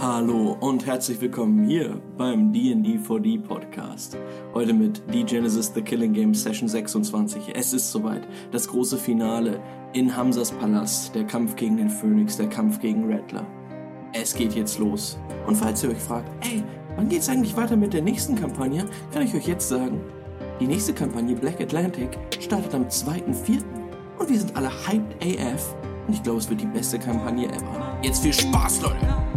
Hallo und herzlich willkommen hier beim D&D 4D Podcast. Heute mit The Genesis The Killing Game Session 26. Es ist soweit. Das große Finale in Hamsas Palast. Der Kampf gegen den Phönix, der Kampf gegen Rattler. Es geht jetzt los. Und falls ihr euch fragt, ey, wann geht's eigentlich weiter mit der nächsten Kampagne, kann ich euch jetzt sagen, die nächste Kampagne Black Atlantic startet am 2.4. Und wir sind alle hyped AF. Und ich glaube, es wird die beste Kampagne ever. Jetzt viel Spaß, Leute!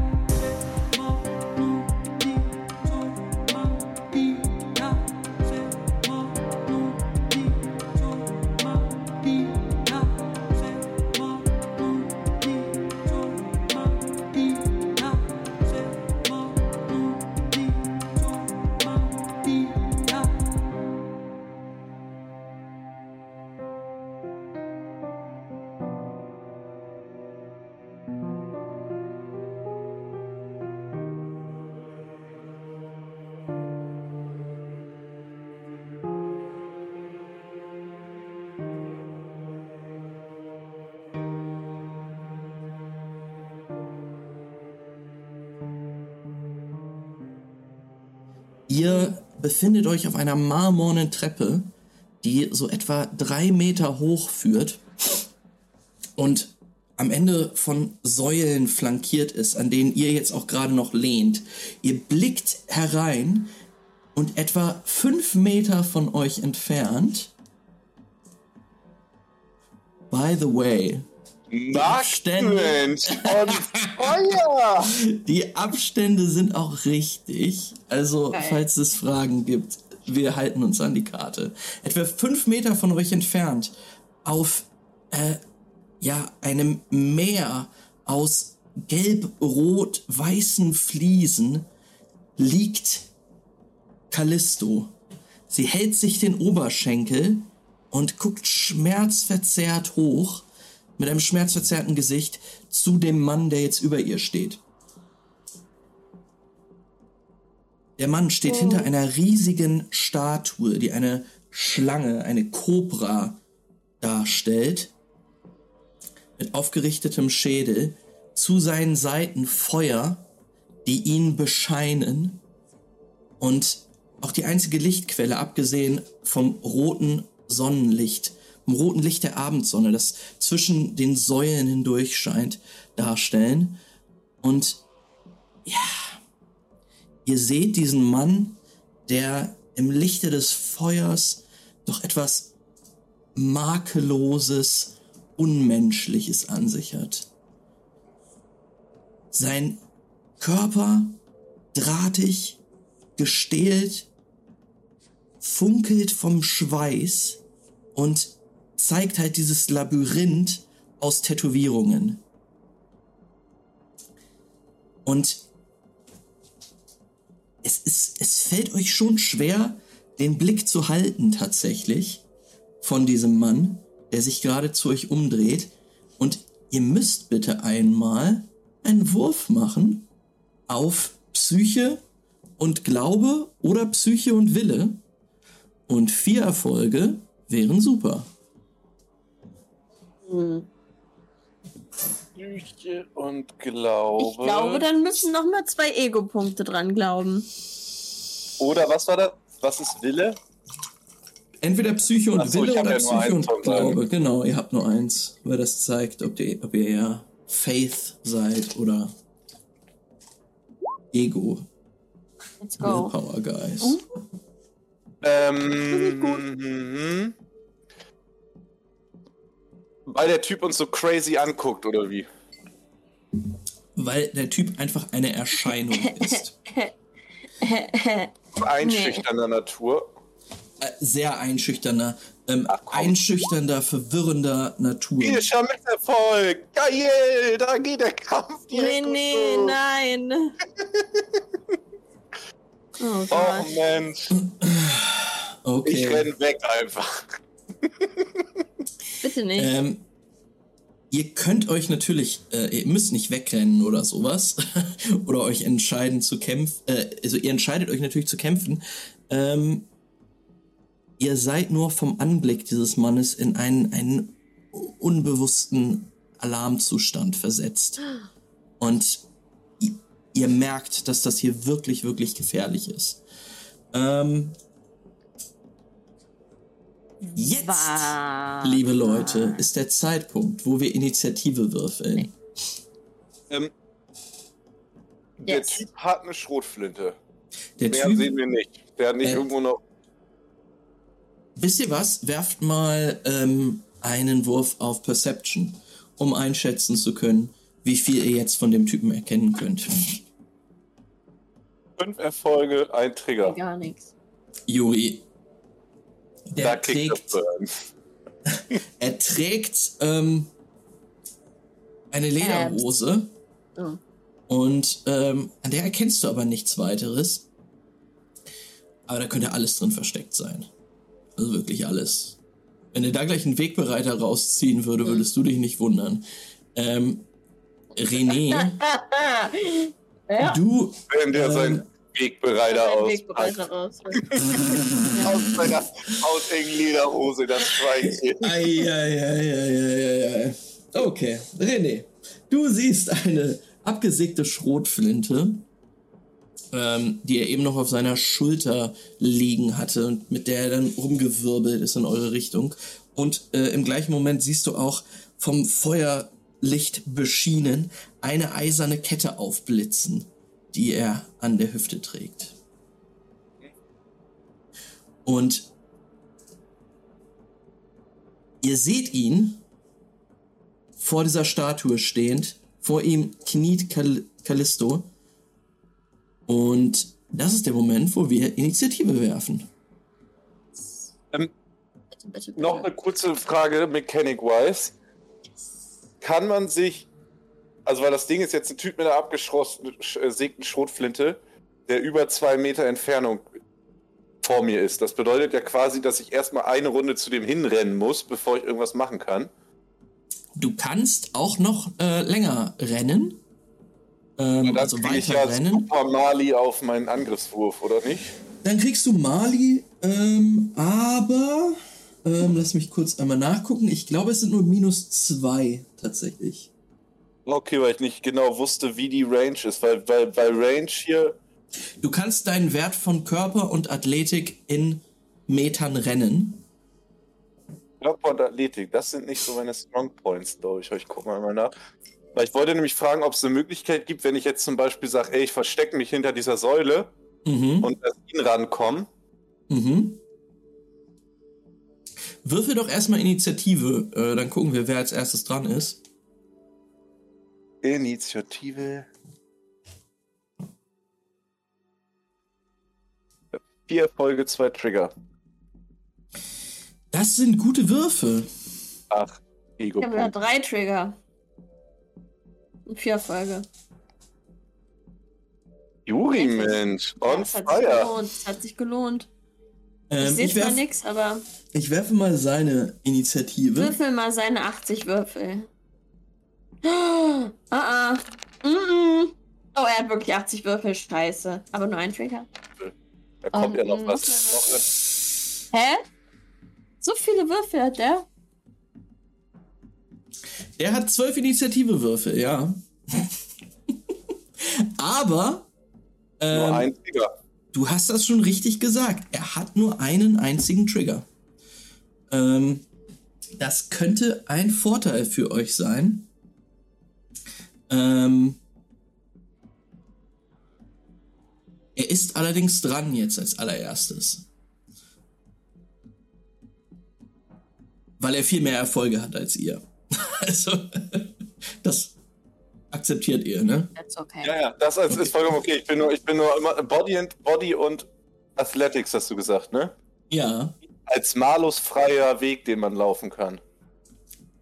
Befindet euch auf einer marmornen Treppe, die so etwa drei Meter hoch führt und am Ende von Säulen flankiert ist, an denen ihr jetzt auch gerade noch lehnt. Ihr blickt herein und etwa fünf Meter von euch entfernt. By the way, Abstände. und Feuer! Die Abstände sind auch richtig. Also, Geil. falls es Fragen gibt, wir halten uns an die Karte. Etwa fünf Meter von euch entfernt, auf äh, ja einem Meer aus gelb-rot-weißen Fliesen, liegt Callisto. Sie hält sich den Oberschenkel und guckt schmerzverzerrt hoch mit einem schmerzverzerrten Gesicht zu dem Mann, der jetzt über ihr steht. Der Mann steht hinter einer riesigen Statue, die eine Schlange, eine Kobra darstellt, mit aufgerichtetem Schädel, zu seinen Seiten Feuer, die ihn bescheinen und auch die einzige Lichtquelle, abgesehen vom roten Sonnenlicht, vom roten Licht der Abendsonne, das zwischen den Säulen hindurch scheint, darstellen. Und ja, ihr seht diesen Mann, der im Lichte des Feuers doch etwas makelloses, unmenschliches an sich hat. Sein Körper drahtig, gestählt, funkelt vom Schweiß und zeigt halt dieses Labyrinth aus Tätowierungen. Und es ist, es fällt euch schon schwer, den Blick zu halten tatsächlich von diesem Mann, der sich gerade zu euch umdreht. Und ihr müsst bitte einmal einen Wurf machen auf Psyche und Glaube oder Psyche und Wille. Und vier Erfolge wären super. Psyche und Glaube. Ich glaube, dann müssen noch mal zwei Ego-Punkte dran glauben. Oder was war das? Was ist Wille? Entweder Psyche und so, Wille oder ja Psyche und Glaube. Genau, ihr habt nur eins, weil das zeigt, ob ihr, ob ihr eher Faith seid oder Ego. Let's go. Willpower Guys. Ähm, gut. mhm. Weil der Typ uns so crazy anguckt, oder wie? Weil der Typ einfach eine Erscheinung ist. Einschüchternder Natur. Äh, Sehr einschüchternder, ähm, Ach, einschüchternder, verwirrender Natur. Hirscher Misserfolg! Geil! Da geht der Kampf Nee, direkt nee, los. nein. Oh Oh. Mensch, ich Okay. renn weg einfach. Bitte nicht. Ähm, ihr könnt euch natürlich, äh, ihr müsst nicht wegrennen oder sowas. oder euch entscheiden zu kämpfen. Äh, also ihr entscheidet euch natürlich zu kämpfen. Ähm, ihr seid nur vom Anblick dieses Mannes in einen, einen unbewussten Alarmzustand versetzt. Und ihr merkt, dass das hier wirklich, wirklich gefährlich ist. Ähm, jetzt, Wa- liebe Leute, ist der Zeitpunkt, wo wir Initiative würfeln. Ähm, der Yes. Typ hat eine Schrotflinte. Der Mehr Typ, sehen wir nicht. Der hat nicht Äh, irgendwo noch. wisst ihr was? Werft mal ähm, einen Wurf auf Perception, um einschätzen zu können, wie viel ihr jetzt von dem Typen erkennen könnt. Fünf Erfolge, ein Trigger. Gar nichts. Juri. Da Der kriegt trägt, er trägt ähm, eine Lederhose Oh. und ähm, an der erkennst du aber nichts weiteres. Aber da könnte alles drin versteckt sein. Also wirklich alles. Wenn er da gleich einen Wegbereiter rausziehen würde, würdest du dich nicht wundern. Ähm, René, ja. du Wenn der Ähm, seinen Wegbereiter aus, Wegbereiter raus. aus seiner hautengen Lederhose das Schweinchen. Eieieiei. Okay, René, du siehst eine abgesägte Schrotflinte, ähm, die er eben noch auf seiner Schulter liegen hatte und mit der er dann rumgewirbelt ist in eure Richtung. Und äh, im gleichen Moment siehst du auch vom Feuerlicht beschienen eine eiserne Kette aufblitzen, die er an der Hüfte trägt. Und ihr seht ihn vor dieser Statue stehend. Vor ihm kniet Kal Callisto. Und das ist der Moment, wo wir Initiative werfen. Ähm, Bitte, bitte, bitte. noch eine kurze Frage, Mechanic-wise. Kann man sich, also weil das Ding ist jetzt ein Typ mit einer abgesägten Schrotflinte, der über zwei Meter Entfernung vor mir ist. Das bedeutet ja quasi, dass ich erstmal eine Runde zu dem hinrennen muss, bevor ich irgendwas machen kann. Du kannst auch noch äh, länger rennen. Ähm, also kriege ich weiter ja rennen. Super Mali auf meinen Angriffswurf, oder nicht? Dann kriegst du Mali, ähm, aber ähm, lass mich kurz einmal nachgucken. Ich glaube, es sind nur minus zwei tatsächlich. Okay, weil ich nicht genau wusste, wie die Range ist, weil, weil, weil Range hier. Du kannst deinen Wert von Körper und Athletik in Metern rennen. Körper und Athletik, das sind nicht so meine Strong Points, glaube ich. Ich gucke mal einmal nach. Weil ich wollte nämlich fragen, ob es eine Möglichkeit gibt, wenn ich jetzt zum Beispiel sage, ey, ich verstecke mich hinter dieser Säule Mhm. und an ihn rankomme. Mhm. Würfel doch erstmal Initiative, äh, dann gucken wir, wer als erstes dran ist. Initiative. Vier Erfolge, zwei Trigger. Das sind gute Würfe. Ach, ego Ich habe ja drei Trigger. Und vier Erfolge. Juri, Mensch. On das hat sich fire. gelohnt. Das hat sich gelohnt. ich Ähm, sehe ich, zwar werf, nichts, aber ich werfe mal seine Initiative. würfel mal seine 80 Würfel. Ah, ah. Mm -mm. Oh, er hat wirklich 80 Würfel. Scheiße. Aber nur ein Trigger. Da kommt ja noch was. Noch Hä? So viele Würfel hat der? Er hat zwölf Initiativewürfel, ja. Aber nur ähm, ein Trigger. du hast das schon richtig gesagt. Er hat nur einen einzigen Trigger. Ähm, das könnte ein Vorteil für euch sein. Ähm, er ist allerdings dran jetzt als allererstes. Weil er viel mehr Erfolge hat als ihr. Also, das akzeptiert ihr, ne? That's okay. Ja, ja, das ist, ist vollkommen okay. Ich bin nur, ich bin nur immer Body und Body und Athletics, hast du gesagt, ne? Ja. Als malusfreier Weg, den man laufen kann.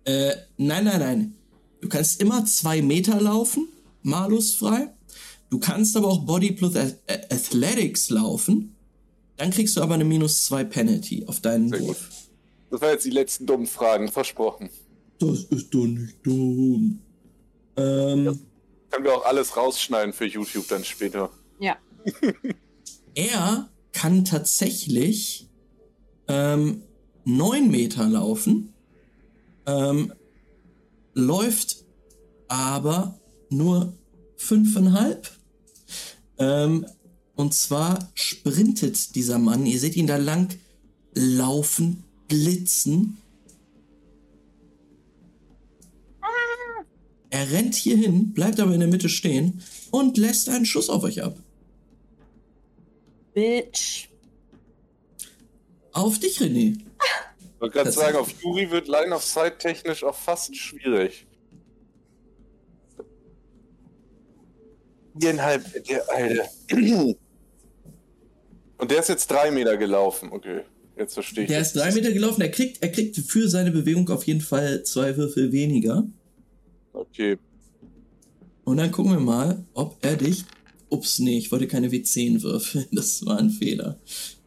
Äh, nein, nein, nein. Du kannst immer zwei Meter laufen, malusfrei. Du kannst aber auch Body plus Ath Athletics laufen. Dann kriegst du aber eine minus zwei Penalty auf deinen Sehr gut. Wurf. Das waren jetzt die letzten dummen Fragen, versprochen. Das ist doch nicht dumm. Ähm, Können wir auch alles rausschneiden für YouTube dann später. Ja. er kann tatsächlich ähm, neun Meter laufen, ähm, läuft aber nur fünfeinhalb. Ähm, und zwar sprintet dieser Mann, ihr seht ihn da lang laufen, blitzen. Er rennt hier hin, bleibt aber in der Mitte stehen und lässt einen Schuss auf euch ab. Bitch. Auf dich, René. Ich wollte gerade sagen, auf Yuri wird Line of Sight technisch auch fast schwierig. Viereinhalb, der Alte. Und der ist jetzt drei Meter gelaufen. Okay, jetzt verstehe ich. Der ist drei Meter gelaufen, er kriegt, er kriegt für seine Bewegung auf jeden Fall zwei Würfel weniger. Okay. Und dann gucken wir mal, ob er dich. Ups, nee, ich wollte keine W10 würfeln. Das war ein Fehler.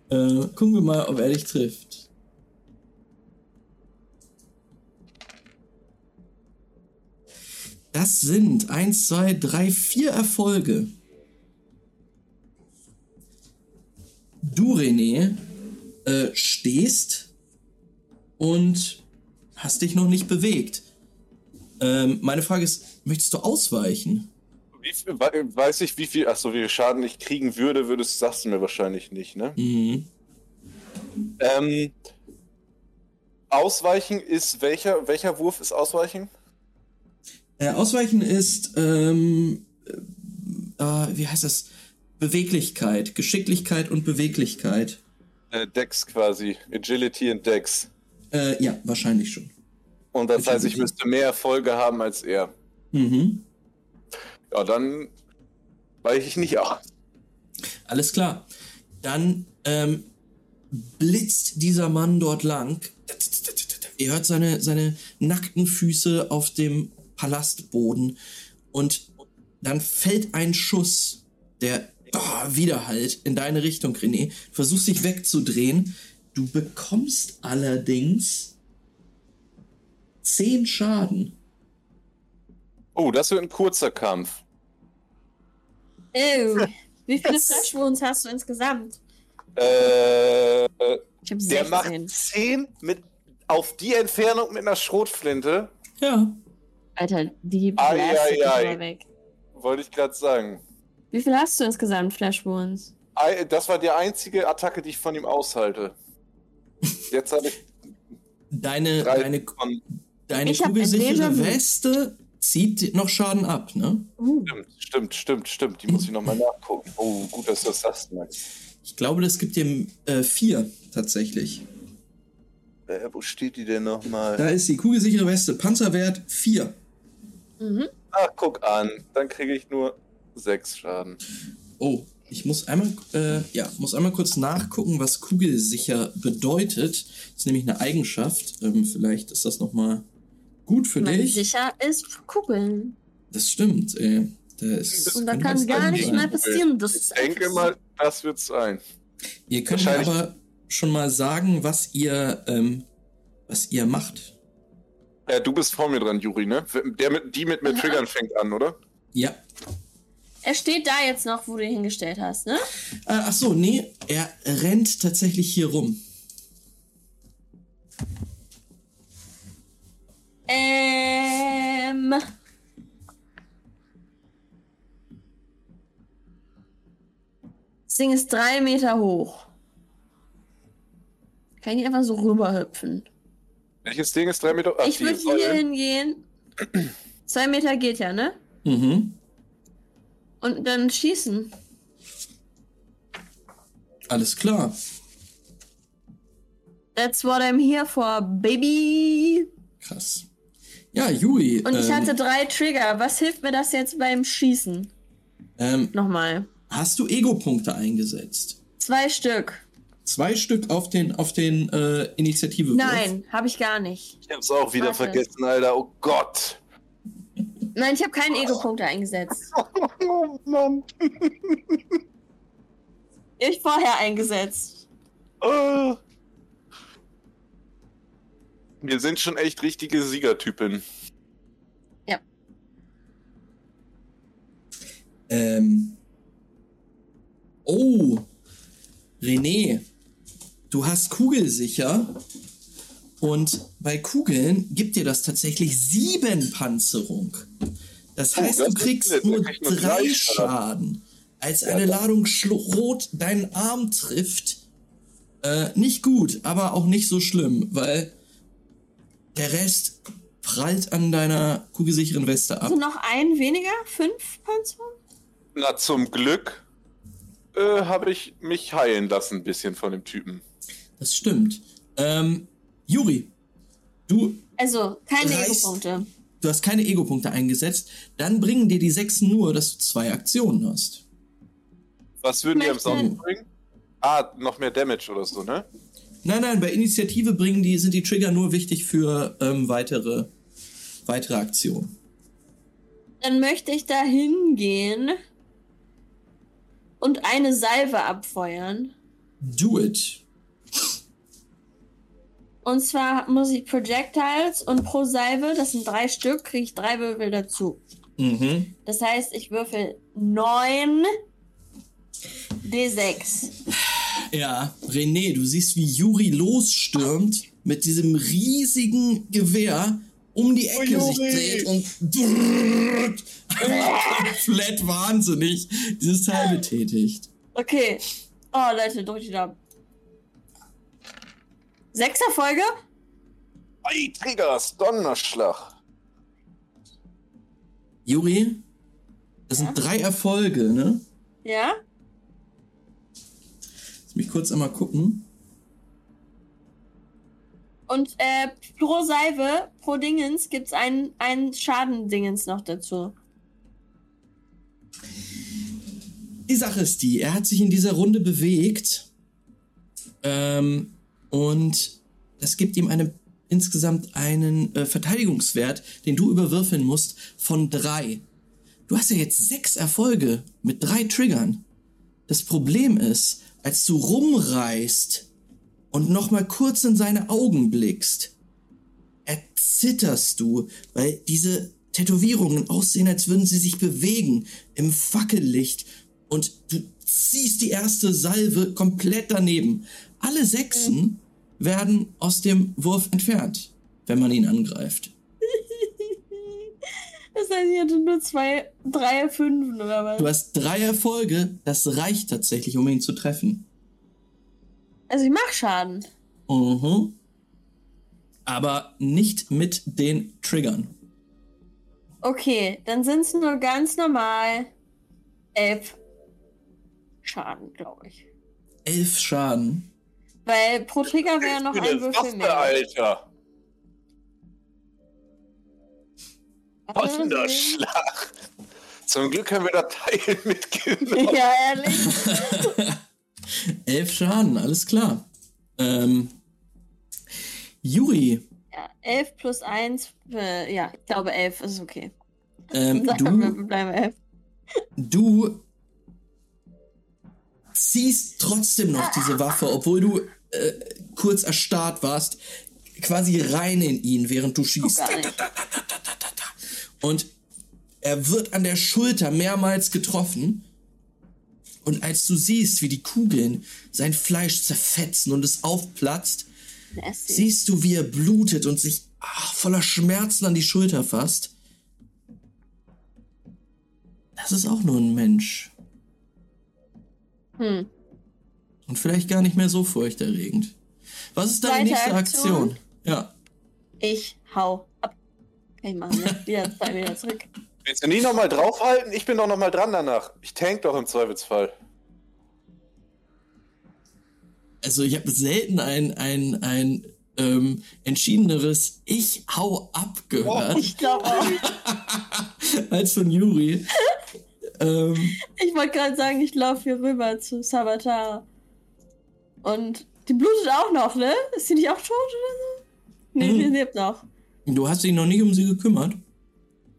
Äh, gucken wir mal, ob er dich trifft. Das sind 1, 2, 3, 4 Erfolge. Du, René, äh, stehst und hast dich noch nicht bewegt. Ähm, meine Frage ist, möchtest du ausweichen? Viel, wei- weiß ich, wie viel, achso, wie viel Schaden ich kriegen würde, würdest, sagst du mir wahrscheinlich nicht, ne? Mhm. Ähm, ausweichen ist welcher, welcher Wurf ist Ausweichen? Äh, ausweichen ist, ähm, äh, äh, wie heißt das? Beweglichkeit, Geschicklichkeit und Beweglichkeit. Äh, Dex quasi. Agility und Dex. Äh, ja, wahrscheinlich schon. Und das heißt, ich Agility. müsste mehr Erfolge haben als er. Mhm. Ja, dann weiche ich nicht aus. Alles klar. Dann ähm, blitzt dieser Mann dort lang. Ihr hört seine, seine nackten Füße auf dem Palastboden und dann fällt ein Schuss, der oh, widerhallt in deine Richtung, René. Du versuchst dich wegzudrehen. Du bekommst allerdings 10 Schaden. Oh, das wird ein kurzer Kampf. Ew. Wie viele Flash Wounds hast du insgesamt? Äh, Ich habe der macht 16. 10 mit, auf die Entfernung mit einer Schrotflinte. Ja, Alter, die Ai, ai, ai. mal weg. Wollte ich gerade sagen. Wie viel hast du insgesamt Flash Wounds? Das war die einzige Attacke, die ich von ihm aushalte. Jetzt habe ich deine, deine, von. deine Ich kugelsichere. Weste zieht noch Schaden ab, ne? Uh. Stimmt, stimmt, stimmt, stimmt. Die muss ich nochmal nachgucken. Oh, gut, dass du das sagst, Max. Ich glaube, das gibt dir äh, vier tatsächlich. Äh, wo steht die denn nochmal? Da ist die kugelsichere Weste. Panzerwert 4. Mhm. Ach, guck an. Dann kriege ich nur sechs Schaden. Oh, ich muss einmal, äh, ja, muss einmal kurz nachgucken, was kugelsicher bedeutet. Das ist nämlich eine Eigenschaft. Ähm, vielleicht ist das nochmal gut für Man dich. sicher ist Kugeln. Das stimmt. Äh, da ist, Und da kann gar nicht sein. mehr passieren. Das Ich denke mal, das wird sein. Ihr könnt mir aber schon mal sagen, was ihr, ähm, was ihr macht. Äh, du bist vor mir dran, Juri, ne? Der mit, die mit mir. Triggern fängt an, oder? Ja. Er steht da jetzt noch, wo du ihn hingestellt hast, ne? Äh, ach so, nee, er rennt tatsächlich hier rum. Ähm. Das Ding ist drei Meter hoch. Kann ich einfach so rüberhüpfen? Welches Ding ist drei Meter? Ach, ich würde hier hingehen. Zwei Meter geht ja, ne? Mhm. Und dann schießen. Alles klar. That's what I'm here for, baby. Krass. Ja, Juri. Und ich ähm, hatte drei Trigger. Was hilft mir das jetzt beim Schießen? ähm, Nochmal. hast du Ego-Punkte eingesetzt? Zwei Stück. Zwei Stück auf den, auf den äh, Initiative. Nein, habe ich gar nicht. Ich hab's auch wieder Warte. vergessen, Alter. Oh Gott. Nein, ich habe keine Ego-Punkte eingesetzt. Oh Mann. Ich vorher eingesetzt. Oh. Wir sind schon echt richtige Siegertypen. Ähm. Oh. René. Du hast kugelsicher. Und bei Kugeln gibt dir das tatsächlich sieben Panzerung. Das Oh, heißt, das du kriegst nur krieg nur drei drei Schaden. als eine Ladung Schrot deinen Arm trifft. Äh, nicht gut, aber auch nicht so schlimm, weil der Rest prallt an deiner kugelsicheren Weste ab. Also noch ein weniger? Fünf Panzer? Na, zum Glück äh, habe ich mich heilen lassen, ein bisschen von dem Typen. Das stimmt. Ähm, Juri, du, Also, keine Ego-Punkte. du hast keine Ego-Punkte eingesetzt. Dann bringen dir die sechs nur, dass du zwei Aktionen hast. Was würden die am Sound bringen? Ah, noch mehr Damage oder so, ne? Nein, nein, bei Initiative bringen die, sind die Trigger nur wichtig für ähm, weitere, weitere Aktionen. Dann möchte ich da hingehen und eine Salve abfeuern. Do it. Und zwar muss ich Projectiles und pro Salve, das sind drei Stück, kriege ich drei Würfel dazu. Mhm. Das heißt, ich würfel 9 D6. Ja, René, du siehst, wie Juri losstürmt mit diesem riesigen Gewehr um die Ecke Oh, sich dreht und komplett wahnsinnig dieses Teil betätigt. Okay. Oh, Leute, drück die Daumen. Sechs Erfolge? Ei, Triggers, Donnerschlag. Juri, das sind Ja? drei Erfolge, ne? Ja? Lass mich kurz einmal gucken. Und äh, pro Salve, pro Dingens, gibt's ein, ein Schadendingens noch dazu. Die Sache ist die, er hat sich in dieser Runde bewegt ähm, und das gibt ihm eine, insgesamt einen äh, Verteidigungswert, den du überwürfeln musst, von drei. Du hast ja jetzt sechs Erfolge mit drei Triggern. Das Problem ist, als du rumreißt und nochmal kurz in seine Augen blickst, erzitterst du, weil diese Tätowierungen aussehen, als würden sie sich bewegen im Fackellicht und du ziehst die erste Salve komplett daneben. Alle Sechsen werden aus dem Wurf entfernt, wenn man ihn angreift. Das heißt, ich hatte nur zwei, drei Fünfen oder was? Du hast drei Erfolge, das reicht tatsächlich, um ihn zu treffen. Also ich mach Schaden. Mhm. Aber nicht mit den Triggern. Okay, dann sind's nur ganz normal elf Schaden, glaube ich. Elf Schaden. Weil pro Trigger wäre noch ein Würfel mehr. Alter. Warte, Donnerschlag. Zum Glück haben wir das Teil mitgenommen. Ja, ehrlich. Elf Schaden, alles klar. Ähm, Juri, Ja, 11 plus 1, äh, ja, ich glaube 11 ist okay. ähm, du, wir bleiben 11. du ziehst trotzdem noch diese Waffe, obwohl du äh, kurz erstarrt warst, quasi rein in ihn, während du schießt. nicht. Und er wird an der Schulter mehrmals getroffen. Und als du siehst, wie die Kugeln sein Fleisch zerfetzen und es aufplatzt, Nasty. siehst du, wie er blutet und sich ah, voller Schmerzen an die Schulter fasst. Das ist auch nur ein Mensch. Hm. Und vielleicht gar nicht mehr so furchterregend. Was ist deine nächste Aktion? Aktion? Ja. Ich hau ab. Machen, ne? Wieder zwei wieder zurück. Willst du nie nochmal draufhalten? Ich bin doch nochmal dran danach. Ich tank doch im Zweifelsfall. Also ich habe selten ein, ein, ein ähm, entschiedeneres Ich hau ab gehört Ich glaube auch. als von Yuri. Ähm, Ich wollte gerade sagen, ich laufe hier rüber zu Sabatara. Und die blutet auch noch, ne? Ist sie nicht auch tot oder so? Nee, Hm. die lebt noch. du hast dich noch nicht um sie gekümmert.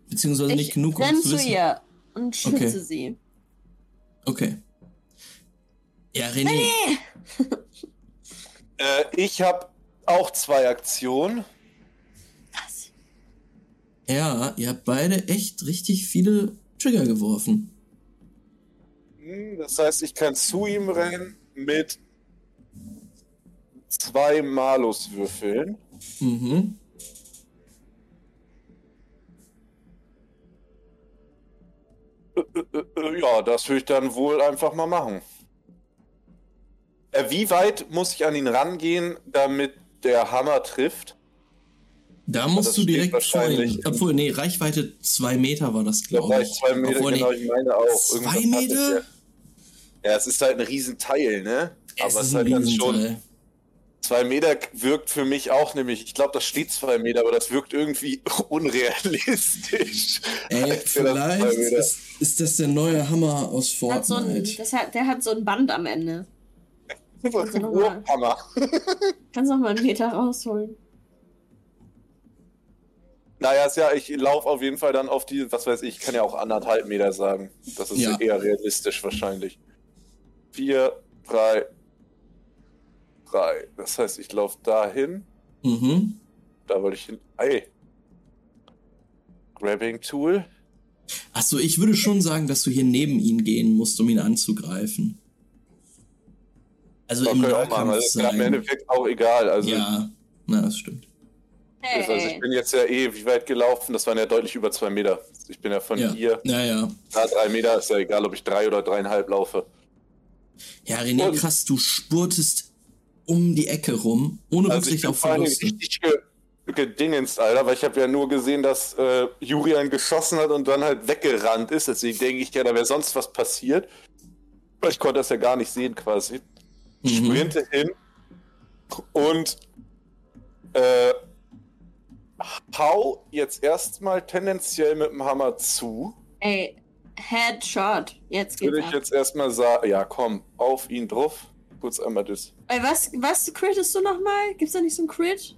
Beziehungsweise nicht ich genug, um zu zu wissen. ihr und schütze Okay. sie. Okay. Ja, René. Äh, ich habe auch zwei Aktionen. Was? Ja, ihr habt beide echt richtig viele Trigger geworfen. Das heißt, ich kann zu ihm rennen mit zwei Malus-Würfeln. Mhm. Äh, äh, ja, das würde ich dann wohl einfach mal machen. Äh, wie weit muss ich an ihn rangehen, damit der Hammer trifft? Da musst du direkt vor ihm. Obwohl, nee, Reichweite zwei Meter war das, Da glaube ich. zwei Meter, Obwohl, genau, nee, ich meine auch. zwei Meter? Ja. ja, es ist halt ein Riesenteil, ne? es Aber ist es ist halt dann schon. Zwei Meter wirkt für mich auch nämlich, ich glaube, das steht zwei Meter, aber das wirkt irgendwie unrealistisch. Ey, vielleicht ist, ist das der neue Hammer aus Hat so ein, Fortnite. das hat, der hat so ein Band am Ende. Das ist ein nochmal. Wurfhammer. Kannst noch mal einen Meter rausholen. Naja, ist ja, ich laufe auf jeden Fall dann auf die, was weiß ich, ich kann ja auch anderthalb Meter sagen. Das ist Ja. eher realistisch wahrscheinlich. Vier, drei, drei. Das heißt, ich laufe dahin. Mhm. Da wollte ich hin. Ey. Grabbing Tool. Achso, ich würde schon sagen, dass du hier neben ihn gehen musst, um ihn anzugreifen. Also Das im. Nahkampf Also ist mir im sein. Endeffekt auch egal. Also, Ja, na, das stimmt. also ich Hey. bin jetzt ja eh wie weit gelaufen. Das waren ja deutlich über zwei Meter. Ich bin ja von Ja, hier. ja, ja. Na, drei Meter ist ja egal, ob ich drei oder dreieinhalb laufe. Ja, René, Und- krass, du spurtest um die Ecke rum, ohne Also ich Rücksicht bin auf Verluste. richtig ge gedingenst, Alter, weil ich habe ja nur gesehen, dass äh, Julian geschossen hat und dann halt weggerannt ist. Deswegen denke ich ja, da wäre sonst was passiert. Weil Ich konnte das ja gar nicht sehen quasi. Mhm. Sprinte hin und äh, hau jetzt erstmal tendenziell mit dem Hammer zu. Ey, Headshot. Jetzt geht's Würde ich ab. jetzt erstmal sagen, ja komm, auf ihn drauf. Kurz einmal das. Ey, was, was crittest du nochmal? Gibt's da nicht so ein Crit?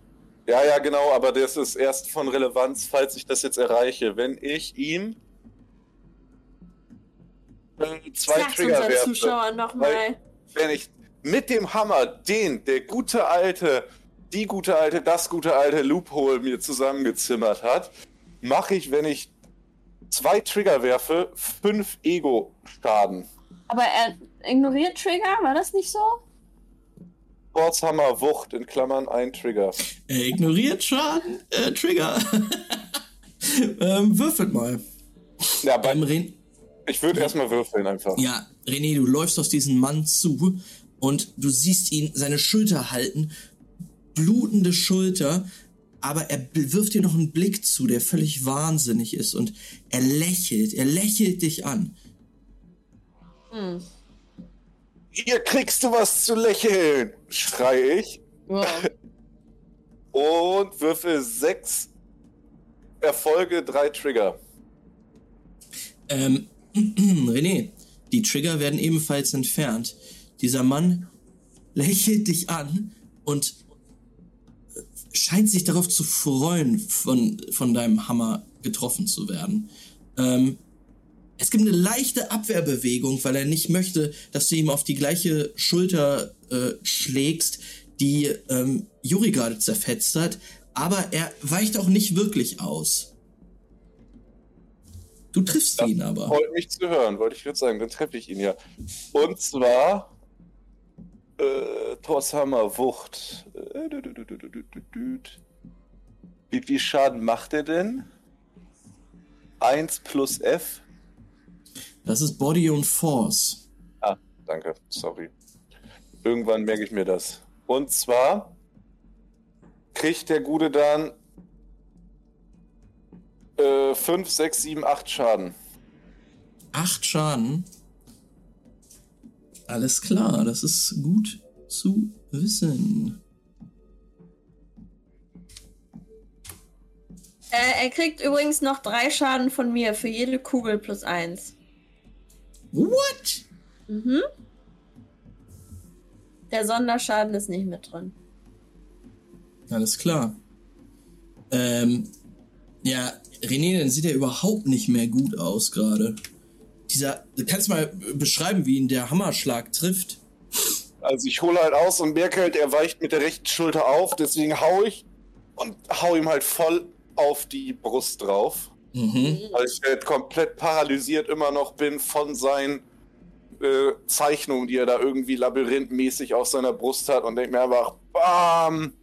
Ja, ja, genau, aber das ist erst von Relevanz, falls ich das jetzt erreiche. Wenn ich ihm äh, zwei Sag's Trigger werfe, Zuschauern nochmal. wenn ich mit dem Hammer den, der gute alte, die gute alte, das gute alte Loophole mir zusammengezimmert hat, mache ich, wenn ich zwei Trigger werfe, fünf Ego-Schaden. Aber er ignoriert Trigger, war das nicht so? Kurzhammer, Wucht, in Klammern ein Trigger. Er ignoriert Schaden, äh, Trigger. ähm, würfelt mal. Ja, beim, Ähm, Ren ich würde erstmal würfeln einfach. ja, René, du läufst auf diesen Mann zu und du siehst ihn seine Schulter halten, blutende Schulter, aber er wirft dir noch einen Blick zu, der völlig wahnsinnig ist und er lächelt, er lächelt dich an. Hm. Hier kriegst du was zu lächeln, schrei ich Wow. und würfel sechs Erfolge, drei Trigger. Ähm, René, die Trigger werden ebenfalls entfernt. Dieser Mann lächelt dich an und scheint sich darauf zu freuen, von, von deinem Hammer getroffen zu werden. Ähm, es gibt eine leichte Abwehrbewegung, weil er nicht möchte, dass du ihm auf die gleiche Schulter äh, schlägst, die ähm, Juri gerade zerfetzt hat, aber er weicht auch nicht wirklich aus. Du triffst Das ihn aber. Freut mich zu hören, wollte ich jetzt sagen, dann treffe ich ihn ja. Und zwar äh, Torshammer, Wucht. Äh, wie viel Schaden macht er denn? 1 plus F. Das ist Body und Force. Ah, danke, sorry. Irgendwann merke ich mir das. Und zwar kriegt der Gute dann 5, 6, 7, 8 Schaden. 8 Schaden? Alles klar, das ist gut zu wissen. Äh, er kriegt übrigens noch drei Schaden von mir für jede Kugel plus eins. What? Mhm. Der Sonderschaden ist nicht mit drin. Alles klar. Ähm, ja, René, dann sieht er überhaupt nicht mehr gut aus gerade. Dieser, du kannst mal beschreiben, wie ihn der Hammerschlag trifft. Also ich hole halt aus und merke halt, er weicht mit der rechten Schulter auf, deswegen hau ich und hau ihm halt voll auf die Brust drauf. Mhm. Weil ich halt komplett paralysiert immer noch bin von seinen äh, Zeichnungen, die er da irgendwie labyrinthmäßig auf seiner Brust hat und denke mir einfach, bam,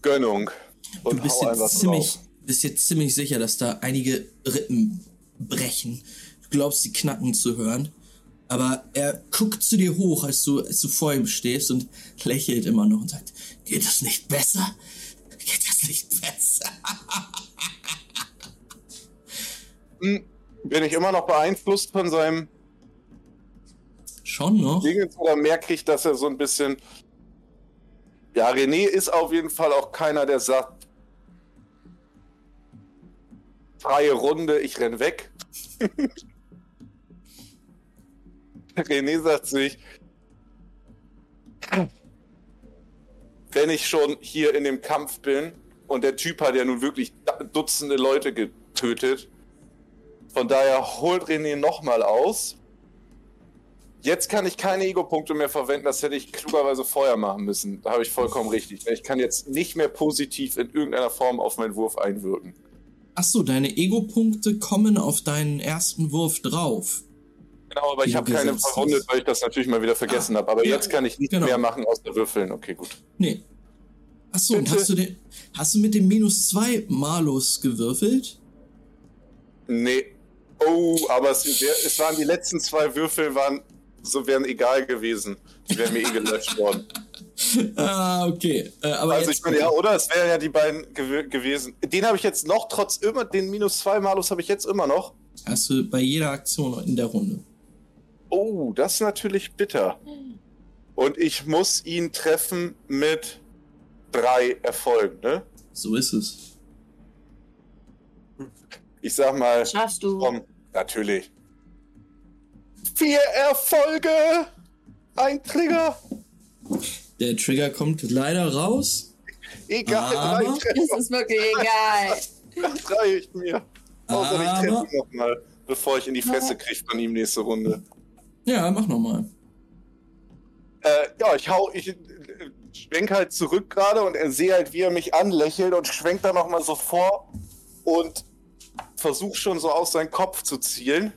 Gönnung. Und Du bist hau jetzt ziemlich, drauf. bist jetzt ziemlich sicher, dass da einige Rippen brechen. Du glaubst, sie knacken zu hören. Aber er guckt zu dir hoch, als du, als du vor ihm stehst und lächelt immer noch und sagt, geht das nicht besser? Geht das nicht besser? Hm, Bin ich immer noch beeinflusst von seinem Schon noch? Ding oder merke ich, dass er so ein bisschen. Ja, René ist auf jeden Fall auch keiner, der sagt, freie Runde, ich renn weg. René sagt sich, wenn ich schon hier in dem Kampf bin und der Typ hat ja nun wirklich Dutzende Leute getötet, von daher holt René nochmal aus. Jetzt kann ich keine Ego-Punkte mehr verwenden, das hätte ich klugerweise vorher machen müssen. Da habe ich vollkommen richtig. Ich kann jetzt nicht mehr positiv in irgendeiner Form auf meinen Wurf einwirken. Achso, deine Ego-Punkte kommen auf deinen ersten Wurf drauf. Genau, aber ich habe keine verwundet, weil ich das natürlich mal wieder vergessen Ah, habe. Aber ja, jetzt kann ich nicht genau. mehr machen außer würfeln. Okay, gut. Nee. Achso, und hast du, den, hast du mit dem minus 2 Malus gewürfelt? Nee. Oh, aber es, es waren die letzten zwei Würfel, waren so wären egal gewesen. Die wären mir eh gelöscht worden. Ah, okay. Äh, aber also ich meine, ja, oder? Es wären ja die beiden gew gewesen. Den habe ich jetzt noch, trotz immer, den minus zwei Malus habe ich jetzt immer noch. hast du bei jeder Aktion in der Runde. Oh, das ist natürlich bitter. Und ich muss ihn treffen mit drei Erfolgen, ne? So ist es. Ich sag mal, Schaffst du. komm, natürlich. Vier Erfolge! Ein Trigger! Der Trigger kommt leider raus. Egal, Aber- drei Treffer Das ist wirklich egal. das reicht mir. Außer ich Aber- treffe ihn nochmal, bevor ich in die Fresse kriege von ihm nächste Runde. Ja, mach nochmal. Äh, ja, ich hau, ich äh, schwenk halt zurück gerade und er sehe halt, wie er mich anlächelt und schwenkt dann nochmal so vor und versucht schon so aus seinem Kopf zu zielen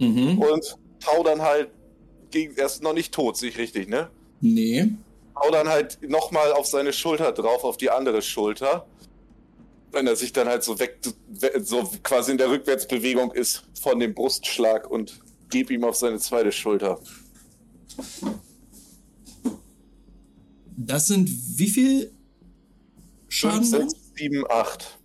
Mhm. und hau dann halt gegen, er ist noch nicht tot, sehe ich richtig, ne? Nee. Hau dann halt nochmal auf seine Schulter drauf, auf die andere Schulter. Wenn er sich dann halt so weg, so quasi in der Rückwärtsbewegung ist von dem Brustschlag und geb ihm auf seine zweite Schulter. Das sind wie viel Schaden? 5, dann? 6, 7, 8.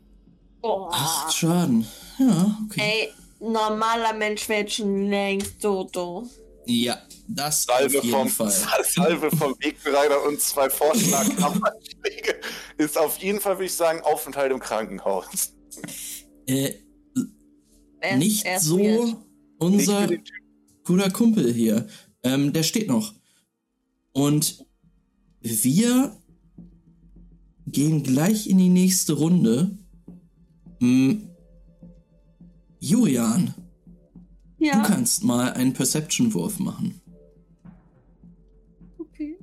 Boah. Acht Schaden. Ja, okay. Ey, normaler Mensch wäre jetzt schon längst tot. du. Ja, das Salve auf jeden vom, Fall. Salve vom Wegbereiter und zwei Vorschlaghammerschläge ist auf jeden Fall, würde ich sagen, Aufenthalt im Krankenhaus. Äh, Er ist- nicht er ist so weird. Unser guter Kumpel hier. Ähm, der steht noch. Und wir gehen gleich in die nächste Runde. Hm, Julian, du Ja, kannst mal einen Perception-Wurf machen. okay.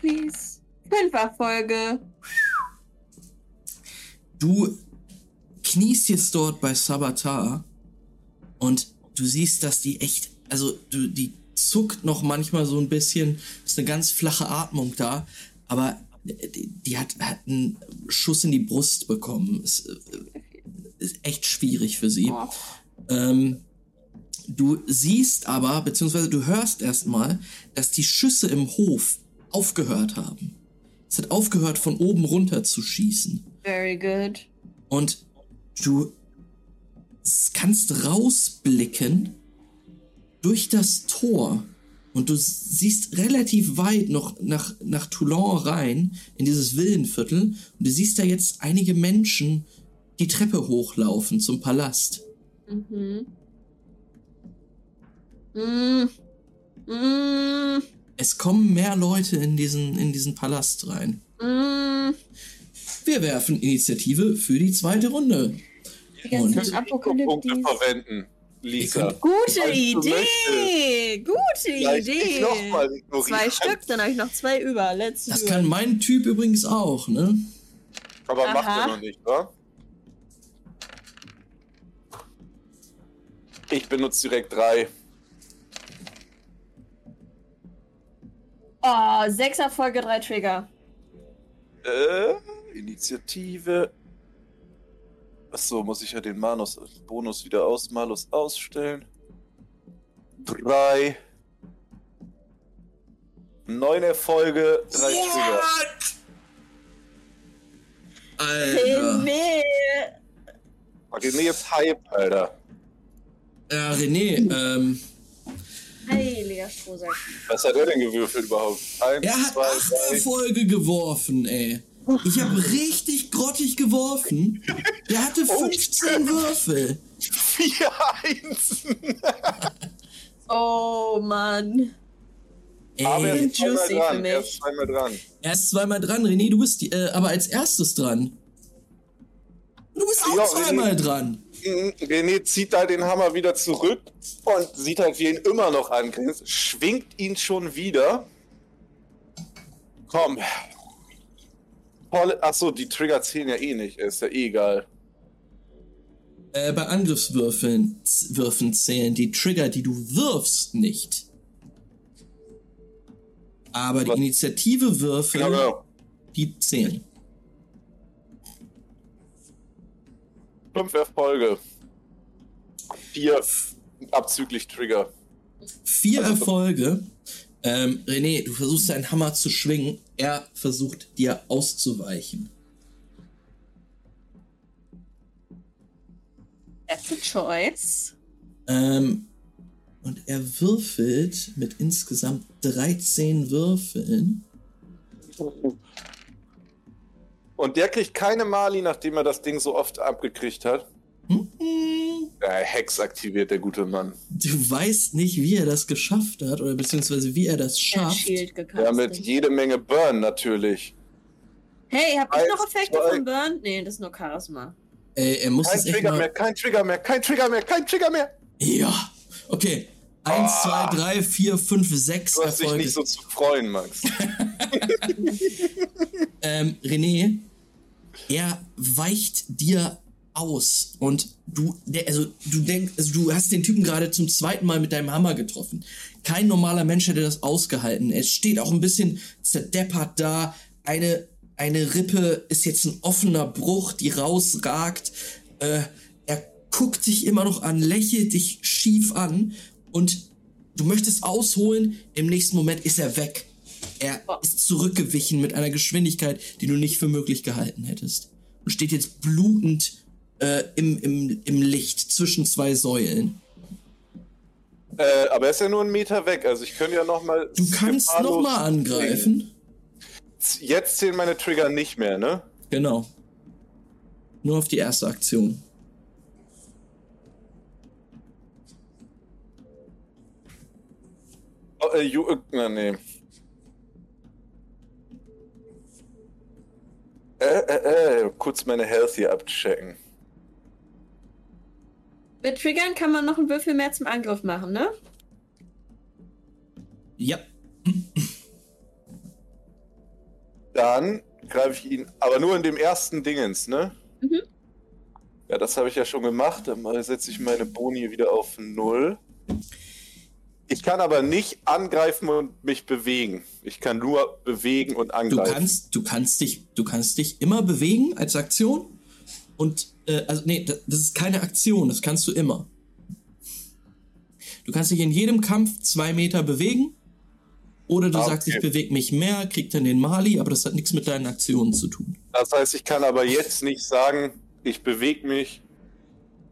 Please. Fünf Erfolge. Du kniest jetzt dort bei Sabatar und du siehst, dass die echt, also du, die zuckt noch manchmal so ein bisschen, ist eine ganz flache Atmung da, aber die, die hat, hat einen Schuss in die Brust bekommen. Ist, äh, ist echt schwierig für sie. Oh. Ähm, du siehst aber, beziehungsweise du hörst erstmal, dass die Schüsse im Hof aufgehört haben. Es hat aufgehört, von oben runter zu schießen. Very good. Und du kannst rausblicken durch das Tor. Und du siehst relativ weit noch nach, nach Toulon rein, in dieses Villenviertel. Und du siehst da jetzt einige Menschen die Treppe hochlaufen zum Palast. Mhm. Mm. Mm. Es kommen mehr Leute in diesen, in diesen Palast rein. Mm. Wir werfen Initiative für die zweite Runde. Die Und- Punkte verwenden, Lisa. Gute Falls Idee! Gute Vielleicht Idee! ich noch mal ignorieren. Zwei Stück, dann habe ich noch zwei über. Let's Das kann mein Typ übrigens auch, ne? Aber macht Aha. er noch nicht, wa? Ich benutze direkt drei. Oh, sechs Erfolge, drei Trigger. Äh, Initiative. Achso, muss ich ja den Manus Bonus wieder aus Malus ausstellen. Drei. Neun Erfolge, drei Trigger. Alter. Okay, nee, jetzt Hype, Alter. Ja, René, ähm, Heiliger Strohsack. Was hat er denn gewürfelt überhaupt? Eins, er hat zwei, acht drei. Erfolge geworfen, ey. Ich habe richtig grottig geworfen. Der hatte Oh, 15 Würfel. Vier Einsen. Oh Mann. Aber er Ey, ist zweimal Juicy für dran. Er mich. ist zweimal dran. er ist zweimal dran, René, du bist die, äh, aber als erstes dran. Du bist auch Ja, zweimal René. dran. Mhm, René zieht da den Hammer wieder zurück und sieht halt, wie er ihn immer noch angrinst, schwingt ihn schon wieder. Komm. Voll, achso, die Trigger zählen ja eh nicht, ist ja eh egal. Äh, bei Angriffswürfeln z- Würfen zählen die Trigger, die du wirfst, nicht. Aber die Was? Initiative Würfel, Genau, genau. die zählen. Fünf Erfolge. Vier abzüglich Trigger. Vier Also- Erfolge. Ähm, René, du versuchst deinen Hammer zu schwingen. Er versucht dir auszuweichen. That's a choice. Ähm, und er würfelt mit insgesamt 13 Würfeln. Und der kriegt keine Mali, nachdem er das Ding so oft abgekriegt hat. Hm, Ja, Hex aktiviert der gute Mann. Du weißt nicht, wie er das geschafft hat, oder beziehungsweise wie er das Er hat schafft. Gecastet. Ja, mit jede Menge Burn natürlich. Hey, habt ihr noch Effekte zwei. von Burn? Nee, das ist nur Charisma. Ey, er muss Kein echt Trigger mal... mehr, kein Trigger mehr, kein Trigger mehr, kein Trigger mehr. Ja, okay. Eins, Ah. zwei, drei, vier, fünf, sechs Du hast dich nicht so zu freuen, Max. ähm, René, er weicht dir aus und du, der, also du denkst, also du hast den Typen gerade zum zweiten Mal mit deinem Hammer getroffen. Kein normaler Mensch hätte das ausgehalten. Er steht auch ein bisschen zerdeppert da. Eine, eine Rippe ist jetzt ein offener Bruch, die rausragt. Äh, er guckt dich immer noch an, lächelt dich schief an und du möchtest ausholen. Im nächsten Moment ist er weg. Er ist zurückgewichen mit einer Geschwindigkeit, die du nicht für möglich gehalten hättest. Und steht jetzt blutend äh, im, im, im Licht zwischen zwei Säulen. äh, aber er ist ja nur einen Meter weg, also ich könnte ja nochmal. Du kannst nochmal angreifen. Jetzt zählen meine Trigger nicht mehr, ne? Genau. Nur auf die erste Aktion. Oh, äh, ju, äh, na, nee. Äh, äh, äh, kurz meine Health hier abchecken. Mit Triggern kann man noch einen Würfel mehr zum Angriff machen, ne? Ja. Dann greife ich ihn, aber nur in dem ersten Dingens, ne? Mhm. Ja, das habe ich ja schon gemacht. Dann setze ich meine Boni wieder auf null. Ich kann aber nicht angreifen und mich bewegen. Ich kann nur bewegen und Du angreifen. kannst, du kannst dich, du kannst dich immer bewegen als Aktion. Und, äh, also, nee, das, das ist keine Aktion, das kannst du immer. Du kannst dich in jedem Kampf zwei Meter bewegen. Oder du Ah, sagst, okay. ich bewege mich mehr, krieg dann den Mali, aber das hat nichts mit deinen Aktionen zu tun. Das heißt, ich kann aber jetzt nicht sagen, ich bewege mich,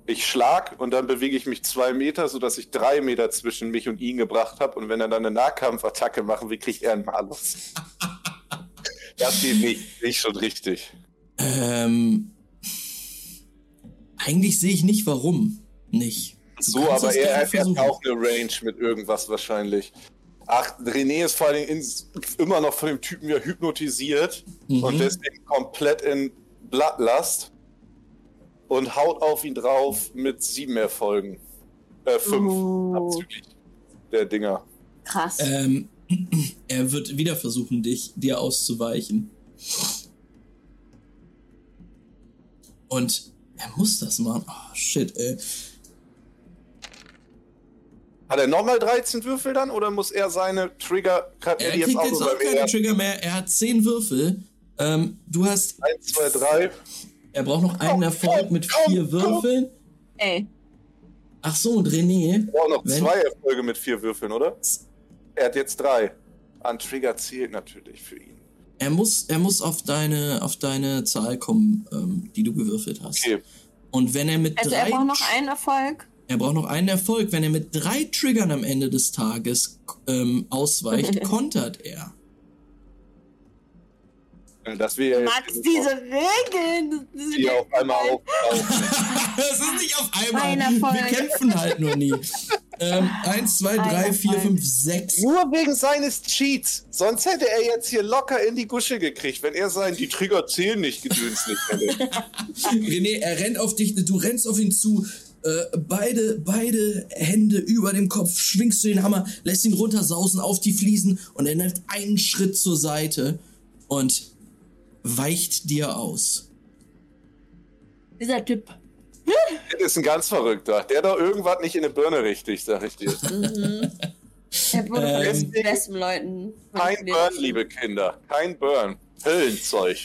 ich schlag und dann bewege ich mich zwei Meter, sodass ich drei Meter zwischen mich und ihn gebracht habe. Und wenn er dann eine Nahkampfattacke machen will, kriegt er einen Malus. das geht nicht, nicht schon richtig. Ähm, eigentlich sehe ich nicht, warum nicht. Du So, aber er, hat versuchen. auch eine Range mit irgendwas wahrscheinlich. Ach, René ist vor allem ins, immer noch von dem Typen ja hypnotisiert Mhm. und deswegen komplett in Blattlast und haut auf ihn drauf mit sieben Erfolgen. Äh, fünf Oh. abzüglich der Dinger. Krass. Ähm, er wird wieder versuchen, dich dir auszuweichen. Und er muss das machen. Oh, shit, ey. Hat er nochmal 13 Würfel dann oder muss er seine Trigger hat Er kriegt auch jetzt auch keine? Trigger mehr. Er hat zehn Würfel. Ähm, du hast 1, 2, 3. Er braucht noch einen Erfolg mit vier Würfeln. Ey. Ach so, und René. Er braucht noch Wenn- zwei Erfolge mit vier Würfeln, oder? Er hat jetzt drei. An Trigger zählt natürlich für ihn. Er muss, er muss auf deine, auf deine Zahl kommen, ähm, die du gewürfelt hast. Okay. Und wenn er mit Also drei, er braucht noch einen Erfolg. er braucht noch einen Erfolg. Wenn er mit drei Triggern am Ende des Tages ähm, ausweicht, kontert er. Das will ja Max, jetzt diese Regeln. das sind die auf einmal auftauchen. Das ist nicht auf einmal. Ein Erfolg. Wir kämpfen halt nur nie. ähm, eins, zwei, drei, vier, fünf, sechs. Nur wegen seines Cheats. Sonst hätte er jetzt hier locker in die Gusche gekriegt, wenn er sein, die Trigger zählen nicht, Gedöns nicht hätte. René, er rennt auf dich, du rennst auf ihn zu. Äh, beide, beide Hände über dem Kopf, schwingst du den Hammer, lässt ihn runtersausen auf die Fliesen und er nimmt einen Schritt zur Seite und weicht dir aus. Dieser Typ. Das ist ein ganz verrückter. Der da irgendwas nicht in eine Birne richtig, sag ich dir. Er wurde von Ähm. den besten Leuten. Kein Burn, liebe Kinder. Kein Burn. Höllenzeug.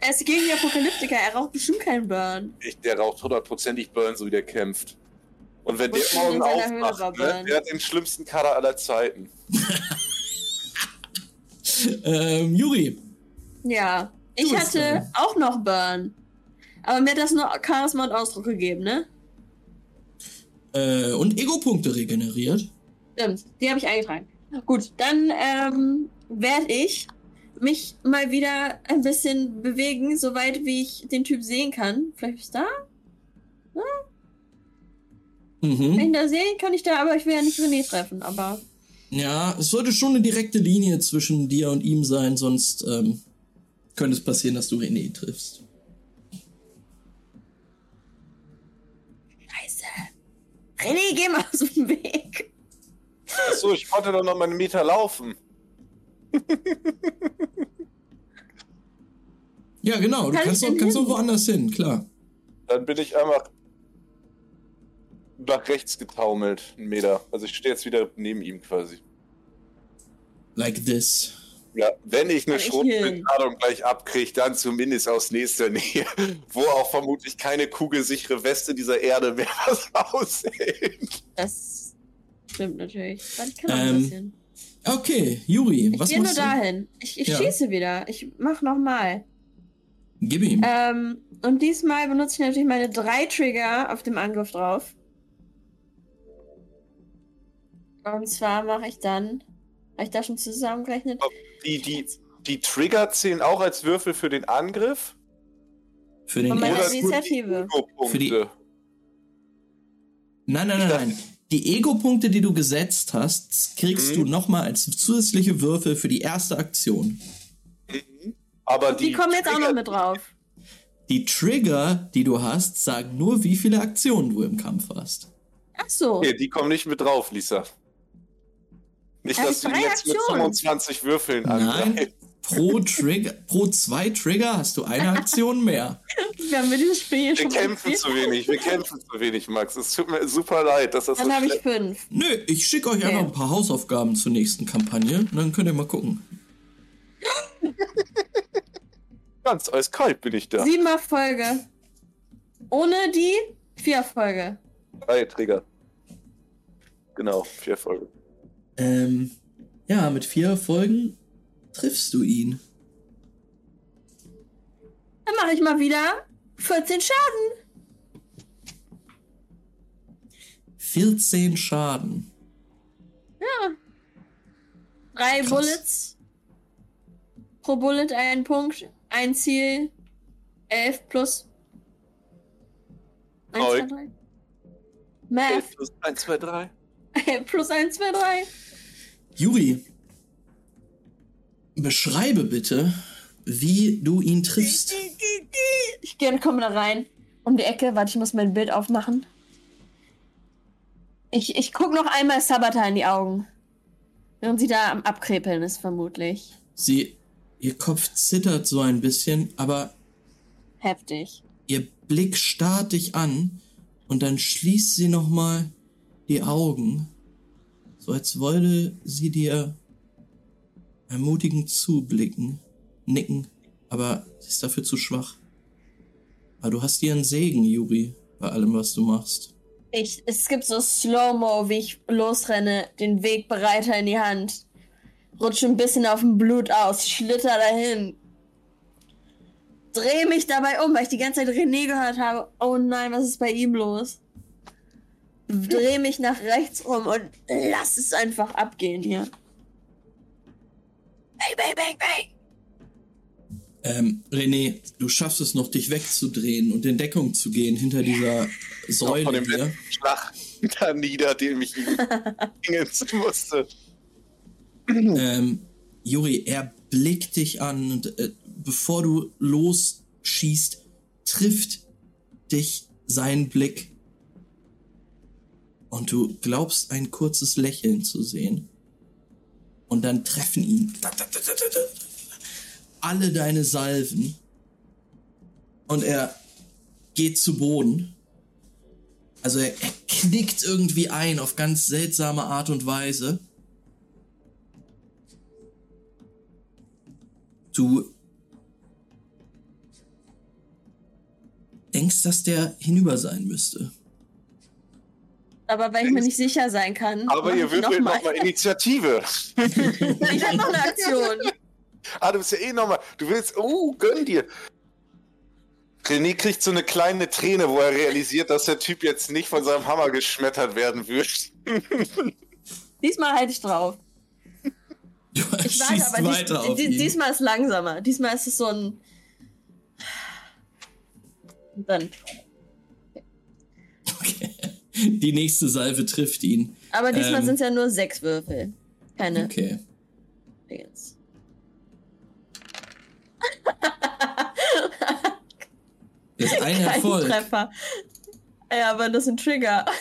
Er ist gegen die Apokalyptiker, er raucht bestimmt keinen Burn. Ich, der raucht hundertprozentig Burn, so wie der kämpft. Und wenn der morgen aufmacht, ne, Burn. der hat den schlimmsten Kader aller Zeiten. Ähm, Juri, Ja. Ich hatte auch noch Burn. Aber mir hat das nur Charisma und Ausdruck gegeben, ne? äh, und Ego-Punkte regeneriert. Stimmt, die habe ich eingetragen. Gut, dann ähm, werde ich mich mal wieder ein bisschen bewegen, soweit wie ich den Typ sehen kann. Vielleicht ist da? Wenn Mhm. ich ihn da sehe, kann ich da, aber ich will ja nicht René treffen, aber. Ja, es sollte schon eine direkte Linie zwischen dir und ihm sein, sonst ähm, könnte es passieren, dass du René triffst. René, geh mal aus dem Weg. Achso, ich konnte doch noch mal einen Meter laufen. Ja, genau, du Kann kannst auch, kannst auch woanders hin, klar. Dann bin ich einfach nach rechts getaumelt, einen Meter. Also ich stehe jetzt wieder neben ihm quasi. Like this. Ja, wenn ich eine Kann ich Schrotflintenladung gleich abkriege, dann zumindest aus nächster Nähe, wo auch vermutlich keine kugelsichere Weste dieser Erde mehr was aushält. Das stimmt natürlich. Ich kann noch Ähm, ein bisschen. Okay, Juri, Ich was gehe nur machst du? dahin. Ich, ich Ja. schieße wieder. Ich mach nochmal. Gib ihm. Ähm, und diesmal benutze ich natürlich meine drei Trigger auf dem Angriff drauf. Und zwar mache ich dann. Habe ich da schon zusammengerechnet? Die, die, die Trigger zählen auch als Würfel für den Angriff? Für den ersten. nur Initiative. Für die- Nein, nein, nein, nein. Die Ego-Punkte, die du gesetzt hast, kriegst Mhm. du nochmal als zusätzliche Würfel für die erste Aktion. Aber Die, die, kommen jetzt auch noch Trigger- mit drauf. Die Trigger, die du hast, sagen nur, wie viele Aktionen du im Kampf hast. Ach so. Okay, die kommen nicht mit drauf, Lisa. Nicht, dass du drei die jetzt mit Aktionen. 25 Würfeln Nein. angreifst. Pro Trigger, pro zwei Trigger hast du eine Aktion mehr. Wir haben mit dieses Spiel hier Wir schon kämpfen gespielt. zu wenig, wir kämpfen zu wenig, Max. Es tut mir super leid, dass das Dann so habe ich fünf. Nö, ich schicke euch Okay. einfach ein paar Hausaufgaben zur nächsten Kampagne. und Dann könnt ihr mal gucken. Ganz eiskalt bin ich da. Sieben Erfolge. Ohne die vier Erfolge. Drei Trigger. Genau, vier Folgen. Ähm, ja, mit vier Erfolgen triffst du ihn. Dann mache ich mal wieder 14 Schaden. 14 Schaden. Drei Krass. Bullets. Pro Bullet ein Punkt. Ein Ziel. Elf plus. Eins, Neu. zwei, drei. Math. 1, 2, 3. plus eins, zwei, drei. Juri, beschreibe bitte, wie du ihn triffst. Ich gehe und komme da rein. Um die Ecke. Warte, ich muss mein Bild aufmachen. Ich, ich gucke noch einmal Sabata in die Augen. Während sie da am Abkrepeln ist, vermutlich. Sie, ihr Kopf zittert so ein bisschen, aber Heftig. ihr Blick starrt dich an und dann schließt sie nochmal die Augen, so als wollte sie dir ermutigend zublicken, nicken, aber sie ist dafür zu schwach. Aber du hast einen Segen, Juri, bei allem, was du machst. Ich, es gibt so Slow-Mo, wie ich losrenne, den Weg bereiter in die Hand. Rutsche ein bisschen auf dem Blut aus, schlitter dahin. Dreh mich dabei um, weil ich die ganze Zeit René gehört habe. Oh nein, was ist bei ihm los? Dreh mich nach rechts um und lass es einfach abgehen hier. Bang, bang, bang, bang. Ähm, René, du schaffst es noch, dich wegzudrehen und in Deckung zu gehen hinter dieser Säule von dem hier. Schlag da nieder, den ich ihm bringen musste. Ähm, Juri, er blickt dich an und äh, bevor du losschießt, trifft dich sein Blick. Und du glaubst ein kurzes Lächeln zu sehen. Und dann treffen ihn alle deine Salven. Und er geht zu Boden. Also er, er knickt irgendwie ein auf ganz seltsame Art und Weise. Du denkst, dass der hinüber sein müsste. Aber weil ich mir nicht sicher sein kann. Aber mach ihr würfelt noch mal. nochmal Initiative. Ich hab noch eine Aktion. Ah, du bist ja eh nochmal. Du willst. Oh, gönn dir. René kriegt so eine kleine Träne, wo er realisiert, dass der Typ jetzt nicht von seinem Hammer geschmettert werden wird. Diesmal halte ich drauf. Du Ich warte, aber weiter dies, auf die, ihn. diesmal ist langsamer. Diesmal ist es so ein. Und dann. Die nächste Salve trifft ihn. Aber diesmal Ähm. sind es ja nur sechs Würfel. Keine Okay. Dingens. Das ist ein Kein Erfolg. Treffer. Ja, aber das ist ein Trigger.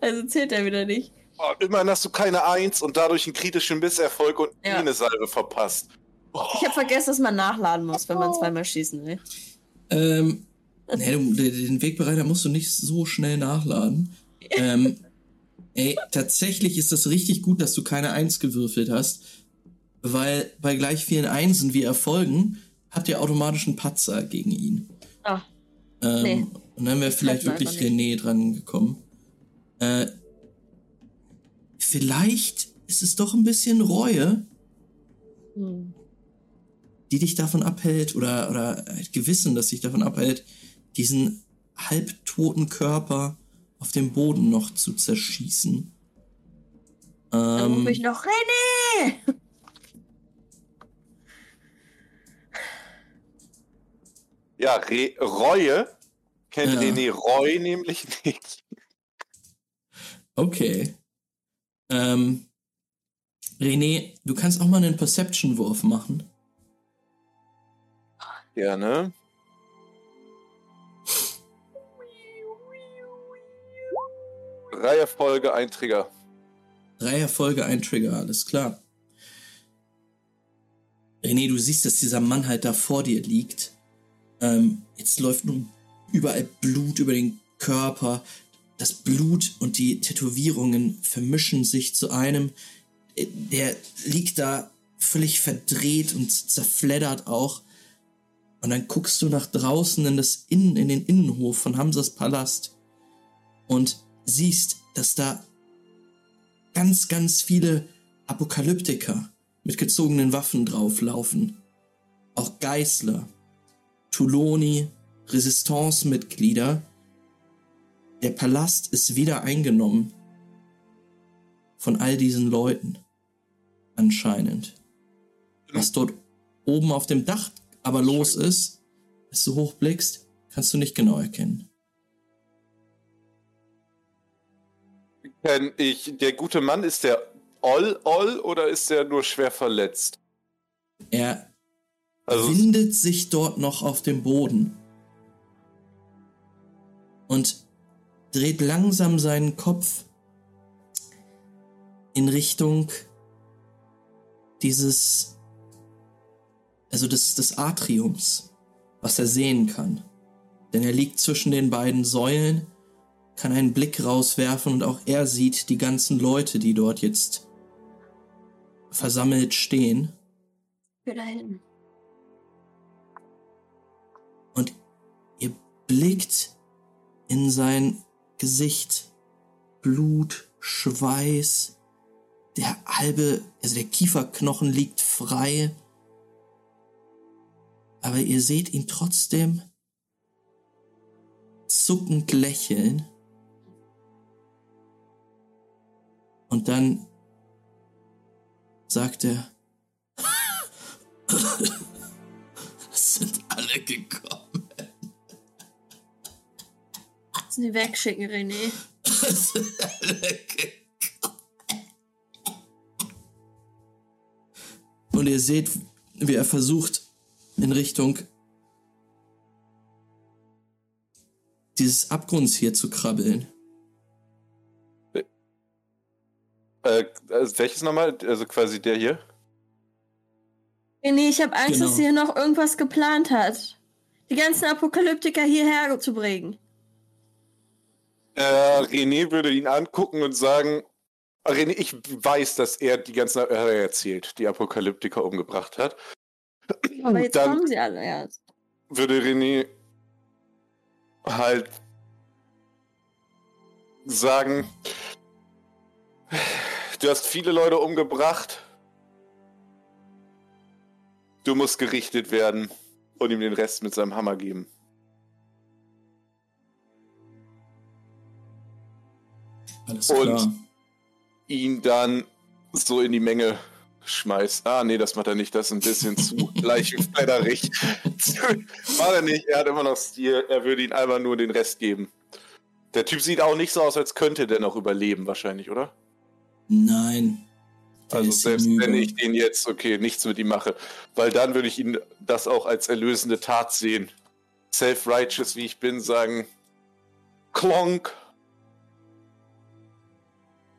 Also zählt er wieder nicht. Oh, immerhin hast du keine Eins und dadurch einen kritischen Misserfolg und Ja. eine Salve verpasst. Ich habe vergessen, dass man nachladen muss, wenn man zweimal schießen will. Ähm, nee, du, den Wegbereiter musst du nicht so schnell nachladen. Ähm, ey, tatsächlich ist das richtig gut, dass du keine Eins gewürfelt hast, weil bei gleich vielen Einsen wie Erfolgen habt ihr automatisch einen Patzer gegen ihn. Ah, Ähm, Nee. Und dann wäre vielleicht wirklich René dran gekommen. Äh, vielleicht ist es doch ein bisschen Reue, hm. die dich davon abhält oder, oder ein Gewissen, das dich davon abhält, diesen halbtoten Körper auf dem Boden noch zu zerschießen. Dann Ähm, rufe ich noch René! Ja, Re Reue kennt Ja. René Roy nämlich nicht. okay. Ähm, René, du kannst auch mal einen Perception-Wurf machen. Gerne. Drei Erfolge, ein Trigger. Drei Erfolge, ein Trigger, alles klar. René, du siehst, dass dieser Mann halt da vor dir liegt. Ähm, jetzt läuft nun überall Blut über den Körper. Das Blut und die Tätowierungen vermischen sich zu einem. Der liegt da völlig verdreht und zerfleddert auch. Und dann guckst du nach draußen in das Innen, in den Innenhof von Hamsas Palast und siehst, dass da ganz, ganz viele Apokalyptiker mit gezogenen Waffen drauflaufen. Auch Geißler, Tuloni, Resistance-Mitglieder. Der Palast ist wieder eingenommen. Von all diesen Leuten. Anscheinend. Was dort oben auf dem Dach aber los ist, als du hochblickst, kannst du nicht genau erkennen. Kenn ich, der gute Mann, ist der Oll Oll oder ist der nur schwer verletzt? Er Also, windet sich dort noch auf dem Boden und dreht langsam seinen Kopf in Richtung dieses, also des, des Atriums, was er sehen kann. Denn er liegt zwischen den beiden Säulen, kann einen Blick rauswerfen und auch er sieht die ganzen Leute, die dort jetzt versammelt stehen. Ich will da hin. Und blickt in sein Gesicht. Blut, Schweiß, der halbe, also der Kieferknochen liegt frei. Aber ihr seht ihn trotzdem zuckend lächeln. Und dann sagt er, es sind alle gekommen. Sie wegschicken, René. Es sind alle gekommen. Und ihr seht, wie er versucht, in Richtung dieses Abgrunds hier zu krabbeln. Äh, also welches nochmal? Also quasi der hier? René, ich habe Angst, Genau. dass sie hier noch irgendwas geplant hat. Die ganzen Apokalyptiker hierher zu bringen. Äh, René würde ihn angucken und sagen, René, ich weiß, dass er die ganzen er ja erzählt, die Apokalyptiker umgebracht hat. Aber jetzt Dann kommen sie alle erst. würde René halt sagen, du hast viele Leute umgebracht. Du musst gerichtet werden und ihm den Rest mit seinem Hammer geben. Alles Und- klar. ihn dann so in die Menge schmeißt. Ah, nee, das macht er nicht. Das ist ein bisschen zu leichenfledderig. macht er nicht. Er hat immer noch Stil. Er würde ihn einfach nur den Rest geben. Der Typ sieht auch nicht so aus, als könnte der noch überleben, wahrscheinlich, oder? Nein. Also selbst hinüber. wenn ich den jetzt, okay, nichts mit ihm mache. Weil dann würde ich ihn das auch als erlösende Tat sehen. Self-righteous, wie ich bin, sagen. Klonk.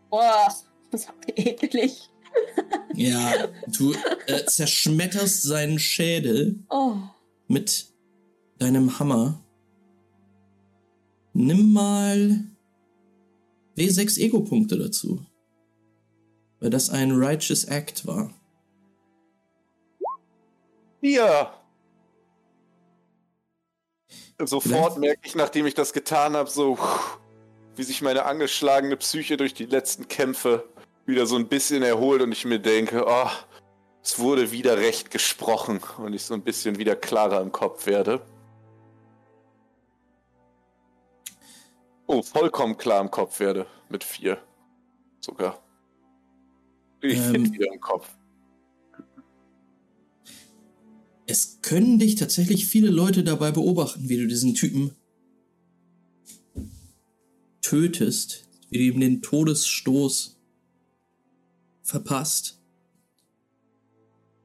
Boah, das ist eklig. Ja, du äh, zerschmetterst seinen Schädel Oh. mit deinem Hammer. Nimm mal W6 Ego-Punkte dazu. Weil das ein Righteous Act war. Hier! Sofort Vielleicht- merke ich, nachdem ich das getan habe, so, wie sich meine angeschlagene Psyche durch die letzten Kämpfe wieder so ein bisschen erholt und ich mir denke, oh, es wurde wieder recht gesprochen und ich so ein bisschen wieder klarer im Kopf werde. Oh, vollkommen klar im Kopf werde. Mit vier. Sogar. Ich Ähm. fit wieder im Kopf. Es können dich tatsächlich viele Leute dabei beobachten, wie du diesen Typen tötest, wie du ihm den Todesstoß verpasst.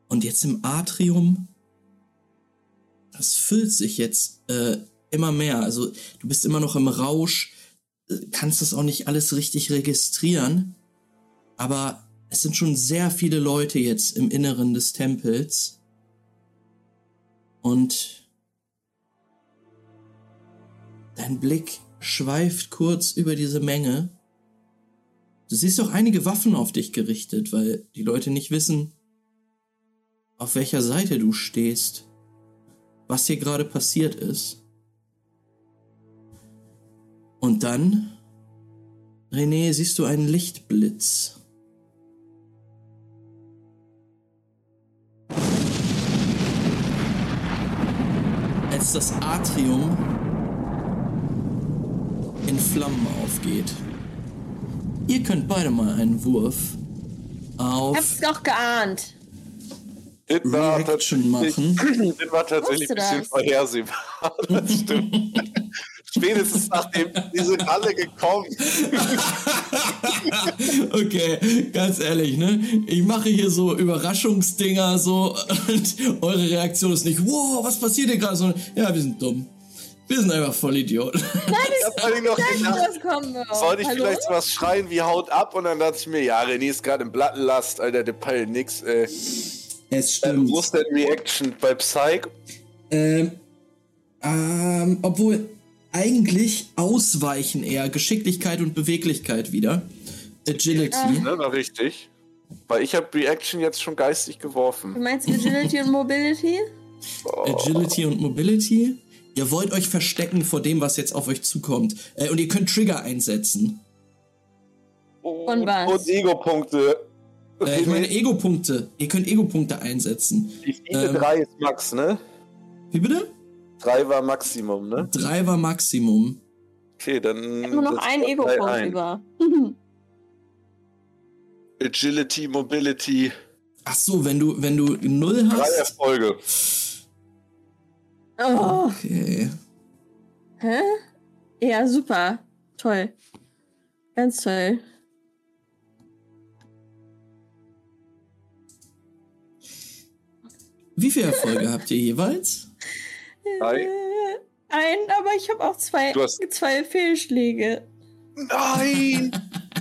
Und jetzt im Atrium, das füllt sich jetzt äh, immer mehr. Also du bist immer noch im Rausch, äh, kannst das auch nicht alles richtig registrieren, aber es sind schon sehr viele Leute jetzt im Inneren des Tempels. Und dein Blick schweift kurz über diese Menge. Du siehst auch einige Waffen auf dich gerichtet, weil die Leute nicht wissen, auf welcher Seite du stehst, was hier gerade passiert ist. Und dann, René, siehst du einen Lichtblitz. Als das Atrium in Flammen aufgeht. Ihr könnt beide mal einen Wurf Ich auf hab's doch geahnt. Das war Reaction tatsächlich- machen. Das war tatsächlich ein bisschen vorhersehbar. Das stimmt. Spätestens nachdem, die sind alle gekommen. Okay, ganz ehrlich, ne? Ich mache hier so Überraschungsdinger so und eure Reaktion ist nicht, wow, was passiert hier gerade? Sondern, ja, wir sind dumm. Wir sind einfach voll Idioten. Ich hab vorhin noch gedacht, sollte ich Hallo? vielleicht was schreien wie Haut ab? Und dann dachte ich mir, ja, René ist gerade im Blattenlast, Alter, der peilt nix, ey. Es Äh, Wo ist denn Reaction bei Psych? Ähm, ähm, obwohl eigentlich ausweichen eher Geschicklichkeit und Beweglichkeit wieder. Agility. Ne, na richtig. Weil ich habe Reaction jetzt schon geistig Du geworfen. meinst Agility und Mobility? Agility und Mobility. Ihr wollt euch verstecken vor dem, was jetzt auf euch zukommt. Äh, und ihr könnt Trigger einsetzen. Und was? Und Ego-Punkte. Äh, ich meine Ego-Punkte. Ihr könnt Ego-Punkte einsetzen. Die viele ähm, 3 ist Max, ne? Wie bitte? 3 war Maximum, ne? Drei war Maximum. Okay, dann. Ich hab nur noch drei Ego-Punkt ein. über. Agility, Mobility. Ach so, wenn du, wenn du null Drei hast. Erfolge. oh. Okay. Hä? Ja, super. Toll. Ganz toll. Wie viele Erfolge habt ihr jeweils? Äh, Ein, aber ich habe auch zwei, Du hast- zwei Fehlschläge. Nein!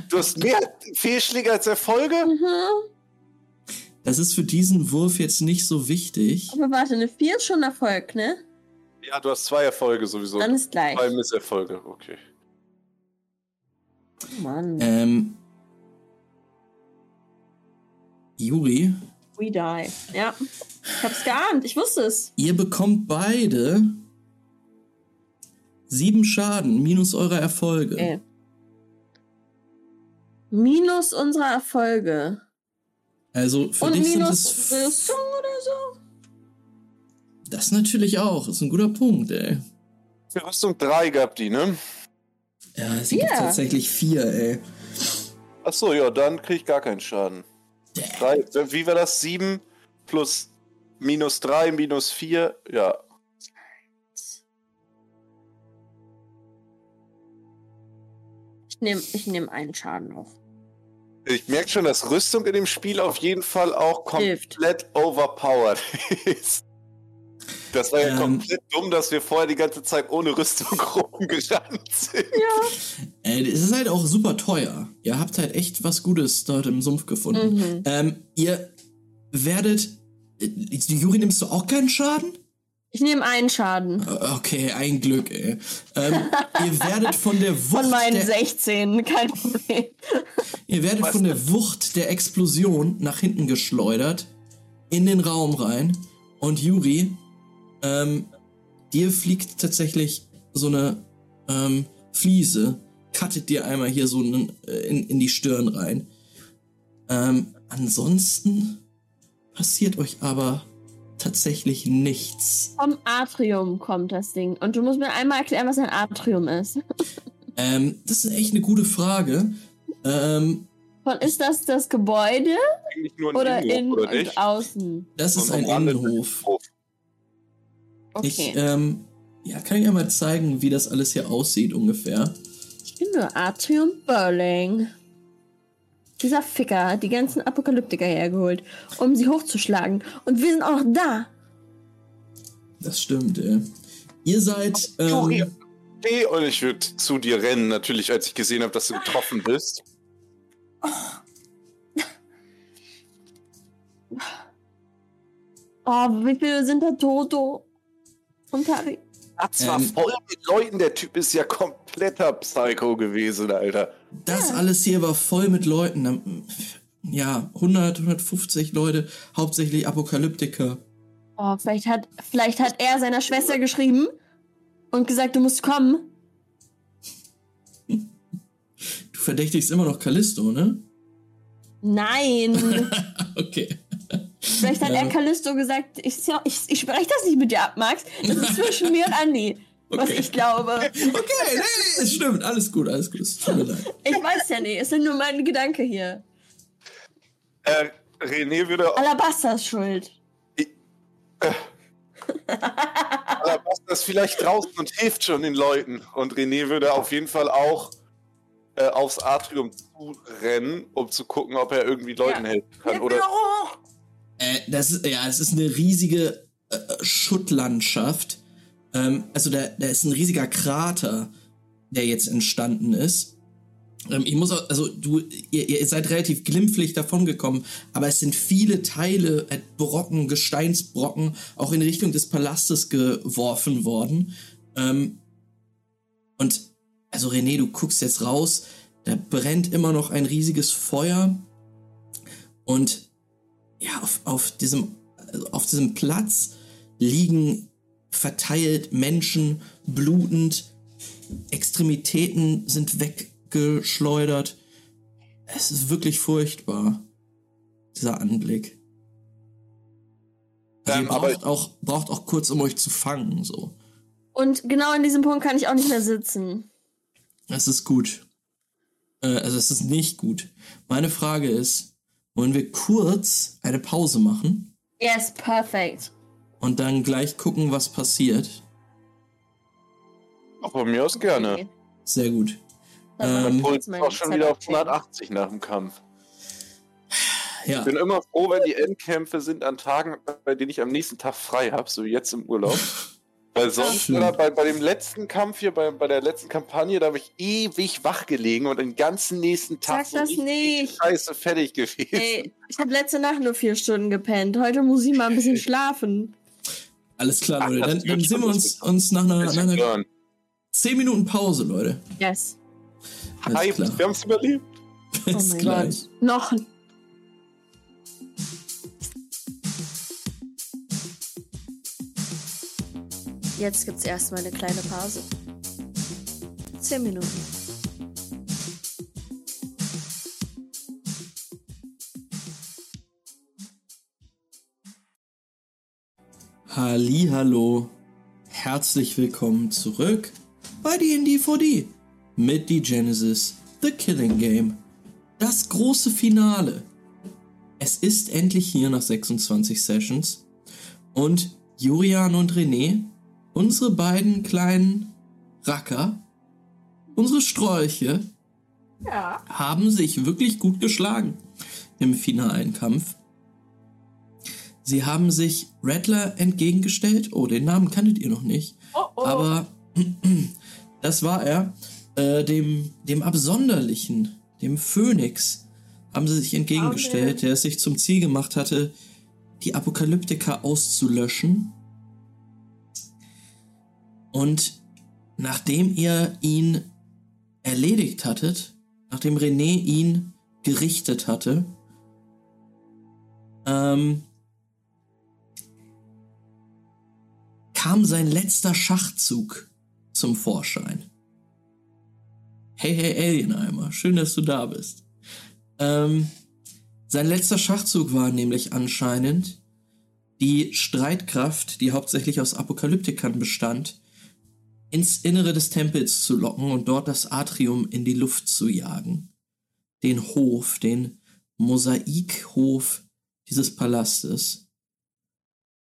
du hast mehr Fehlschläge als Erfolge? Mhm. Das ist für diesen Wurf jetzt nicht so wichtig. Aber warte, eine 4 ist schon Erfolg, ne? Ja, du hast zwei Erfolge sowieso. Dann ist gleich. Zwei Misserfolge, okay. Oh Mann. Ähm. Juri, We die. Ja. Ich hab's geahnt. Ich wusste es. ihr bekommt beide sieben Schaden minus eure Erfolge. Okay. Minus unserer Erfolge. Also für Und dich sind minus es. Rüstung oder so? Das natürlich auch. Ist ein guter Punkt, ey. Für Rüstung 3 gab die, ne? Ja, es gibt tatsächlich vier, ey. Achso, ja, dann krieg ich gar keinen Schaden. Drei, wie war das? 7 plus minus 3 minus 4? Ja. Ich nehme ich nehm einen Schaden auf. Ich merke schon, dass Rüstung in dem Spiel auf jeden Fall auch Hilft. komplett overpowered ist. Das war ja Ähm. komplett dumm, dass wir vorher die ganze Zeit ohne Rüstung rumgerannt sind. Äh, es ist halt auch super teuer. Ihr habt halt echt was Gutes dort im Sumpf gefunden. Mhm. Ähm, ihr werdet. Äh, Juri, nimmst du auch keinen Schaden? Ich nehme einen Schaden. Äh, Okay, ein Glück, ey. Ähm, ihr werdet von der Wucht. Von meinen der, 16, kein Problem. ihr werdet Was von der Wucht der Explosion nach hinten geschleudert. In den Raum rein. Und Juri, ähm, dir fliegt tatsächlich so eine ähm, Fliese. Cuttet dir einmal hier so einen, äh, in, in die Stirn rein. Ähm, ansonsten passiert euch aber tatsächlich nichts. Vom Atrium kommt das Ding. Und du musst mir einmal erklären, was ein Atrium ist. Ähm, das ist echt eine gute Frage. Ähm, Von, ist das das Gebäude Eigentlich nur ein oder Innenhof, in oder und außen? das ist ein umrandeter Innenhof. Okay. Ich, ähm, ja, kann ich ja mal zeigen, wie das alles hier aussieht ungefähr. Ich bin nur Atrium Burling. Dieser Ficker hat die ganzen Apokalyptiker hergeholt, um sie hochzuschlagen. Und wir sind auch noch da. Das stimmt, äh. Ihr seid, ähm, okay, und ich würde zu dir rennen, natürlich, als ich gesehen habe, dass du getroffen bist. Oh, wie viele sind da Toto? Und Tari? Das war Ähm. voll mit Leuten, der Typ ist ja kompletter Psycho gewesen, Alter. das alles hier war voll mit Leuten. ähm, Ja, 100, 150 Leute, hauptsächlich Apokalyptiker. Oh, vielleicht hat, vielleicht hat er seiner Schwester geschrieben und gesagt, du musst kommen. Du verdächtigst immer noch Callisto, ne? Nein. Okay. Vielleicht hat Ja. er Callisto gesagt, ich, ich, ich spreche das nicht mit dir ab, Max. Das ist zwischen mir und Andi. Was Okay. ich glaube. Okay, nee, nee, es stimmt. Alles gut, alles gut. Es tut mir leid. Ich weiß ja nicht. Es sind nur meine Gedanken hier. Äh, René würde Alabaster ist schuld. Alabasta ist vielleicht draußen und hilft schon den Leuten. Und René würde auf jeden Fall auch äh, aufs Atrium zurennen, um zu gucken, ob er irgendwie Leuten Ja. helfen kann. Hilf Oder mir hoch! Äh, das ist, ja, es ist eine riesige äh, Schuttlandschaft. Ähm, also da, da ist ein riesiger Krater, der jetzt entstanden ist. Ähm, ich muss auch, also du, ihr, ihr seid relativ glimpflich davongekommen, aber es sind viele Teile, äh, Brocken, Gesteinsbrocken, auch in Richtung des Palastes geworfen worden. Ähm, und also René, du guckst jetzt raus, da brennt immer noch ein riesiges Feuer. Und ja, auf, auf, diesem, also auf diesem Platz liegen verteilt, Menschen blutend, Extremitäten sind weggeschleudert. Es ist wirklich furchtbar, dieser Anblick. Also Ähm, ihr aber- braucht auch, braucht auch kurz, um euch zu fangen, so. Und genau in diesem Punkt kann ich auch nicht mehr sitzen. Das ist gut. Äh, also es ist nicht gut. Meine Frage ist, wollen wir kurz eine Pause machen Yes, perfekt. und dann gleich gucken, was passiert? Auch von mir aus gerne. Okay. Sehr gut. Dann Ähm, Puls ist auch schon wieder auf Setup-Check. 180 nach dem Kampf. Ja, Ich bin immer froh, wenn die Endkämpfe sind an Tagen, bei denen ich am nächsten Tag frei habe, so wie jetzt im Urlaub. Weil sonst, oder bei, bei dem letzten Kampf hier, bei, bei der letzten Kampagne, da habe ich ewig wach gelegen und den ganzen nächsten Tag Sag das nicht. scheiße fertig gewesen. Ey, ich habe letzte Nacht nur vier Stunden gepennt. Heute muss ich mal ein bisschen schlafen. alles klar, Ach, Leute. Dann, dann sehen wir uns, uns nach einer, nach Bisschen einer hören. 10 Minuten Pause, Leute. Yes. Alles Hi, klar. wir haben es überlebt. Oh Bis mein gleich. Gott. Noch. Jetzt gibt's erstmal eine kleine Pause. Zehn Minuten. Hallo, herzlich willkommen zurück bei D&D4D mit die Genesis The Killing Game. Das große Finale. Es ist endlich hier nach 26 Sessions und Jurian und René, unsere beiden kleinen Racker, unsere Strolche, Ja. haben sich wirklich gut geschlagen im finalen Kampf. Sie haben sich Rattler entgegengestellt. Oh, den Namen kanntet ihr noch nicht. Oh, oh. Aber das war er. Äh, dem, dem Absonderlichen, dem Phönix, haben sie sich entgegengestellt, der es sich zum Ziel gemacht hatte, die Apokalyptiker auszulöschen. Und nachdem ihr ihn erledigt hattet, nachdem René ihn gerichtet hatte, ähm, kam sein letzter Schachzug zum Vorschein. Hey, hey, Alienheimer, schön, dass du da bist. Ähm, sein letzter Schachzug war nämlich anscheinend, die Streitkraft, die hauptsächlich aus Apokalyptikern bestand, ins Innere des Tempels zu locken und dort das Atrium in die Luft zu jagen. Den Hof, den Mosaikhof dieses Palastes.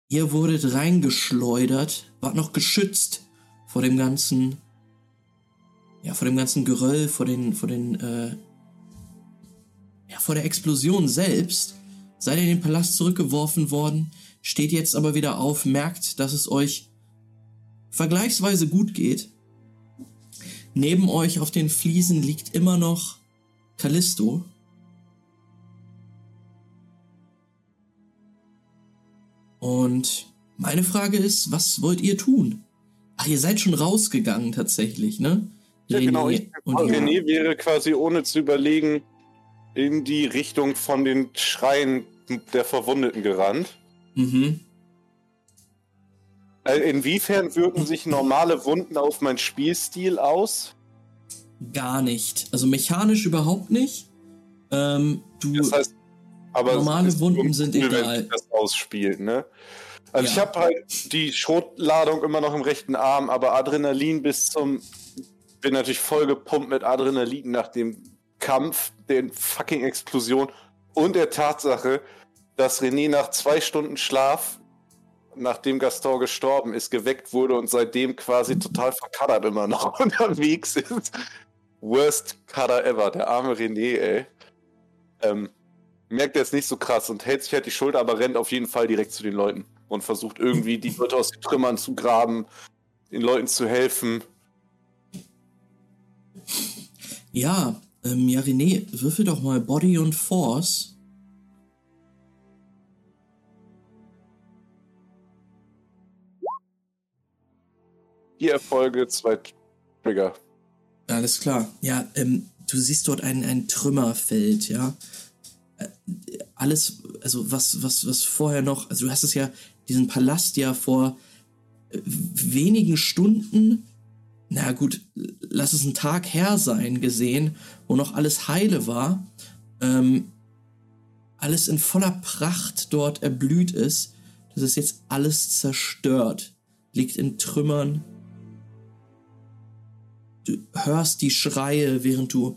Ihr wurdet reingeschleudert, wart noch geschützt vor dem ganzen, ja, vor dem ganzen Geröll, vor den, vor den, äh, ja, vor der Explosion selbst. Seid ihr in den Palast zurückgeworfen worden, steht jetzt aber wieder auf, merkt, dass es euch vergleichsweise gut geht. Neben euch auf den Fliesen liegt immer noch Callisto. Und meine Frage ist, was wollt ihr tun? Ach, ihr seid schon rausgegangen tatsächlich, ne? Ja, genau. René Ich, und. René wäre quasi ohne zu überlegen in die Richtung von den Schreien der Verwundeten gerannt. Mhm. Äh, Inwiefern wirken sich normale Wunden auf meinen Spielstil aus? Gar nicht. Also mechanisch überhaupt nicht. Ähm, du, Das heißt, aber Normale Wunden sind egal. Wenn sich das ausspielt, ne? Also Ja. ich habe halt die Schrotladung immer noch im rechten Arm, aber Adrenalin bis zum bin natürlich voll gepumpt mit Adrenalin nach dem Kampf, den fucking Explosion und der Tatsache, dass René nach zwei Stunden Schlaf, nachdem Gaston gestorben ist, geweckt wurde und seitdem quasi total verkaddert immer noch unterwegs ist. Worst Cutter ever, der arme René, ey. Ähm, merkt er es nicht so krass und hält sich halt die Schulter, aber rennt auf jeden Fall direkt zu den Leuten und versucht irgendwie die Leute aus den Trümmern zu graben, den Leuten zu helfen. ja, ähm, ja, René, würfel doch mal Body und Force. Vier Erfolge, zwei Trigger. Alles klar. Ja, ähm, du siehst dort ein, ein Trümmerfeld, ja. Äh, Alles, also was, was, was vorher noch, also du hast es ja, diesen Palast ja vor wenigen Stunden, na gut, lass es ein Tag her sein, gesehen, wo noch alles heile war, ähm, alles in voller Pracht dort erblüht ist. Das ist jetzt alles zerstört, liegt in Trümmern. Du hörst die Schreie, während du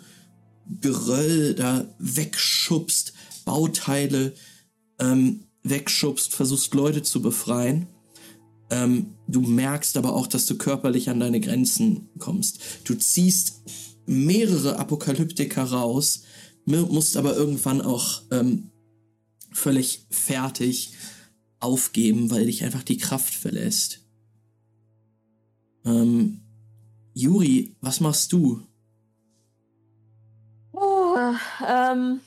Geröll da wegschubst, Bauteile ähm, wegschubst, versuchst Leute zu befreien. Ähm, du merkst aber auch, dass du körperlich an deine Grenzen kommst. Du ziehst mehrere Apokalyptiker raus, musst aber irgendwann auch ähm, völlig fertig aufgeben, weil dich einfach die Kraft verlässt. Ähm, Juri, was machst du? Oh, ähm,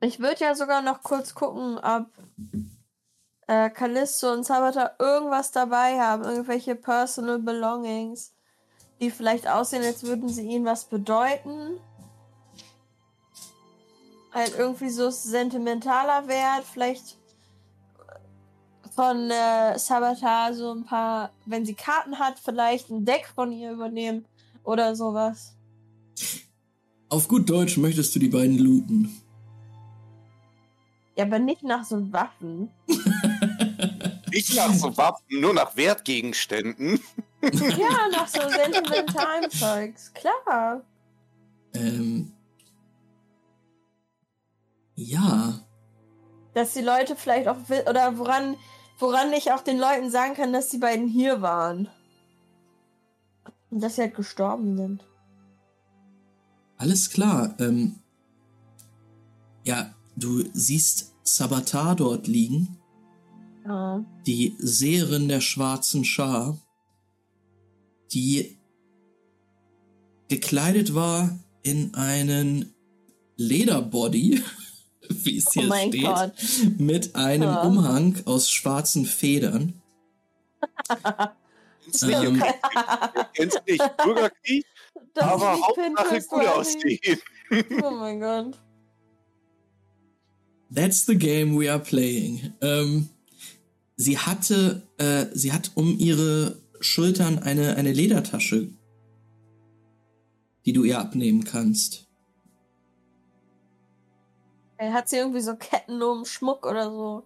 ich würde ja sogar noch kurz gucken, ob äh, Callisto und Sabata irgendwas dabei haben, irgendwelche Personal Belongings, die vielleicht aussehen, als würden sie ihnen was bedeuten. Halt irgendwie so sentimentaler Wert, vielleicht von äh, Sabata so ein paar, wenn sie Karten hat, vielleicht ein Deck von ihr übernehmen oder sowas. Auf gut Deutsch möchtest du die beiden looten. Ja, aber nicht nach so Waffen. nicht nach so Waffen, nur nach Wertgegenständen. ja, nach so sentimentalen Zeugs, klar. Ähm. Ja. Dass die Leute vielleicht auch oder woran, woran ich auch den Leuten sagen kann, dass die beiden hier waren. Und dass sie halt gestorben sind. Alles klar. Ähm, ja, du siehst Sabatar dort liegen. Ja. Die Seherin der schwarzen Schar, die gekleidet war in einen Lederbody, wie es hier oh steht, Gott. mit einem ja. Umhang aus schwarzen Federn. ähm, Kennst du nicht Bürgerkrieg? Das aber Hauptsache gut aussehen. Oh mein Gott. That's the game we are playing. Ähm, sie hatte, äh, sie hat um ihre Schultern eine, eine Ledertasche, die du ihr abnehmen kannst. Hat sie irgendwie so Ketten um Schmuck oder so?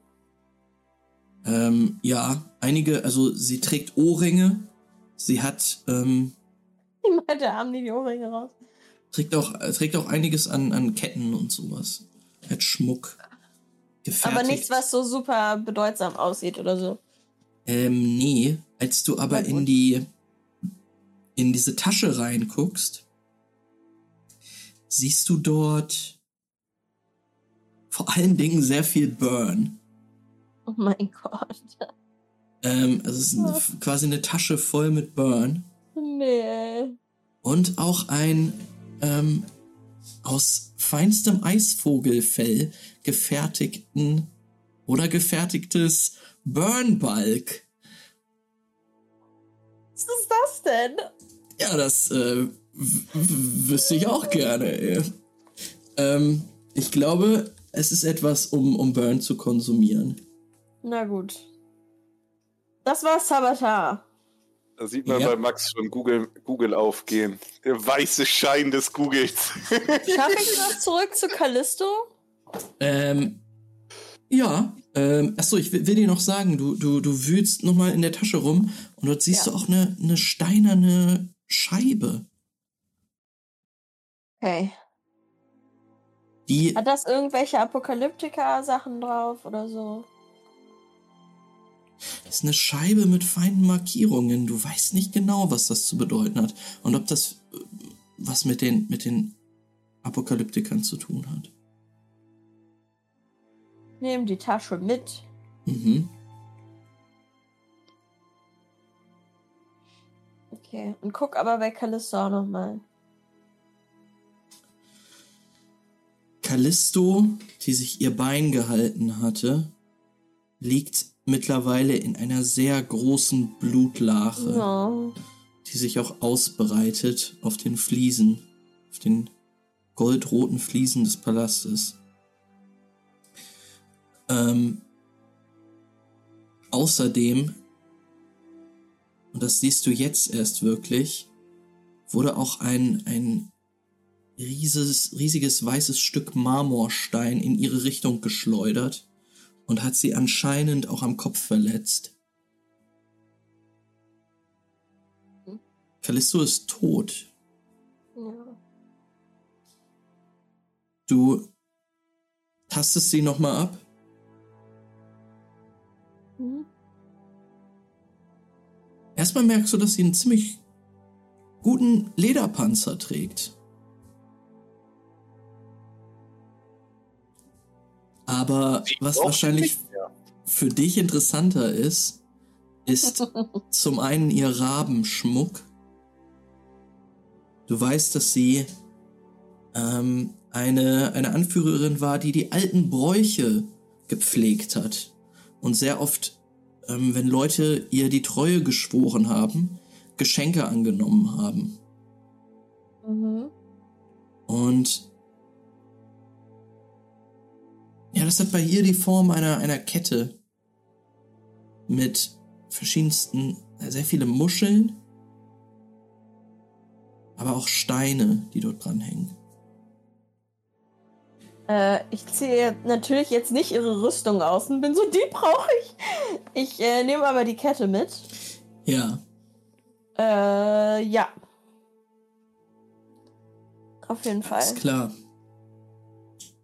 Ähm, ja, einige, also sie trägt Ohrringe. Sie hat, ähm, Ich meinte, haben die die Ohrringe raus. Trägt auch, trägt auch einiges an, an Ketten und sowas. Hat Schmuck. Gefertigt. Aber nichts, was so super bedeutsam aussieht oder so. Ähm, nee. Als du aber in die, in diese Tasche reinguckst, siehst du dort vor allen Dingen sehr viel Burn. Oh mein Gott. Ähm, also es ist eine, quasi eine Tasche voll mit Burn. Nee. Und auch ein ähm, aus feinstem Eisvogelfell gefertigten oder gefertigtes Burnbalg. Was ist das denn? Ja, das äh, wüsste ich auch gerne. Ähm, ich glaube, es ist etwas, um, um Burn zu konsumieren. Na gut. Das war Sabatar. Da sieht man ja. bei Max schon Google, Google aufgehen. Der weiße Schein des Googles. Schaffe ich noch zurück zu Callisto? Ähm, ja. Ähm, achso, ich will, will, dir noch sagen, du, du, du wühlst nochmal in der Tasche rum und dort siehst ja. du auch eine, eine steinerne Scheibe. Okay. Die, Hat das irgendwelche Apokalyptika-Sachen drauf oder so? Das ist eine Scheibe mit feinen Markierungen. Du weißt nicht genau, was das zu bedeuten hat. Und ob das äh, was mit den, mit den Apokalyptikern zu tun hat. Nehmen die Tasche mit. Mhm. Okay, und guck aber bei Callisto auch nochmal. Callisto, die sich ihr Bein gehalten hatte, liegt mittlerweile in einer sehr großen Blutlache, ja. die sich auch ausbreitet auf den Fliesen, auf den goldroten Fliesen des Palastes. Ähm, außerdem und das siehst du jetzt erst wirklich, wurde auch ein, ein rieses, riesiges weißes Stück Marmorstein in ihre Richtung geschleudert und hat sie anscheinend auch am Kopf verletzt. Callisto ist tot. Ja. Du tastest sie nochmal ab. Mhm. Erstmal merkst du, dass sie einen ziemlich guten Lederpanzer trägt. Aber was wahrscheinlich für dich interessanter ist, ist zum einen ihr Rabenschmuck. Du weißt, dass sie ähm, eine, eine Anführerin war, die die alten Bräuche gepflegt hat. Und sehr oft, ähm, wenn Leute ihr die Treue geschworen haben, Geschenke angenommen haben. Mhm. Und ja, das hat bei ihr die Form einer, einer Kette mit verschiedensten, äh, sehr viele Muscheln, aber auch Steine, die dort dran hängen. Äh, ich ziehe natürlich jetzt nicht ihre Rüstung aus und bin so, die brauche ich. Ich äh, nehme aber die Kette mit. Ja, Äh, ja. Auf jeden Fall. ist klar.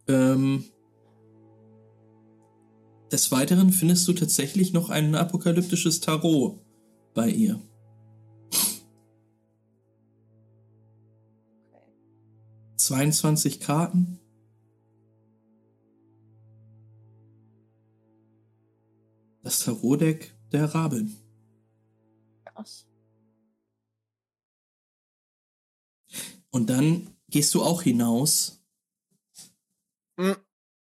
Ähm, des Weiteren findest du tatsächlich noch ein apokalyptisches Tarot bei ihr. 22 Karten. Das Tarotdeck der Rabin. Krass. Und dann gehst du auch hinaus. Hm.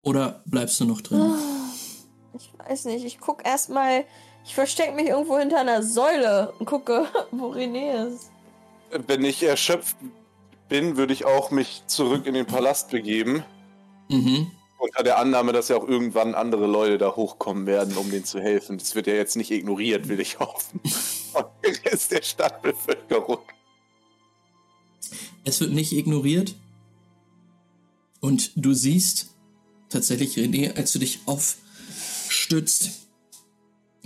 Oder bleibst du noch drin? Ah, Ich weiß nicht. Ich guck erstmal. Ich verstecke mich irgendwo hinter einer Säule und gucke, wo René ist. Wenn ich erschöpft bin, würde ich auch mich zurück in den Palast begeben. Mhm. Unter der Annahme, dass ja auch irgendwann andere Leute da hochkommen werden, um denen zu helfen. Das wird ja jetzt nicht ignoriert, will ich hoffen. Von dem Rest der Stadtbevölkerung. Es wird nicht ignoriert. Und du siehst tatsächlich, René, als du dich aufstützt,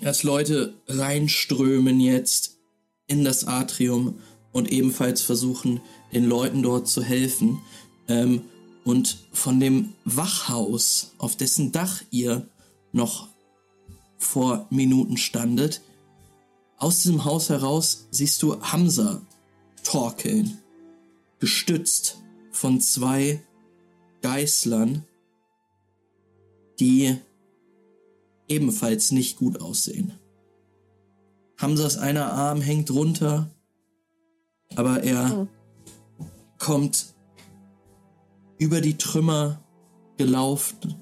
dass Leute reinströmen jetzt in das Atrium und ebenfalls versuchen, den Leuten dort zu helfen. Ähm, und von dem Wachhaus, auf dessen Dach ihr noch vor Minuten standet, aus diesem Haus heraus siehst du Hamza torkeln gestützt von zwei Geißlern, die ebenfalls nicht gut aussehen. Hamzas einer Arm hängt runter, aber er Hm. kommt über die Trümmer gelaufen.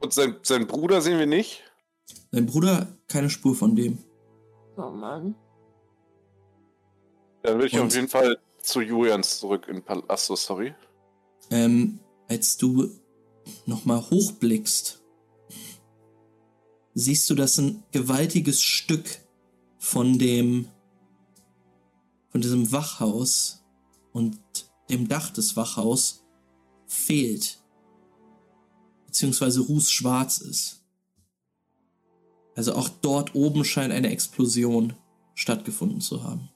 Und sein, sein Bruder sehen wir nicht. Sein Bruder, keine Spur von dem. Oh Mann. Dann würde ich Und- auf jeden Fall zu Julians zurück in Palast. Achso, sorry. Ähm, als du nochmal hochblickst, siehst du, dass ein gewaltiges Stück von dem, von diesem Wachhaus und dem Dach des Wachhaus fehlt. Beziehungsweise rußschwarz ist. Also auch dort oben scheint eine Explosion stattgefunden zu haben.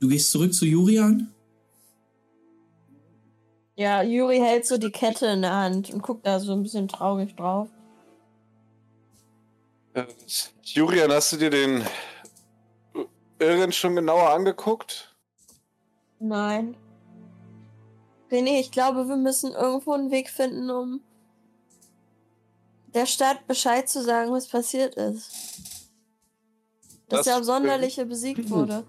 Du gehst zurück zu Jurian? Ja, Juri hält so die Kette in der Hand und guckt da so ein bisschen traurig drauf. Äh, Julian, hast du dir den Irren schon genauer angeguckt? Nein. René, ich glaube, wir müssen irgendwo einen Weg finden, um der Stadt Bescheid zu sagen, was passiert ist. Dass Das der Absonderliche besiegt wurde.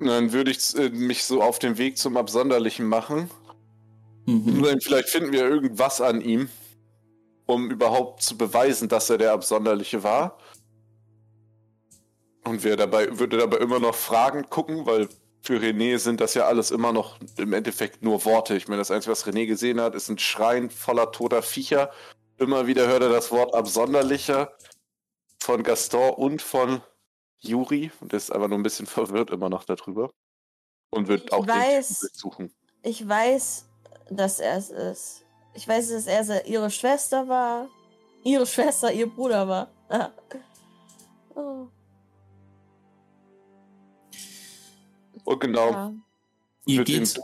Dann würde ich äh, mich so auf den Weg zum Absonderlichen machen. Mhm. Vielleicht finden wir irgendwas an ihm, um überhaupt zu beweisen, dass er der Absonderliche war. Und wir dabei, würde dabei immer noch Fragen gucken, weil für René sind das ja alles immer noch im Endeffekt nur Worte. Ich meine, das Einzige, was René gesehen hat, ist ein Schrein voller toter Viecher. Immer wieder hört er das Wort absonderlicher von Gaston und von Juri und ist aber nur ein bisschen verwirrt immer noch darüber. Und wird Ich auch weiß. den Typen suchen. Ich weiß, dass er es ist. Ich weiß, dass er ihre Schwester war. Ihre Schwester, ihr Bruder war. oh, Und genau, ja. Ihr geht,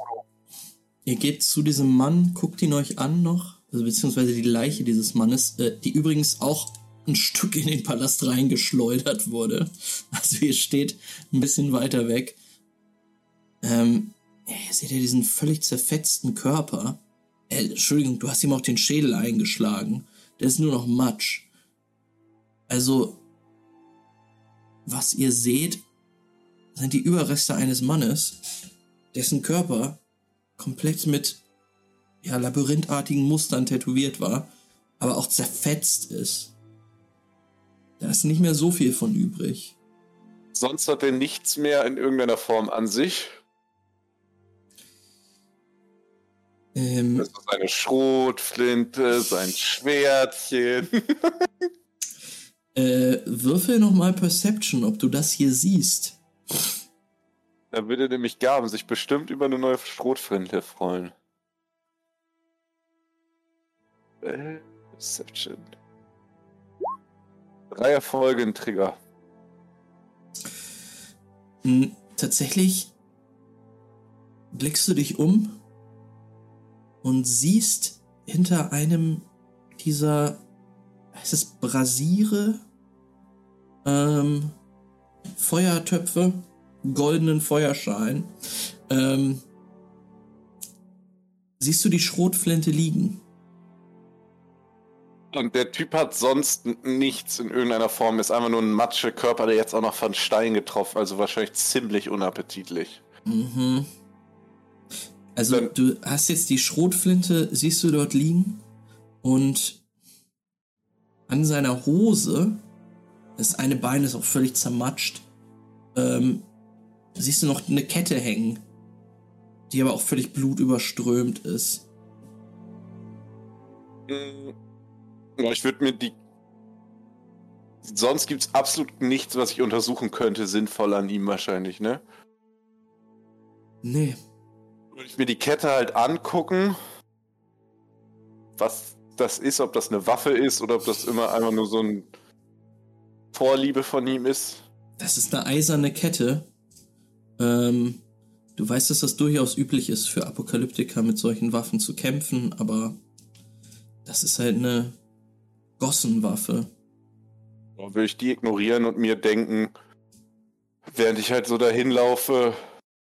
ihr geht zu diesem Mann, guckt ihn euch an noch, also beziehungsweise die Leiche dieses Mannes, äh, die übrigens auch Stück in den Palast reingeschleudert wurde. Also ihr steht ein bisschen weiter weg. Ähm, ihr seht ja diesen völlig zerfetzten Körper. Äh, Entschuldigung, du hast ihm auch den Schädel eingeschlagen. Der ist nur noch Matsch. Also, was ihr seht, sind die Überreste eines Mannes, dessen Körper komplett mit ja, labyrinthartigen Mustern tätowiert war, aber auch zerfetzt ist. Da ist nicht mehr so viel von übrig. sonst hat er nichts mehr in irgendeiner Form an sich. Ähm, Das ist seine Schrotflinte, sein Schwertchen. äh, würfel nochmal Perception, ob du das hier siehst. Da würde nämlich Gaben sich bestimmt über eine neue Schrotflinte freuen. Äh, Perception. Drei Erfolge in Trigger. Hm, tatsächlich blickst du dich um und siehst hinter einem dieser, heißt es Brasiere, ähm, Feuertöpfe, goldenen Feuerschalen, ähm, siehst du die Schrotflinte liegen. Und der Typ hat sonst nichts in irgendeiner Form. Ist einfach nur ein Matschekörper, der jetzt auch noch von Stein getroffen. Also wahrscheinlich ziemlich unappetitlich. Mhm. Also Dann- du hast jetzt die Schrotflinte, siehst du dort liegen und an seiner Hose, das eine Bein ist auch völlig zermatscht, ähm, siehst du noch eine Kette hängen, die aber auch völlig blutüberströmt ist. Mm, Ja, ich würde mir die. Sonst gibt's absolut nichts, was ich untersuchen könnte, sinnvoll an ihm wahrscheinlich, ne? Nee. Würde ich mir die Kette halt angucken, was das ist, ob das eine Waffe ist oder ob das immer einfach nur so ein Vorliebe von ihm ist. Das ist eine eiserne Kette. Ähm, du weißt, dass das durchaus üblich ist für Apokalyptiker mit solchen Waffen zu kämpfen, aber das ist halt eine Gossenwaffe. Dann würde ich die ignorieren und mir denken, während ich halt so dahin laufe,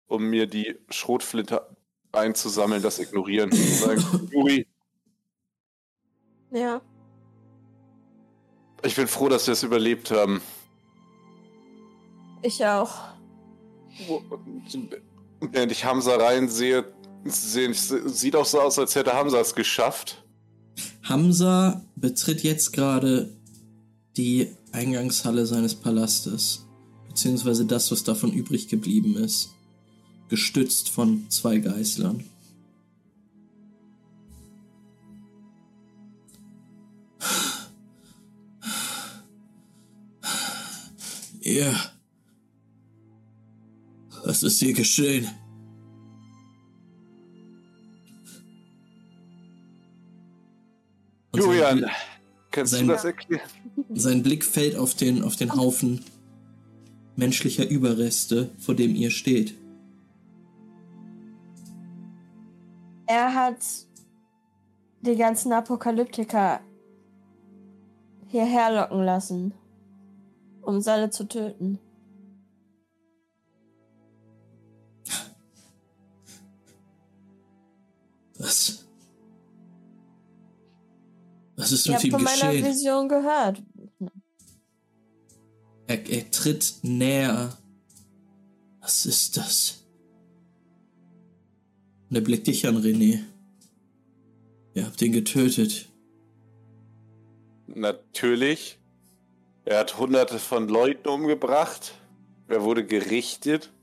um mir die Schrotflinte einzusammeln, das ignorieren. Sagen, Juri, Ja. ich bin froh, dass wir es überlebt haben. Ich auch. Während ich Hamza reinsehe, sehe- sieht auch so aus, als hätte Hamza es geschafft. Hamza betritt jetzt gerade die Eingangshalle seines Palastes, beziehungsweise das, was davon übrig geblieben ist, gestützt von zwei Geißlern. Ja. Was ist hier geschehen? Sein Julian, kannst sein- du das erklären? sein Blick fällt auf den, auf den Haufen menschlicher Überreste, vor dem ihr steht. Er hat die ganzen Apokalyptiker hierher locken lassen, um sie alle zu töten. Was? Was ist mit ihm von meiner geschehen? Vision gehört. Er, er tritt näher. Was ist das? Und er blickt dich an, René. Ihr habt ihn getötet. Natürlich. Er hat hunderte von Leuten umgebracht. Er wurde gerichtet.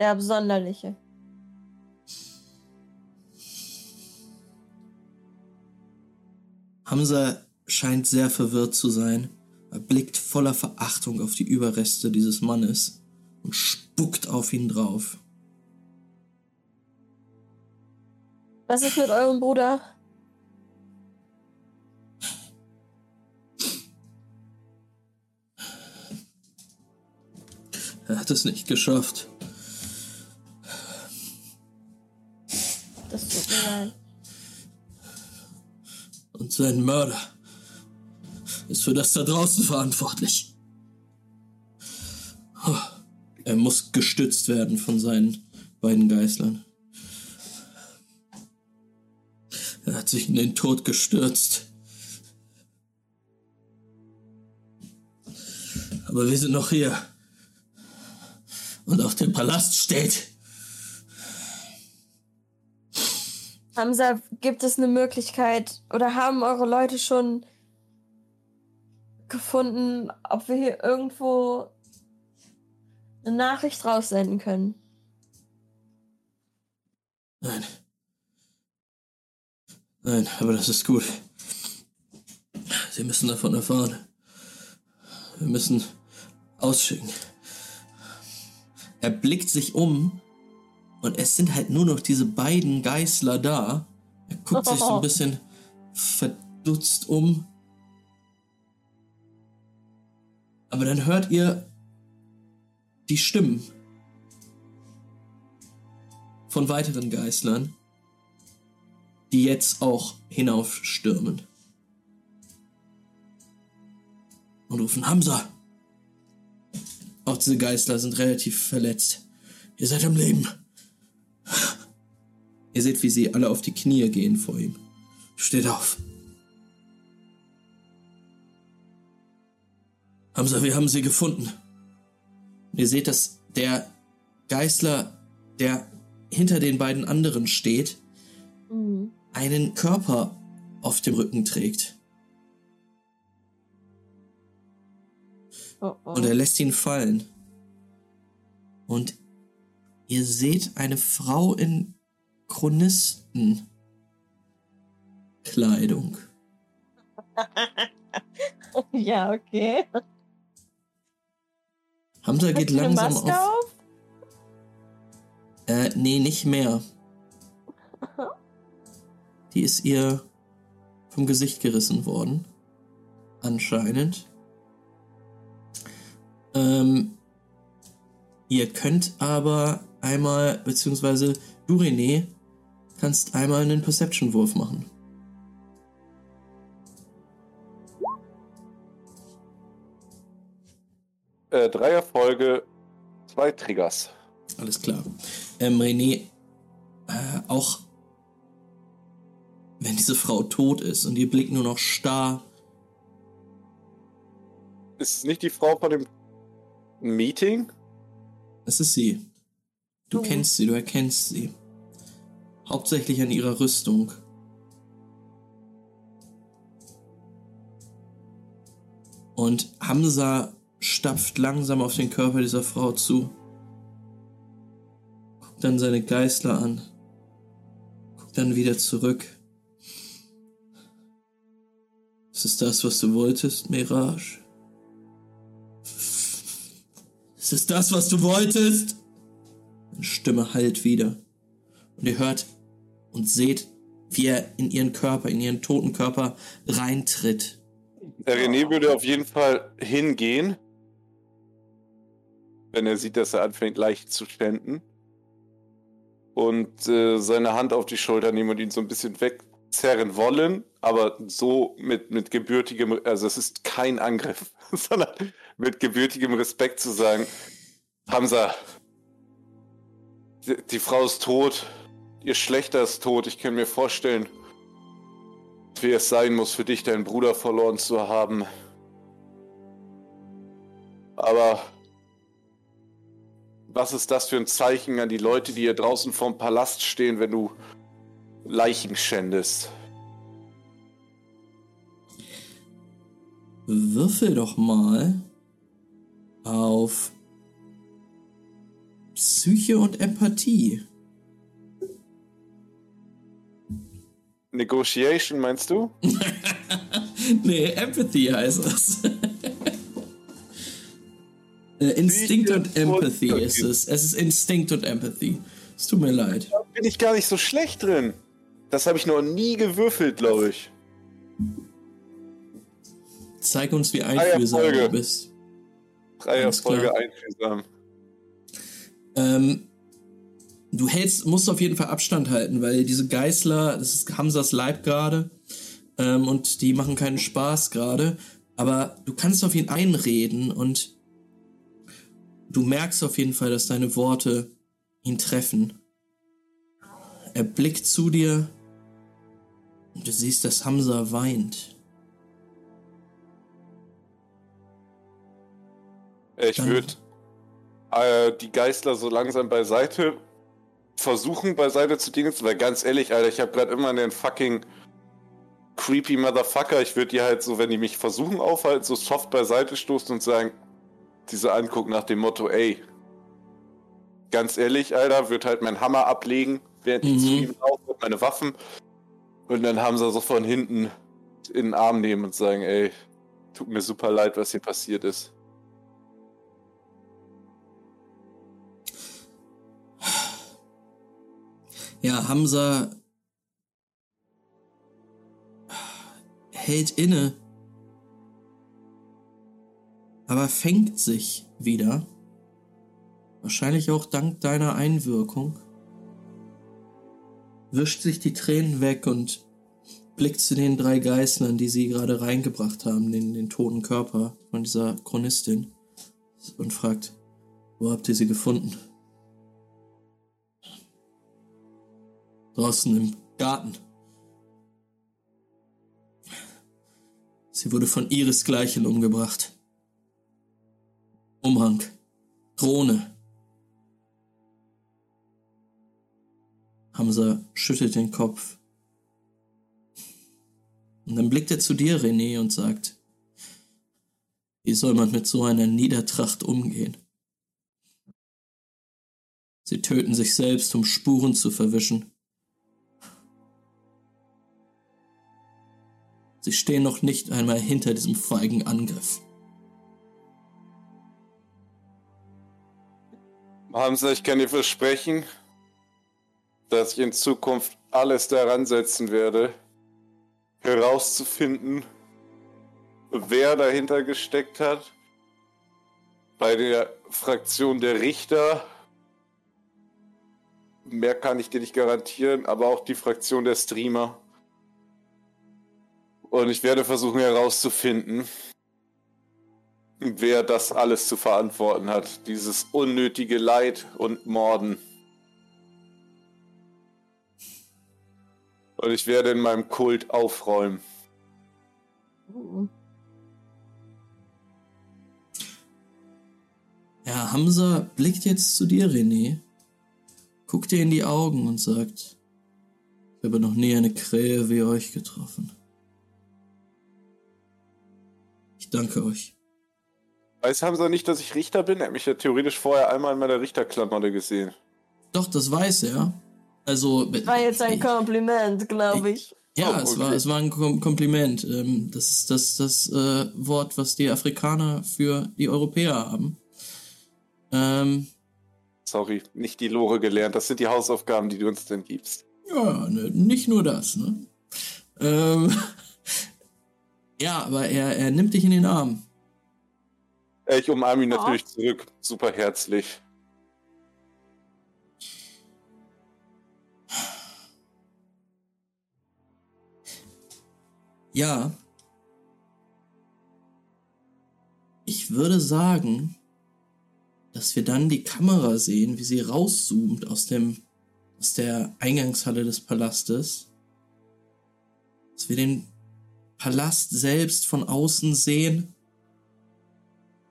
Der Absonderliche. Hamza scheint sehr verwirrt zu sein. Er blickt voller Verachtung auf die Überreste dieses Mannes und spuckt auf ihn drauf. Was ist mit eurem Bruder? Er hat es nicht geschafft. Und sein Mörder ist für das da draußen verantwortlich. Er muss gestützt werden von seinen beiden Geißlern. Er hat sich in den Tod gestürzt. Aber wir sind noch hier. Und auch der Palast steht. Hamza, gibt es eine Möglichkeit oder haben eure Leute schon gefunden, ob wir hier irgendwo eine Nachricht raussenden können? Nein. Nein, aber das ist gut. Sie müssen davon erfahren. Wir müssen ausschicken. Er blickt sich um und es sind halt nur noch diese beiden Geißler da. Er guckt sich so ein bisschen verdutzt um. Aber dann hört ihr die Stimmen von weiteren Geißlern, die jetzt auch hinaufstürmen. Und rufen Hamza. Auch diese Geißler sind relativ verletzt. Ihr seid am Leben. Ihr seht, wie sie alle auf die Knie gehen vor ihm. Steht auf. Hamza, wir haben sie gefunden. Und ihr seht, dass der Geißler, der hinter den beiden anderen steht, Mhm. einen Körper auf dem Rücken trägt. Oh, oh. Und er lässt ihn fallen. Und ihr seht eine Frau in Chronistenkleidung. ja, okay. Hamza geht langsam auf. auf? Äh, nee, nicht mehr. Die ist ihr vom Gesicht gerissen worden. Anscheinend. Ähm, ihr könnt aber einmal, beziehungsweise du, René, kannst einmal einen Perception-Wurf machen. Äh, drei Erfolge, zwei Triggers. Alles klar. Ähm, René, äh, auch wenn diese Frau tot ist und ihr Blick nur noch starr Ist es nicht die Frau von dem Meeting? Es ist sie. Du Oh. kennst sie, du erkennst sie. Hauptsächlich an ihrer Rüstung. Und Hamza stapft langsam auf den Körper dieser Frau zu. Guckt dann seine Geißler an. Guckt dann wieder zurück. Ist es das, was du wolltest, Mirage? Ist es das, was du wolltest? Stimme hallt wieder. Und ihr hört und seht, wie er in ihren Körper, in ihren toten Körper reintritt. Der René würde auf jeden Fall hingehen, wenn er sieht, dass er anfängt leicht zu ständen. Und äh, seine Hand auf die Schulter nehmen und ihn so ein bisschen wegzerren wollen, aber so mit, mit gebürtigem, also es ist kein Angriff, sondern mit gebürtigem Respekt zu sagen, Hamza, die, die Frau ist tot, ihr Schlechter ist tot, ich kann mir vorstellen, wie es sein muss, für dich deinen Bruder verloren zu haben. Aber was ist das für ein Zeichen an die Leute, die hier draußen vorm Palast stehen, wenn du Leichen schändest? Würfel doch mal auf Psyche und Empathie. Negotiation, meinst du? nee, Empathy heißt das. Äh, Instinkt und Empathy ist es. Es ist Instinkt und Empathy. Es tut mir leid. Da bin ich gar nicht so schlecht drin. Das habe ich noch nie gewürfelt, glaube ich. Zeig uns, wie einfühlsam du bist. Dreierfolge einfühlsam. Ähm, du hältst, musst auf jeden Fall Abstand halten, weil diese Geißler, das ist Hamsas Leib gerade, ähm, und die machen keinen Spaß gerade. Aber du kannst auf ihn einreden und du merkst auf jeden Fall, dass deine Worte ihn treffen. Er blickt zu dir und du siehst, dass Hamza weint. Ich würde äh, die Geißler so langsam beiseite versuchen, beiseite zu dingen, weil ganz ehrlich, Alter, ich habe gerade immer den fucking creepy Motherfucker. Ich würde die halt so, wenn die mich versuchen aufhalten, so soft beiseite stoßen und sagen, diese angucken nach dem Motto, ey, ganz ehrlich, Alter, wird halt mein Hammer ablegen, während ich mhm. zu ihm laufe, meine Waffen. Und dann haben sie so von hinten in den Arm nehmen und sagen, ey, tut mir super leid, was hier passiert ist. Ja, Hamza hält inne, aber fängt sich wieder. Wahrscheinlich auch dank deiner Einwirkung. Wischt sich die Tränen weg und blickt zu den drei Geißlern, die sie gerade reingebracht haben, den, den toten Körper von dieser Chronistin, und fragt, wo habt ihr sie gefunden? Draußen im Garten. Sie wurde von ihresgleichen umgebracht. Umhang. Drohne. Hamza schüttelt den Kopf. Und dann blickt er zu dir, René, und sagt, wie soll man mit so einer Niedertracht umgehen? Sie töten sich selbst, um Spuren zu verwischen. Sie stehen noch nicht einmal hinter diesem feigen Angriff. Hamza, ich kann dir versprechen, dass ich in Zukunft alles daran setzen werde, herauszufinden, wer dahinter gesteckt hat. Bei der Fraktion der Richter, mehr kann ich dir nicht garantieren, aber auch die Fraktion der Streamer. Und ich werde versuchen herauszufinden, wer das alles zu verantworten hat. Dieses unnötige Leid und Morden. Und ich werde in meinem Kult aufräumen. Ja, Hamza blickt jetzt zu dir, René, guckt dir in die Augen und sagt, ich habe noch nie eine Krähe wie euch getroffen. Ich danke euch. Weiß Hamza nicht, dass ich Richter bin? Er hat mich ja theoretisch vorher einmal in meiner Richterklamotte gesehen. Doch, das weiß er. Also. War jetzt ein Kompliment, glaube ich. Ja, oh, es, war, es war ein Kompliment. Ähm, das ist das, das äh, Wort, was die Afrikaner für die Europäer haben. Ähm, Sorry, nicht die Lore gelernt. Das sind die Hausaufgaben, die du uns denn gibst. Ja, ne, nicht nur das, ne? Ähm, Ja, aber er, er nimmt dich in den Arm. Ich umarme ihn natürlich oh. zurück. Super herzlich. Ja. Ich würde sagen, dass wir dann die Kamera sehen, wie sie rauszoomt aus dem aus der Eingangshalle des Palastes. Dass wir den Palast selbst von außen sehen.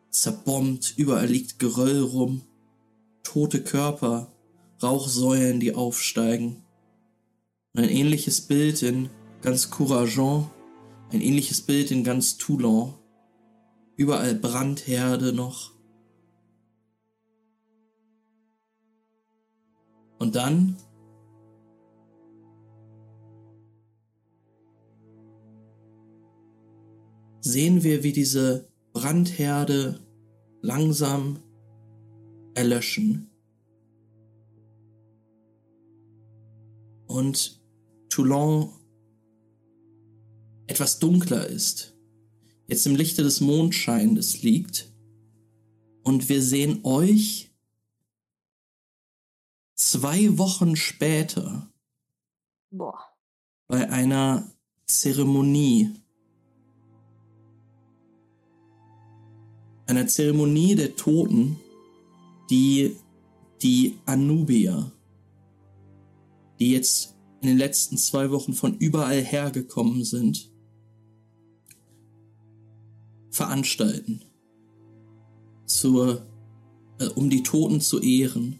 Zerbombt, überall liegt Geröll rum, tote Körper, Rauchsäulen, die aufsteigen. Und ein ähnliches Bild in ganz Courageant, ein ähnliches Bild in ganz Toulon. Überall Brandherde noch. Und dann sehen wir, wie diese Brandherde langsam erlöschen. Und Toulon etwas dunkler ist, jetzt im Lichte des Mondscheines liegt. Und wir sehen euch zwei Wochen später Boah. bei einer Zeremonie. Einer Zeremonie der Toten, die die Anubier, die jetzt in den letzten zwei Wochen von überall hergekommen sind, veranstalten. Zur, äh, um die Toten zu ehren.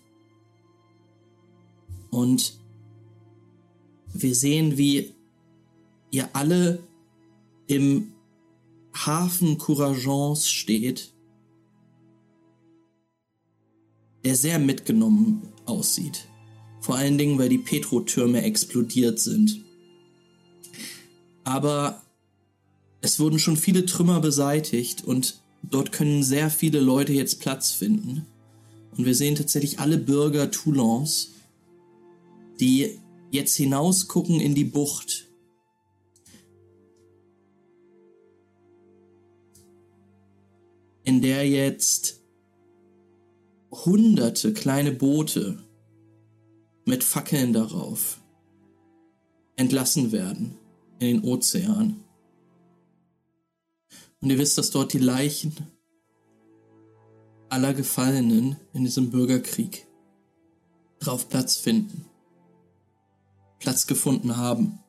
Und wir sehen, wie ihr alle im Hafen Courageance steht, der sehr mitgenommen aussieht. Vor allen Dingen, weil die Petrotürme explodiert sind. Aber es wurden schon viele Trümmer beseitigt und dort können sehr viele Leute jetzt Platz finden. Und wir sehen tatsächlich alle Bürger Toulons, die jetzt hinausgucken in die Bucht. In der jetzt hunderte kleine Boote mit Fackeln darauf entlassen werden in den Ozean. Und ihr wisst, dass dort die Leichen aller Gefallenen in diesem Bürgerkrieg drauf Platz finden, Platz gefunden haben.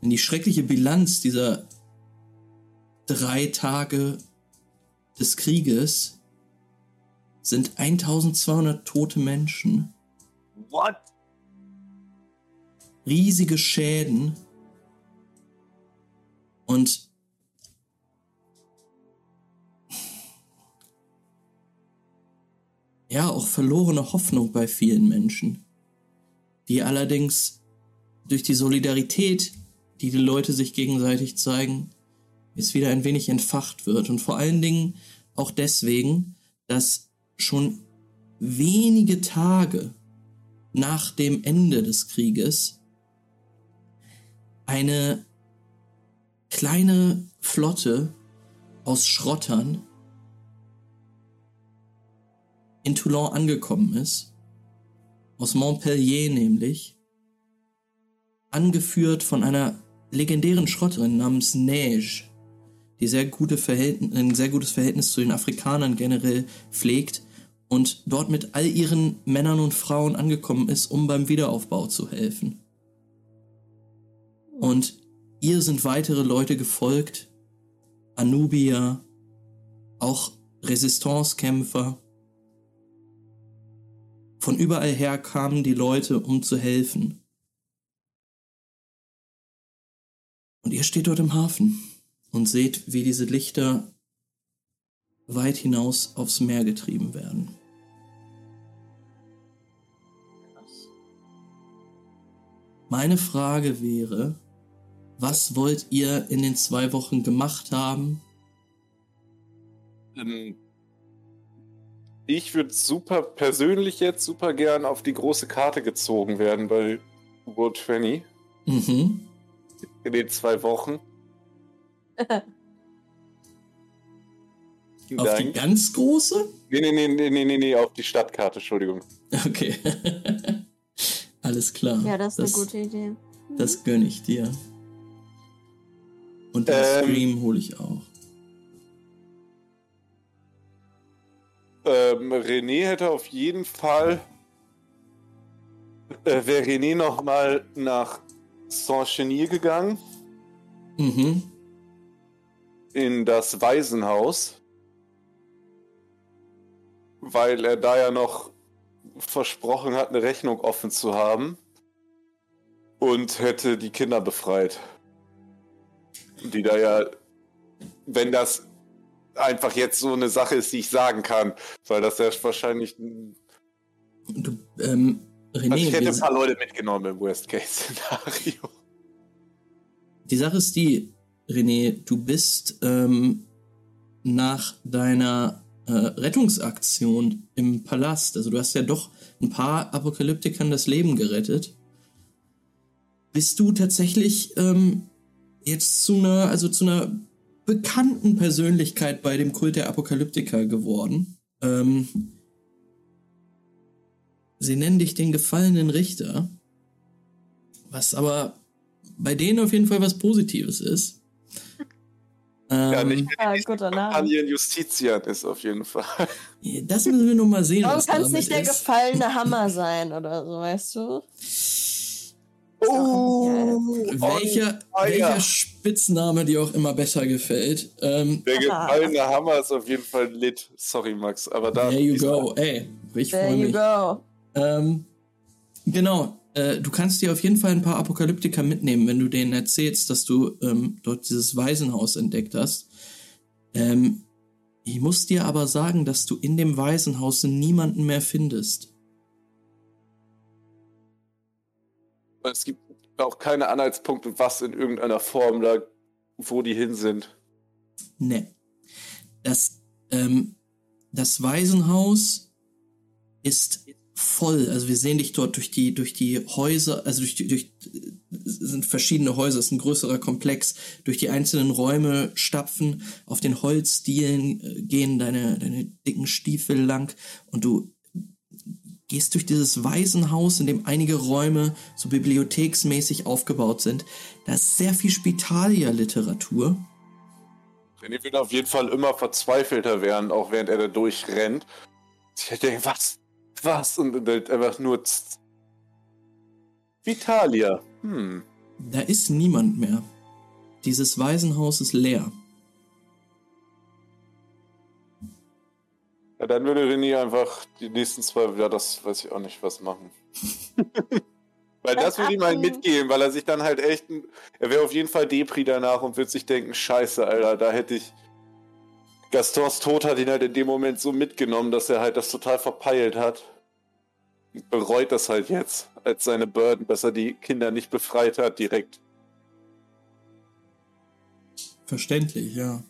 Denn die schreckliche Bilanz dieser drei Tage des Krieges sind 1200 tote Menschen. What? riesige Schäden. Und ja auch verlorene Hoffnung bei vielen Menschen, die allerdings durch die Solidarität, die die Leute sich gegenseitig zeigen, jetzt wieder ein wenig entfacht wird. Und vor allen Dingen auch deswegen, dass schon wenige Tage nach dem Ende des Krieges eine kleine Flotte aus Schrottern in Toulon angekommen ist, aus Montpellier nämlich, angeführt von einer legendären Schrotterin namens Neige, die sehr gute ein sehr gutes Verhältnis zu den Afrikanern generell pflegt und dort mit all ihren Männern und Frauen angekommen ist, um beim Wiederaufbau zu helfen. Und ihr sind weitere Leute gefolgt, Anubier, auch Resistancekämpfer. Von überall her kamen die Leute, um zu helfen. Und ihr steht dort im Hafen und seht, wie diese Lichter weit hinaus aufs Meer getrieben werden. Meine Frage wäre, was wollt ihr in den zwei Wochen gemacht haben? Ähm, ich würde super persönlich jetzt super gern auf die große Karte gezogen werden bei World 20 Mhm. in den zwei Wochen. Auf die Dank. ganz große? Nee, nee, nee, nee, nee, nee, nee, auf die Stadtkarte, Entschuldigung. Okay. Alles klar. Ja, das ist eine gute Idee. Das gönne ich dir. Und den Ähm. Stream hole ich auch. Ähm, René hätte auf jeden Fall. Äh, Wäre René nochmal nach Saint-Chenier gegangen, Mhm. in das Waisenhaus. Weil er da ja noch versprochen hat, eine Rechnung offen zu haben. Und hätte die Kinder befreit. Die da ja, wenn das einfach jetzt so eine Sache ist, die ich sagen kann, weil das ja wahrscheinlich Du, ähm, René, Also ich hätte ein paar Leute mitgenommen im Worst-Case-Szenario. Die Sache ist die, René, du bist ähm, nach deiner äh, Rettungsaktion im Palast, also du hast ja doch ein paar Apokalyptikern das Leben gerettet, bist du tatsächlich ähm, jetzt zu einer, also zu einer bekannten Persönlichkeit bei dem Kult der Apokalyptiker geworden. Ähm, sie nennen dich den gefallenen Richter, was aber bei denen auf jeden Fall was Positives ist. Ja, Ähm, nicht Ah, guter Name. Alien Justizian ist auf jeden Fall. das müssen wir noch mal sehen. Warum kann es nicht der ist. gefallene Hammer sein oder so, weißt du? Oh, Welcher, welcher Spitzname dir auch immer besser gefällt. Ähm, Der Aha. gefallene Hammer ist auf jeden Fall lit. Sorry, Max, aber da. there you go. Ey, ich There freue you mich. go. Ähm, genau. Äh, du kannst dir auf jeden Fall ein paar Apokalyptiker mitnehmen, wenn du denen erzählst, dass du ähm, dort dieses Waisenhaus entdeckt hast. Ähm, ich muss dir aber sagen, dass du in dem Waisenhaus niemanden mehr findest. Es gibt auch keine Anhaltspunkte, was in irgendeiner Form da, wo die hin sind. Ne. Das, ähm, das Waisenhaus ist voll. Also wir sehen dich dort durch die, durch die Häuser, also durch die, durch, sind verschiedene Häuser, es ist ein größerer Komplex. Durch die einzelnen Räume stapfen, auf den Holzdielen äh, gehen deine, deine dicken Stiefel lang und du gehst durch dieses Waisenhaus, in dem einige Räume so bibliotheksmäßig aufgebaut sind. Da ist sehr viel Spitalia-Literatur. René wird auf jeden Fall immer verzweifelter werden, auch während er da durchrennt. Ich denke, was? Was? Und dann halt einfach nur. z- Vitalia. Hm. Da ist niemand mehr. Dieses Waisenhaus ist leer. Ja, dann würde René einfach die nächsten zwei, ja, das weiß ich auch nicht, was machen. weil das würde ihm halt mitgehen, weil er sich dann halt echt, er wäre auf jeden Fall Depri danach und würde sich denken, scheiße, Alter, da hätte ich, Gastons Tod hat ihn halt in dem Moment so mitgenommen, dass er halt das total verpeilt hat. Und bereut das halt jetzt, als seine Burden, dass er die Kinder nicht befreit hat direkt. Verständlich, ja.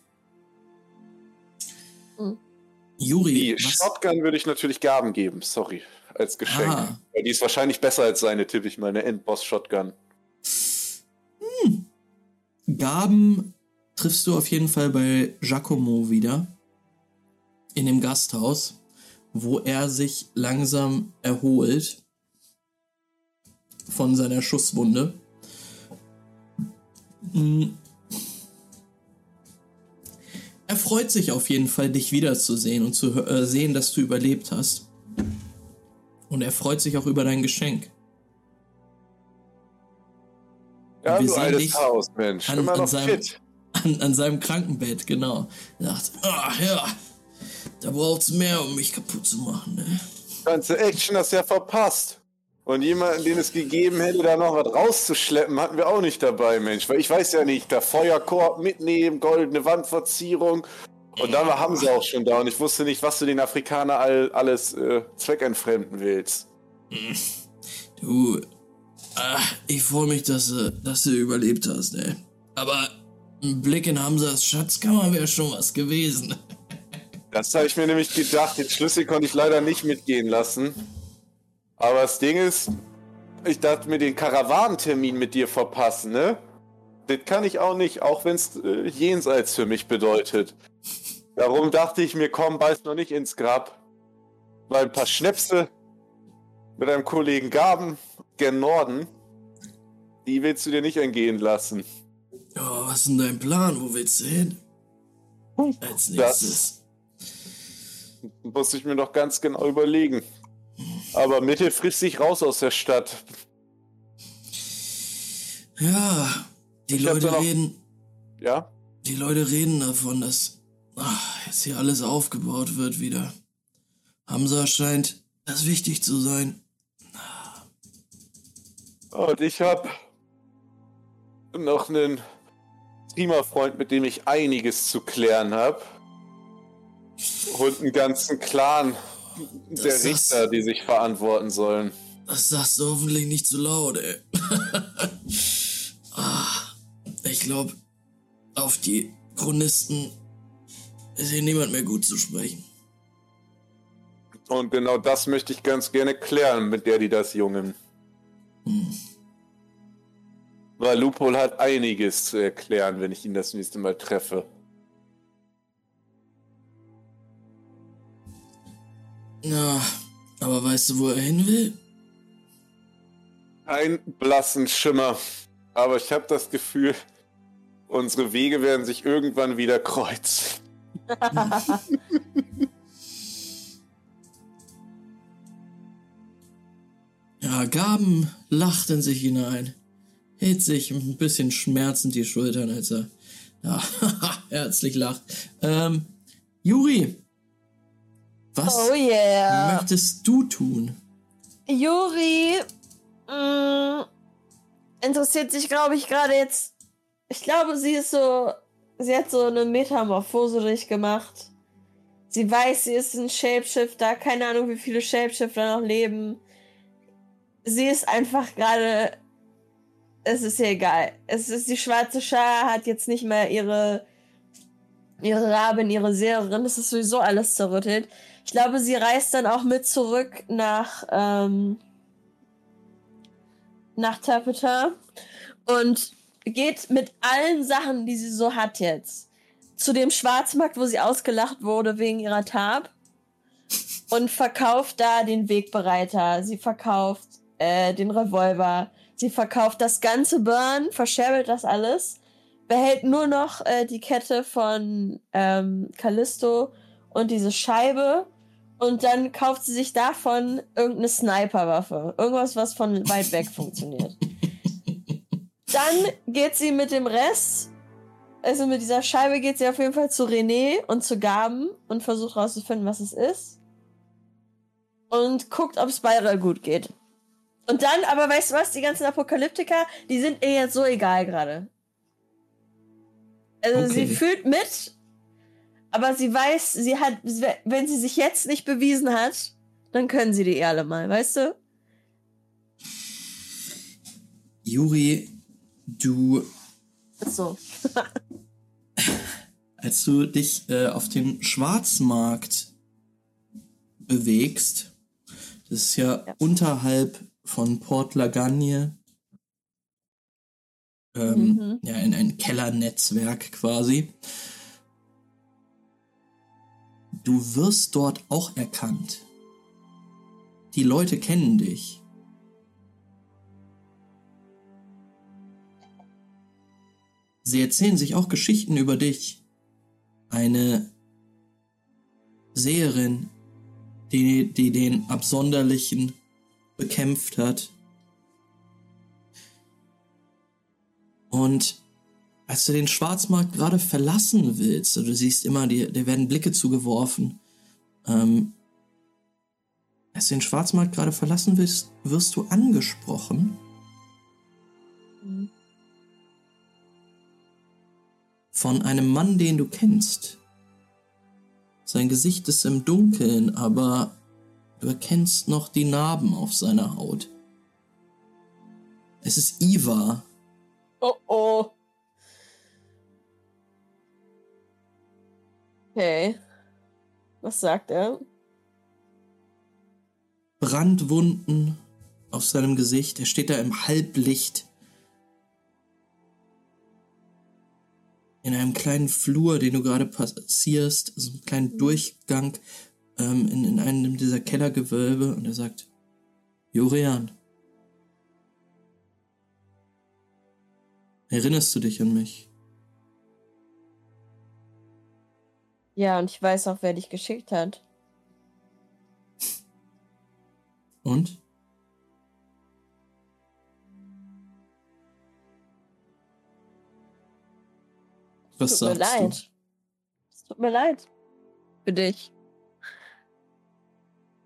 Hm. Juri, Die was, Shotgun würde ich natürlich Gaben geben, sorry, als Geschenk. Ah. Weil die ist wahrscheinlich besser als seine, tippe ich mal, eine Endboss-Shotgun. Gaben triffst du auf jeden Fall bei Giacomo wieder. In dem Gasthaus, wo er sich langsam erholt von seiner Schusswunde. Mm. Er freut sich auf jeden Fall, dich wiederzusehen und zu äh, sehen, dass du überlebt hast. Und er freut sich auch über dein Geschenk. Ja, Wir du sehen altes dich Haus, Mensch. an- Immer an noch seinem- fit. An, an seinem Krankenbett, genau. Er sagt, ah ja, da braucht's mehr, um mich kaputt zu machen. Ne? Ganze Action hast du ja verpasst. Und jemanden, den es gegeben hätte, da noch was rauszuschleppen, hatten wir auch nicht dabei, Mensch. Weil ich weiß ja nicht, der Feuerkorb mitnehmen, goldene Wandverzierung. Und dann haben sie auch schon da. Und ich wusste nicht, was du den Afrikaner all, alles äh, zweckentfremden willst. Du, ah, ich freue mich, dass du, dass du überlebt hast, ne? Aber ein Blick in Hamsas Schatzkammer wäre schon was gewesen. Das habe ich mir nämlich gedacht. Den Schlüssel konnte ich leider nicht mitgehen lassen. Aber das Ding ist, ich dachte mir den Karawanentermin mit dir verpassen, ne? Das kann ich auch nicht, auch wenn es äh, jenseits für mich bedeutet. Darum dachte ich mir, komm, beiß noch nicht ins Grab. Mal ein paar Schnäpse mit einem Kollegen Gaben, gen Norden. Die willst du dir nicht entgehen lassen. Ja, was ist denn dein Plan? Wo willst du hin? Als Das- nächstes. Muss ich mir doch ganz genau überlegen. Aber mittelfristig raus aus der Stadt. Ja, die Ich hab Leute noch- reden, Ja? die Leute reden davon, dass ach, jetzt hier alles aufgebaut wird wieder. Hamza scheint das wichtig zu sein. Und ich habe noch einen Streamer-Freund, mit dem ich einiges zu klären habe. Und einen ganzen Clan der Das ist- Richter, die sich verantworten sollen. Das sagst du hoffentlich nicht zu laut, ey. ah, ich glaube, auf die Chronisten ist hier niemand mehr gut zu sprechen. Und genau das möchte ich ganz gerne klären mit der, die das Jungen. Hm. Weil Lupol hat einiges zu erklären, wenn ich ihn das nächste Mal treffe. Na, aber weißt du, wo er hin will? Ein blassen Schimmer. Aber ich habe das Gefühl, unsere Wege werden sich irgendwann wieder kreuzen. ja, Gaben lacht in sich hinein, hält sich ein bisschen schmerzend die Schultern, als er ja, herzlich lacht. Ähm, Juri, was oh yeah. möchtest du tun? Juri mh, mm, interessiert sich, glaube ich, gerade jetzt. Ich glaube, sie ist so. Sie hat so eine Metamorphose durchgemacht. Sie weiß, sie ist ein Shapeshifter. Keine Ahnung, wie viele Shapeshifter noch leben. Sie ist einfach gerade. Es ist ihr egal. Es ist die schwarze Schar, hat jetzt nicht mehr ihre. Ihre Rabin, ihre Seherin. Es ist sowieso alles zerrüttelt. Ich glaube, sie reist dann auch mit zurück nach. Ähm, nach Tapeta und geht mit allen Sachen, die sie so hat jetzt, zu dem Schwarzmarkt, wo sie ausgelacht wurde wegen ihrer Tab und verkauft da den Wegbereiter. Sie verkauft äh, den Revolver. Sie verkauft das ganze Burn, verscherbelt das alles, behält nur noch äh, die Kette von ähm, Callisto und diese Scheibe und dann kauft sie sich davon irgendeine Sniperwaffe. Irgendwas, was von weit weg funktioniert. Dann geht sie mit dem Rest, also mit dieser Scheibe geht sie auf jeden Fall zu René und zu Gaben und versucht rauszufinden, was es ist. Und guckt, ob Beira gut geht. Und dann, aber weißt du was, die ganzen Apokalyptiker, die sind ihr jetzt so egal gerade. Also okay. sie fühlt mit, aber sie weiß, sie hat, wenn sie sich jetzt nicht bewiesen hat, dann können sie die alle mal, weißt du? Juri, du. So. als du dich äh, auf den Schwarzmarkt bewegst, das ist ja, ja. unterhalb von Port Lagagne, ähm, mhm. ja, in ein Kellernetzwerk quasi. Du wirst dort auch erkannt. Die Leute kennen dich. Sie erzählen sich auch Geschichten über dich. Eine Seherin, die, die den Absonderlichen bekämpft hat. Und als du den Schwarzmarkt gerade verlassen willst, du siehst immer, dir, dir werden Blicke zugeworfen. Ähm, als du den Schwarzmarkt gerade verlassen willst, wirst du angesprochen. Von einem Mann, den du kennst. Sein Gesicht ist im Dunkeln, aber du erkennst noch die Narben auf seiner Haut. Es ist Iva. Oh oh. Okay. Was sagt er? Brandwunden auf seinem Gesicht. Er steht da im Halblicht. In einem kleinen Flur, den du gerade passierst, also einen kleinen mhm. Durchgang ähm, in, in einem dieser Kellergewölbe. Und er sagt, Jorian, erinnerst du dich an mich? Ja, und ich weiß auch, wer dich geschickt hat. Und? Was tut sagst mir leid. Du? Es tut mir leid. Für dich.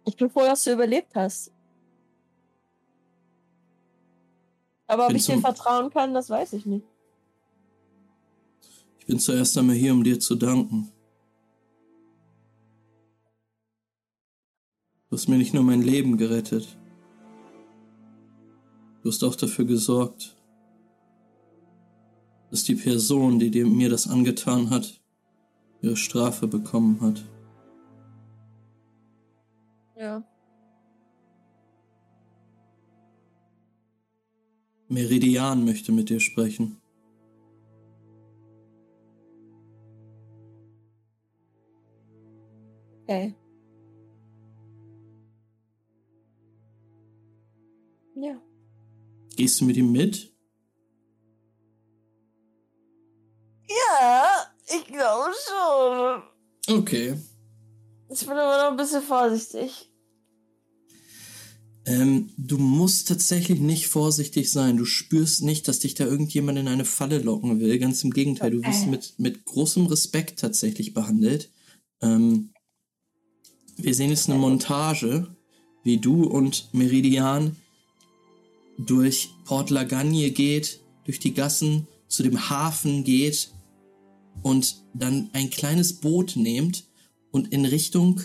Ich bin froh, dass du überlebt hast. Aber ob ich dir vertrauen kann, das weiß ich nicht. Ich bin zuerst einmal hier, um dir zu danken. Du hast mir nicht nur mein Leben gerettet. Du hast auch dafür gesorgt, dass die Person, die dir, mir das angetan hat, ihre Strafe bekommen hat. Ja. Meridian möchte mit dir sprechen. Okay. Ja. Gehst du mit ihm mit? Ja, ich glaube schon. Okay. Ich bin aber noch ein bisschen vorsichtig. Ähm, du musst tatsächlich nicht vorsichtig sein. Du spürst nicht, dass dich da irgendjemand in eine Falle locken will. Ganz im Gegenteil, du wirst mit, mit großem Respekt tatsächlich behandelt. Ähm, wir sehen jetzt eine Montage, wie du und Meridian durch Port Lagagne geht, durch die Gassen zu dem Hafen geht und dann ein kleines Boot nehmt und in Richtung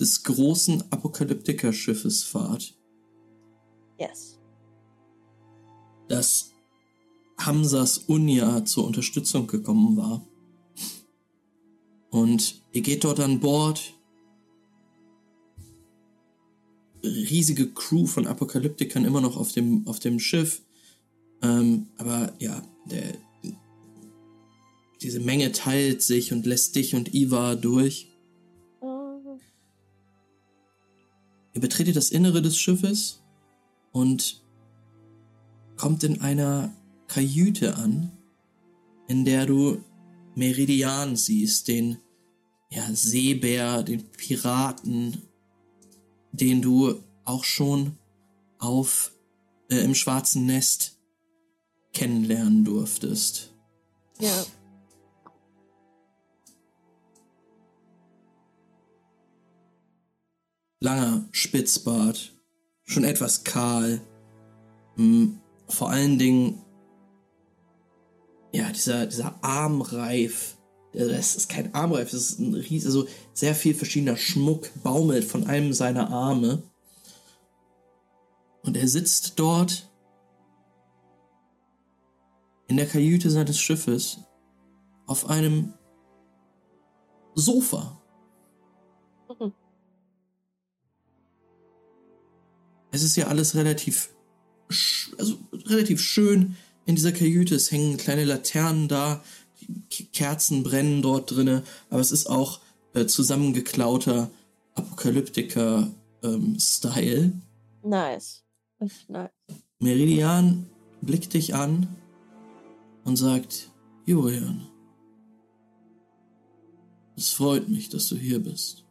des großen Apokalyptiker-Schiffes fahrt. Yes. dass Hamsas Unya zur Unterstützung gekommen war. Und ihr geht dort an Bord. Riesige Crew von Apokalyptikern immer noch auf dem, auf dem Schiff. Ähm, aber ja, der, diese Menge teilt sich und lässt dich und Iva durch. Oh, Ihr betretet das Innere des Schiffes und kommt in einer Kajüte an, in der du Meridian siehst, den ja, Seebär, den Piraten, den du auch schon auf äh, im schwarzen Nest kennenlernen durftest. Ja. langer Spitzbart, schon etwas kahl. Hm, vor allen Dingen, ja, dieser, dieser Armreif. Also das ist kein Armreif, das ist ein riesiger, also sehr viel verschiedener Schmuck baumelt von einem seiner Arme. Und er sitzt dort in der Kajüte seines Schiffes auf einem Sofa. Es ist ja alles relativ, also relativ schön in dieser Kajüte. Es hängen kleine Laternen da, Kerzen brennen dort drinne, aber es ist auch äh, zusammengeklauter Apokalyptiker-Style. Nice. Richtig nice. Meridian blickt dich an und sagt, Julian, es freut mich, dass du hier bist.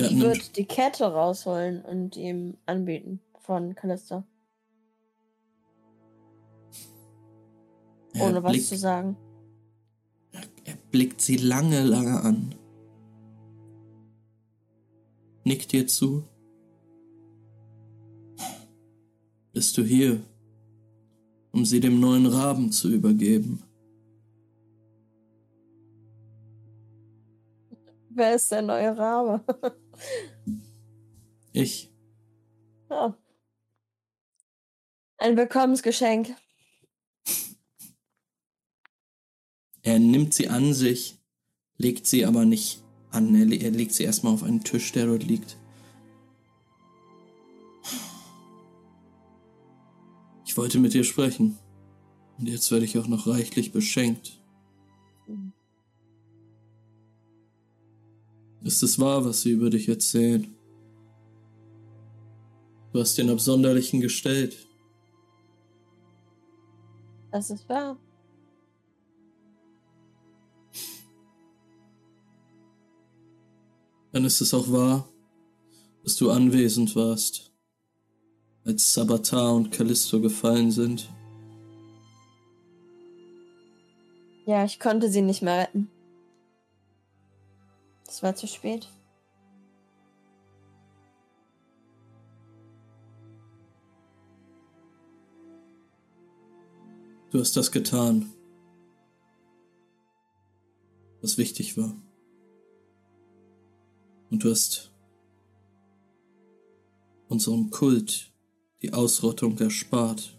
Ja, ich würde die Kette rausholen und ihm anbieten von Callista. Er Ohne was blickt- zu sagen. Er blickt sie lange, lange an. Nickt dir zu. Bist du hier, um sie dem neuen Raben zu übergeben? Wer ist der neue Rabe? Ich. ja. Ein Willkommensgeschenk. Er nimmt sie an sich, legt sie aber nicht an. Er, er legt sie erstmal auf einen Tisch, der dort liegt. Ich wollte mit dir sprechen. Und jetzt werde ich auch noch reichlich beschenkt. Ist es wahr, was sie über dich erzählen? Du hast den Absonderlichen gestellt. Das ist wahr. Dann ist es auch wahr, dass du anwesend warst, als Sabatar und Callisto gefallen sind. Ja, ich konnte sie nicht mehr retten. Es war zu spät. Du hast das getan, was wichtig war. Und du hast unserem Kult die Ausrottung erspart.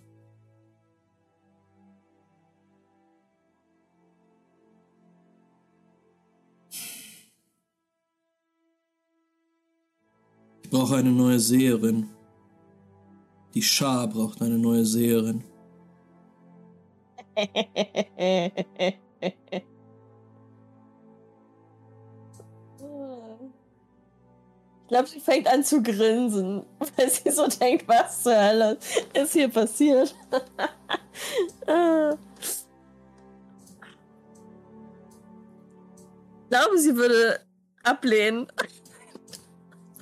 Brauche eine neue Seherin. Die Schar braucht eine neue Seherin. Ich glaube, sie fängt an zu grinsen, weil sie so denkt, was zur Hölle ist hier passiert. Ich glaube, sie würde ablehnen.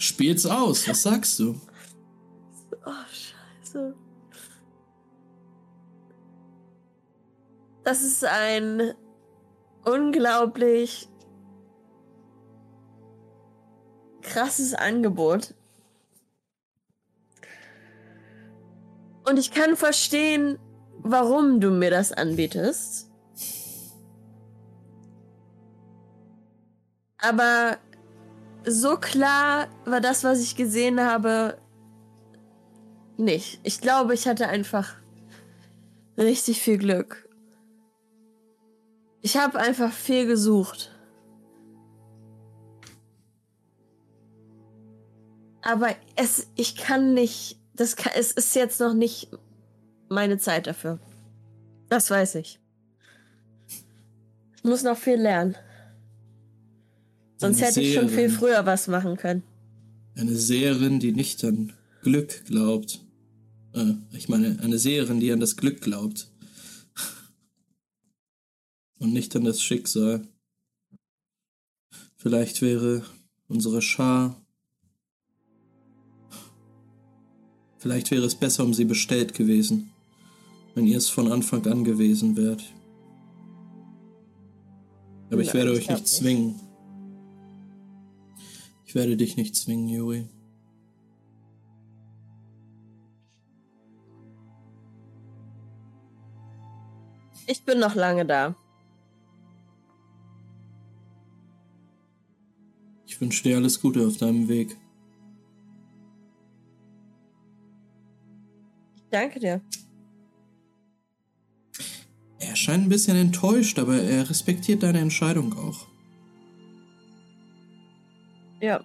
Spiel's aus, was sagst du? Oh, scheiße. Das ist ein unglaublich krasses Angebot. Und ich kann verstehen, warum du mir das anbietest. Aber so klar war das, was ich gesehen habe, nicht. Ich glaube, ich hatte einfach richtig viel Glück. Ich habe einfach viel gesucht. Aber es, ich kann nicht, das kann, es ist jetzt noch nicht meine Zeit dafür. Das weiß ich. Ich muss noch viel lernen. Sonst Eine hätte ich schon viel früher was machen können. Eine Seherin, die nicht an Glück glaubt. Äh, ich meine, eine Seherin, die an das Glück glaubt. Und nicht an das Schicksal. Vielleicht wäre unsere Schar. Vielleicht wäre es besser um sie bestellt gewesen, wenn ihr es von Anfang an gewesen wärt. Aber ich Nein, werde ich euch nicht nicht. zwingen. Ich werde dich nicht zwingen, Juri. Ich bin noch lange da. Ich wünsche dir alles Gute auf deinem Weg. Danke dir. Er scheint ein bisschen enttäuscht, aber er respektiert deine Entscheidung auch. Ja.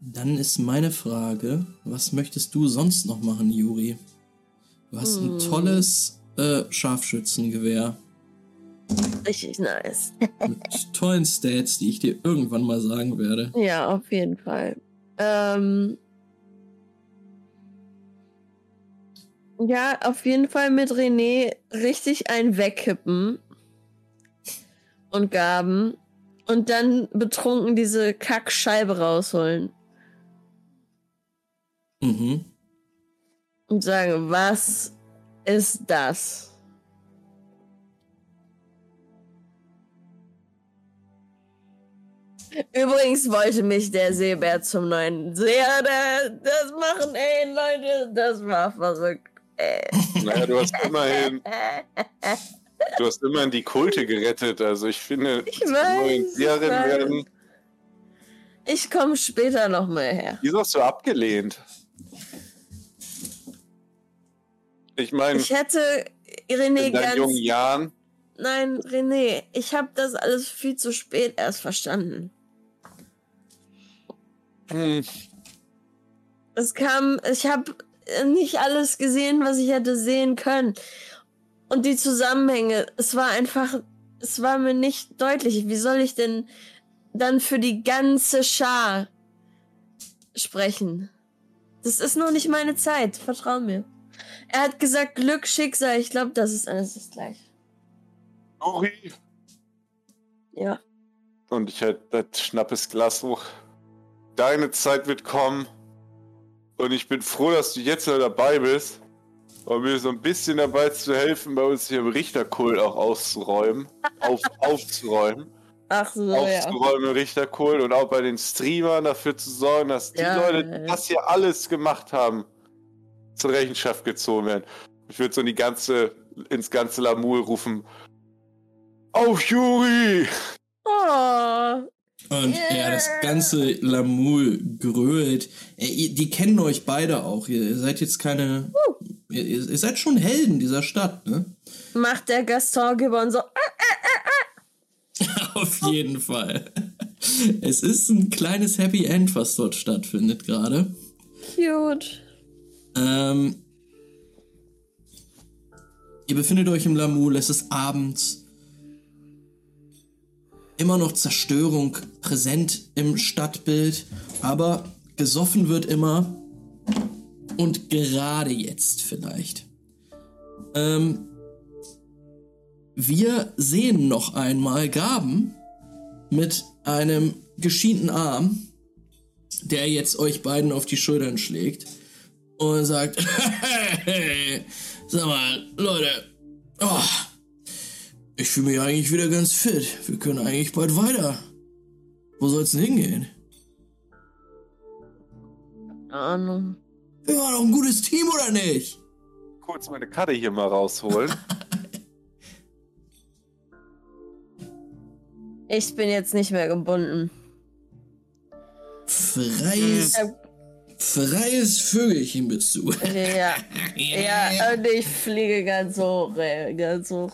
Dann ist meine Frage, was möchtest du sonst noch machen, Juri? Du hast ein Hm. tolles äh, Scharfschützengewehr Richtig nice. mit tollen Stats, die ich dir irgendwann mal sagen werde. Ja, auf jeden Fall. Ähm, ja, auf jeden Fall mit René richtig ein Wegkippen und Gaben und dann betrunken diese Kackscheibe rausholen Mhm. und sagen, was ist das? Übrigens wollte mich der Seebär zum neuen Seher, der, das machen, ey, Leute, das war verrückt. Ey. Naja, du hast immerhin, du hast immerhin die Kulte gerettet. Also ich finde, Ich die weiß, weiß. werden. Ich komme später noch mal her. Wieso hast du abgelehnt? Ich meine, Ich hätte René in ganz. jungen Jahren. Nein, René, ich habe das alles viel zu spät erst verstanden. Hm, Es kam, ich habe nicht alles gesehen, was ich hätte sehen können. Und die Zusammenhänge, es war einfach, es war mir nicht deutlich. Wie soll ich denn dann für die ganze Schar sprechen? Das ist noch nicht meine Zeit, vertrau mir. Er hat gesagt Glück, Schicksal, ich glaube, das ist alles das gleiche. Juri. Ja. Und ich halt das schnappes Glas hoch. Deine Zeit wird kommen. Und ich bin froh, dass du jetzt noch dabei bist. Um mir so ein bisschen dabei zu helfen, bei uns hier im Richterkult auch auszuräumen. Auf, aufzuräumen. Ach so, ja. aufzuräumen im Richterkult und auch bei den Streamern dafür zu sorgen, dass die Ja, Leute, ja, die ja. das hier alles gemacht haben, zur Rechenschaft gezogen werden. Ich würde so in die ganze, ins ganze Lamul rufen. Auf Juri! Oh, Und ja, das ganze Lamul grölt. Die kennen euch beide auch. Ihr seid jetzt keine. Ihr, ihr seid schon Helden dieser Stadt, ne? Macht der Gaston Gibbon so. Auf jeden Fall. Es ist ein kleines Happy End, was dort stattfindet gerade. Cute. Ähm, ihr befindet euch im Lamul, es ist abends. Immer noch Zerstörung präsent im Stadtbild, aber gesoffen wird immer. Und gerade jetzt vielleicht. Ähm, wir sehen noch einmal Gaben mit einem geschienten Arm, der jetzt euch beiden auf die Schultern schlägt und sagt, sag mal, Leute, oh, ich fühle mich eigentlich wieder ganz fit. Wir können eigentlich bald weiter. Wo soll's denn hingehen? Ahnung. Wir waren doch ein gutes Team, oder nicht? Kurz meine Karte hier mal rausholen. Ich bin jetzt nicht mehr gebunden. Freies, freies Vögelchen bist du. Ja. Ja, und ich fliege ganz hoch, ey, ganz hoch.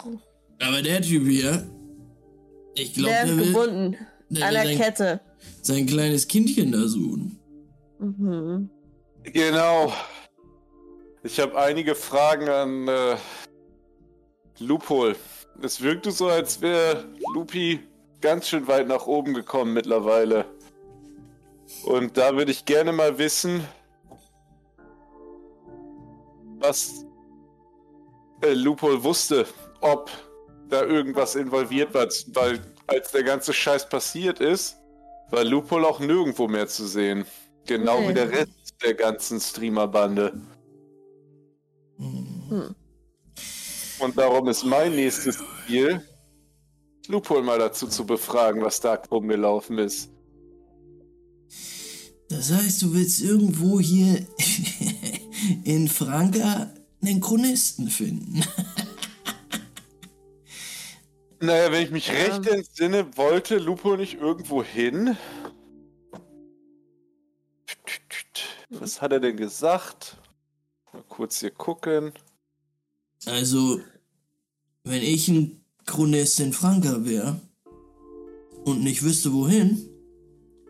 Aber der Typ hier, ich glaube, Der der ist will gebunden. der An der sein, Kette. sein kleines Kindchen da suchen. Mhm. Genau. Ich habe einige Fragen an äh, Lupol. Es wirkte so, als wäre Lupi ganz schön weit nach oben gekommen mittlerweile. Und da würde ich gerne mal wissen, was äh, Lupol wusste, ob da irgendwas involviert war, weil als der ganze Scheiß passiert ist, war Lupol auch nirgendwo mehr zu sehen. Genau Nee. wie der Rest der ganzen Streamerbande. Hm. Und darum ist mein nächstes Ziel, Lupol mal dazu zu befragen, was da rumgelaufen ist. Das heißt, du willst irgendwo hier in Franka einen Chronisten finden. Naja, wenn ich mich recht entsinne, wollte Lupo nicht irgendwo hin. Was hat er denn gesagt? Mal kurz hier gucken. Also, wenn ich ein Chronist in Franka wäre und nicht wüsste wohin,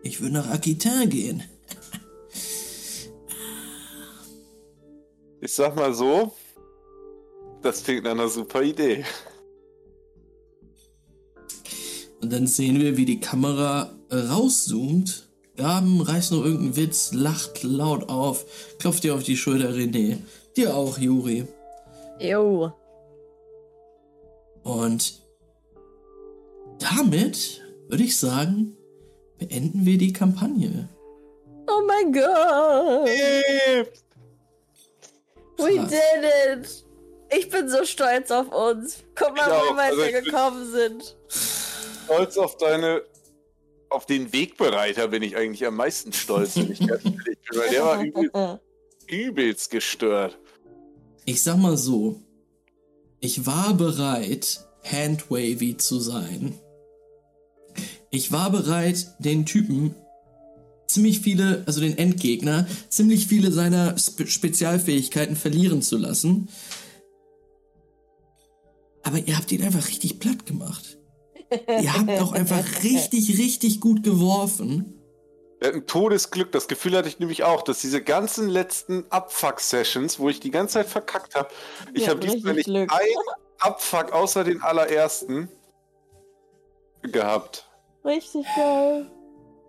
ich würde nach Aquitain gehen. Ich sag mal so, das klingt nach einer super Idee. Und dann sehen wir, wie die Kamera rauszoomt. Gaben reißt noch irgendeinen Witz, lacht laut auf, klopft dir auf die Schulter, René. Dir auch, Juri. Jo. Und damit würde ich sagen, beenden wir die Kampagne. Oh mein Gott. We did it. Ich bin so stolz auf uns. Guck mal, Ich wie weit Also wir bin- gekommen sind. Stolz auf deine. Auf den Wegbereiter bin ich eigentlich am meisten stolz, wenn ich ganz ehrlich bin, weil der war übel, übelst gestört. Ich sag mal so, ich war bereit, handwavy zu sein. Ich war bereit, den Typen ziemlich viele, also den Endgegner, ziemlich viele seiner Spe Spezialfähigkeiten verlieren zu lassen. Aber ihr habt ihn einfach richtig platt gemacht. Ihr habt auch einfach richtig, richtig gut geworfen. Er hat ein Todesglück. Das Gefühl hatte ich nämlich auch, dass diese ganzen letzten Abfuck-Sessions, wo ich die ganze Zeit verkackt habe, ich habe diesmal nicht Glück. einen Abfuck außer den allerersten gehabt. Richtig geil.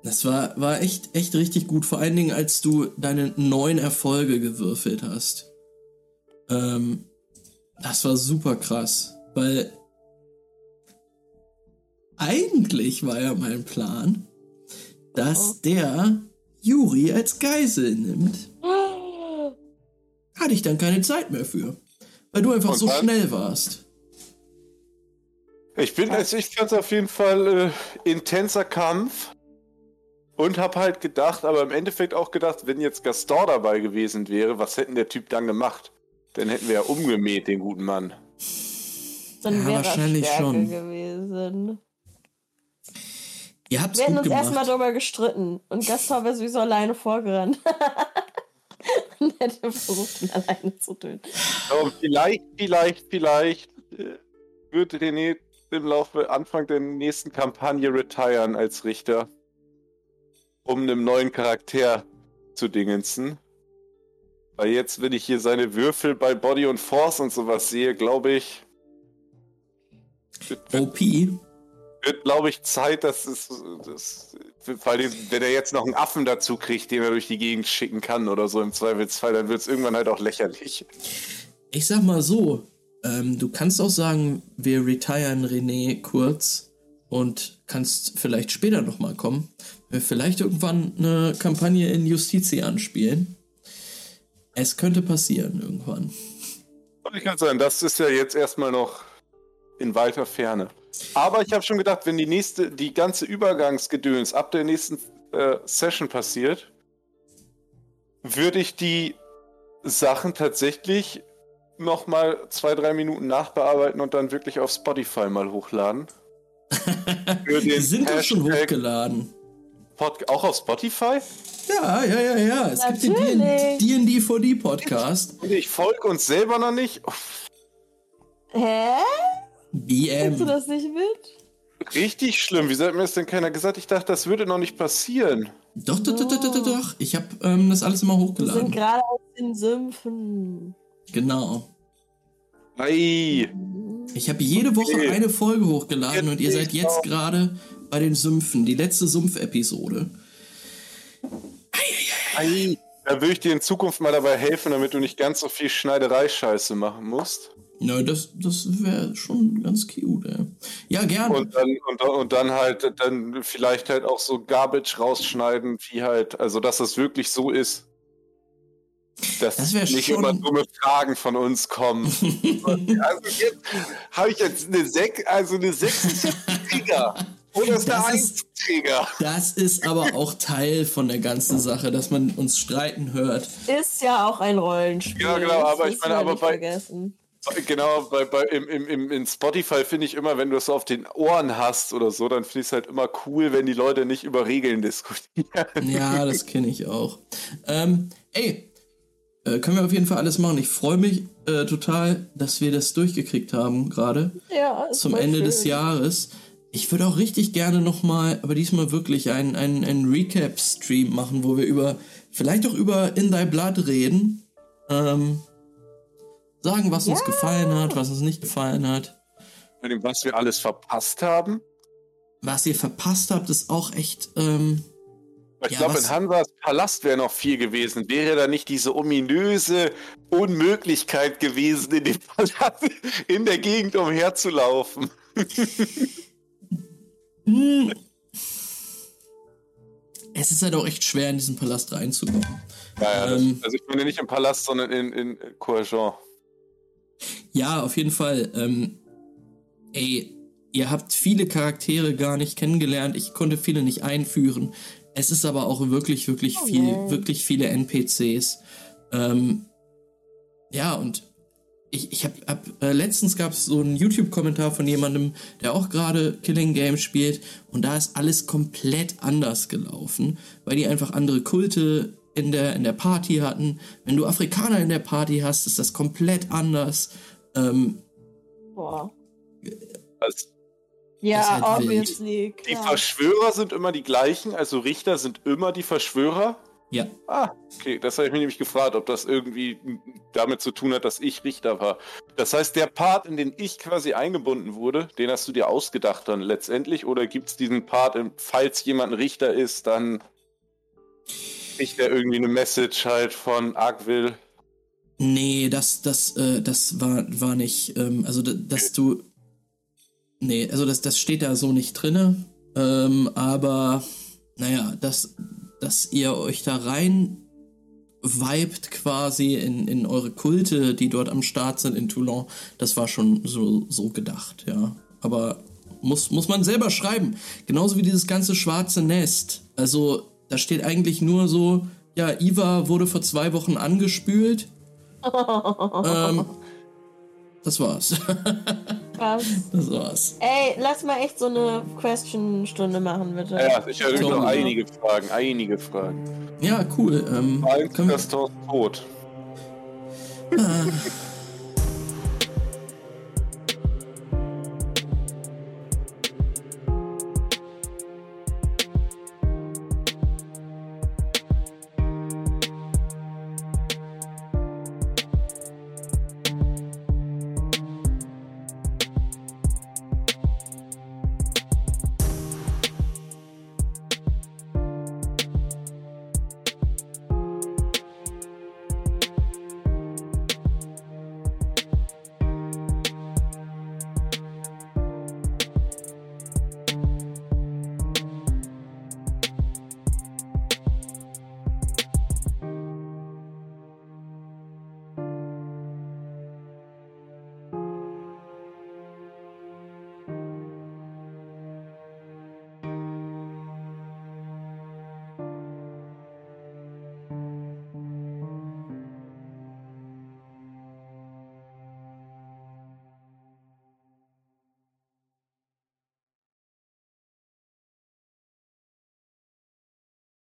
Das war, war echt, echt richtig gut. Vor allen Dingen, als du deine neun Erfolge gewürfelt hast. Ähm, das war super krass. Weil eigentlich war ja mein Plan, dass Oh. der Juri als Geisel nimmt. Hatte ich dann keine Zeit mehr für. Weil du einfach Und so dann? schnell warst. Ich bin, also ich fand es auf jeden Fall äh, intenser Kampf und habe halt gedacht, aber im Endeffekt auch gedacht, wenn jetzt Gaston dabei gewesen wäre, was hätten der Typ dann gemacht? Dann hätten wir ja umgemäht, den guten Mann. Dann Ja, wäre er wahrscheinlich schon. gewesen. Ihr habt's Wir hätten uns erstmal darüber gestritten und Gaston wäre sowieso alleine vorgerannt. und hätte versucht, ihn alleine zu töten. Aber vielleicht, vielleicht, vielleicht äh, wird René im Laufe Anfang der nächsten Kampagne retiren als Richter, um einem neuen Charakter zu dingensen. Weil jetzt, wenn ich hier seine Würfel bei Body und Force und sowas sehe, glaube ich, OP. wird glaube ich, Zeit, dass es, das, weil den- wenn er jetzt noch einen Affen dazu kriegt, den er durch die Gegend schicken kann oder so im Zweifelsfall, dann wird es irgendwann halt auch lächerlich. Ich sag mal so, ähm, du kannst auch sagen, wir retiren René kurz und kannst vielleicht später nochmal kommen. Wir vielleicht irgendwann eine Kampagne in Justitia anspielen. Es könnte passieren irgendwann. Und ich kann sagen, das ist ja jetzt erstmal noch in weiter Ferne. Aber ich habe schon gedacht, wenn die nächste, die ganze Übergangsgedöns ab der nächsten äh, Session passiert, würde ich die Sachen tatsächlich noch mal zwei, drei Minuten nachbearbeiten und dann wirklich auf Spotify mal hochladen. Die sind doch schon hochgeladen. Pod auch auf Spotify? Ja, ja, ja, ja. Es Natürlich. gibt den D&D 4D Podcast. Ich folge uns selber noch nicht. Uff, Hä? Kriegst du BM. das nicht mit? richtig schlimm. Wieso hat mir das denn keiner gesagt? Ich dachte, das würde noch nicht passieren. Doch, doch, doch, doch, doch, doch, doch. Ich habe ähm, das alles immer Wir sind hochgeladen. gerade aus den Sümpfen. Genau. Ei. Ich habe jede Woche Okay. eine Folge hochgeladen und ihr Jetzt seid jetzt gerade bei den Sümpfen, die letzte Sumpf-Episode. Ei. Da würde ich dir in Zukunft mal dabei helfen, damit du nicht ganz so viel Schneiderei-Scheiße machen musst. Na, das, das wäre schon ganz cute, ey. Ja, gerne. Und dann, und, dann- und dann halt, dann vielleicht halt auch so Garbage rausschneiden, wie halt, also dass das wirklich so ist. Dass Das nicht schon- immer dumme Fragen von uns kommen. also jetzt habe ich jetzt eine Sek, also eine 6 ist jetzt Trigger. Oder ist Das eine ist- 1 Trigger? Das ist aber auch Teil von der ganzen Sache, dass man uns streiten hört. Ist ja auch ein Rollenspiel. Ja, genau, das aber ich meine, aber bei- vergessen. Genau, bei, bei, im, im, im, in Spotify finde ich immer, wenn du es auf den Ohren hast oder so, dann finde ich es halt immer cool, wenn die Leute nicht über Regeln diskutieren. Ja, das kenne ich auch. Ähm, ey, äh, können wir auf jeden Fall alles machen. Ich freue mich äh, total, dass wir das durchgekriegt haben gerade Ja, zum Ende schön. des Jahres. Ich würde auch richtig gerne nochmal, aber diesmal wirklich einen, einen, einen Recap-Stream machen, wo wir über, vielleicht auch über In Thy Blood reden. Ähm, sagen, was uns Ja. gefallen hat, was uns nicht gefallen hat. Mit dem, was wir alles verpasst haben. Was ihr verpasst habt, ist auch echt, ähm, Ich Ja, glaube, in Hansas Palast wäre noch viel gewesen. Wäre da nicht diese ominöse Unmöglichkeit gewesen, in dem Palast in der Gegend umherzulaufen. hm, es ist halt auch echt schwer, in diesen Palast reinzukommen. Naja, das, Ähm. also ich meine nicht im Palast, sondern in, in Courgent. Ja, auf jeden Fall. Ähm, ey, ihr habt viele Charaktere gar nicht kennengelernt. Ich konnte viele nicht einführen. Es ist aber auch wirklich, wirklich Oh viel, nein. wirklich viele NPCs. Ähm, ja, und ich, ich hab, hab äh, letztens gab es so einen YouTube-Kommentar von jemandem, der auch gerade Killing Game spielt, und da ist alles komplett anders gelaufen, weil die einfach andere Kulte in der, in der Party hatten. Wenn du Afrikaner in der Party hast, ist das komplett anders. Ähm, Boah. Also, Ja, halt obviously. die Klar. Verschwörer sind immer die gleichen, also Richter sind immer die Verschwörer. ja, Ah, okay, das habe ich mir nämlich gefragt, ob das irgendwie damit zu tun hat, dass ich Richter war. Das heißt, der Part, in den ich quasi eingebunden wurde, den hast du dir ausgedacht dann letztendlich? Oder gibt es diesen Part, in- falls jemand ein Richter ist, dann kriegt er irgendwie eine Message halt von Argwill? Nee, das, das, äh, das war, war nicht, ähm, also da- dass du. Nee, also das, das steht da so nicht drinne. Ähm, aber naja, dass, dass ihr euch da rein vibet quasi in, in eure Kulte, die dort am Start sind in Toulon, das war schon so, so gedacht, ja. Aber muss, muss man selber schreiben. Genauso wie dieses ganze schwarze Nest. Also, da steht eigentlich nur so, ja, Iva wurde vor zwei Wochen angespült. Ähm, das war's. Krass. Das war's. Ey, lass mal echt so eine Question-Stunde machen, bitte. Ja, ich habe noch einige Fragen, einige Fragen. Ja, cool. Ähm, Eins, können wir, Gaston ist tot. äh,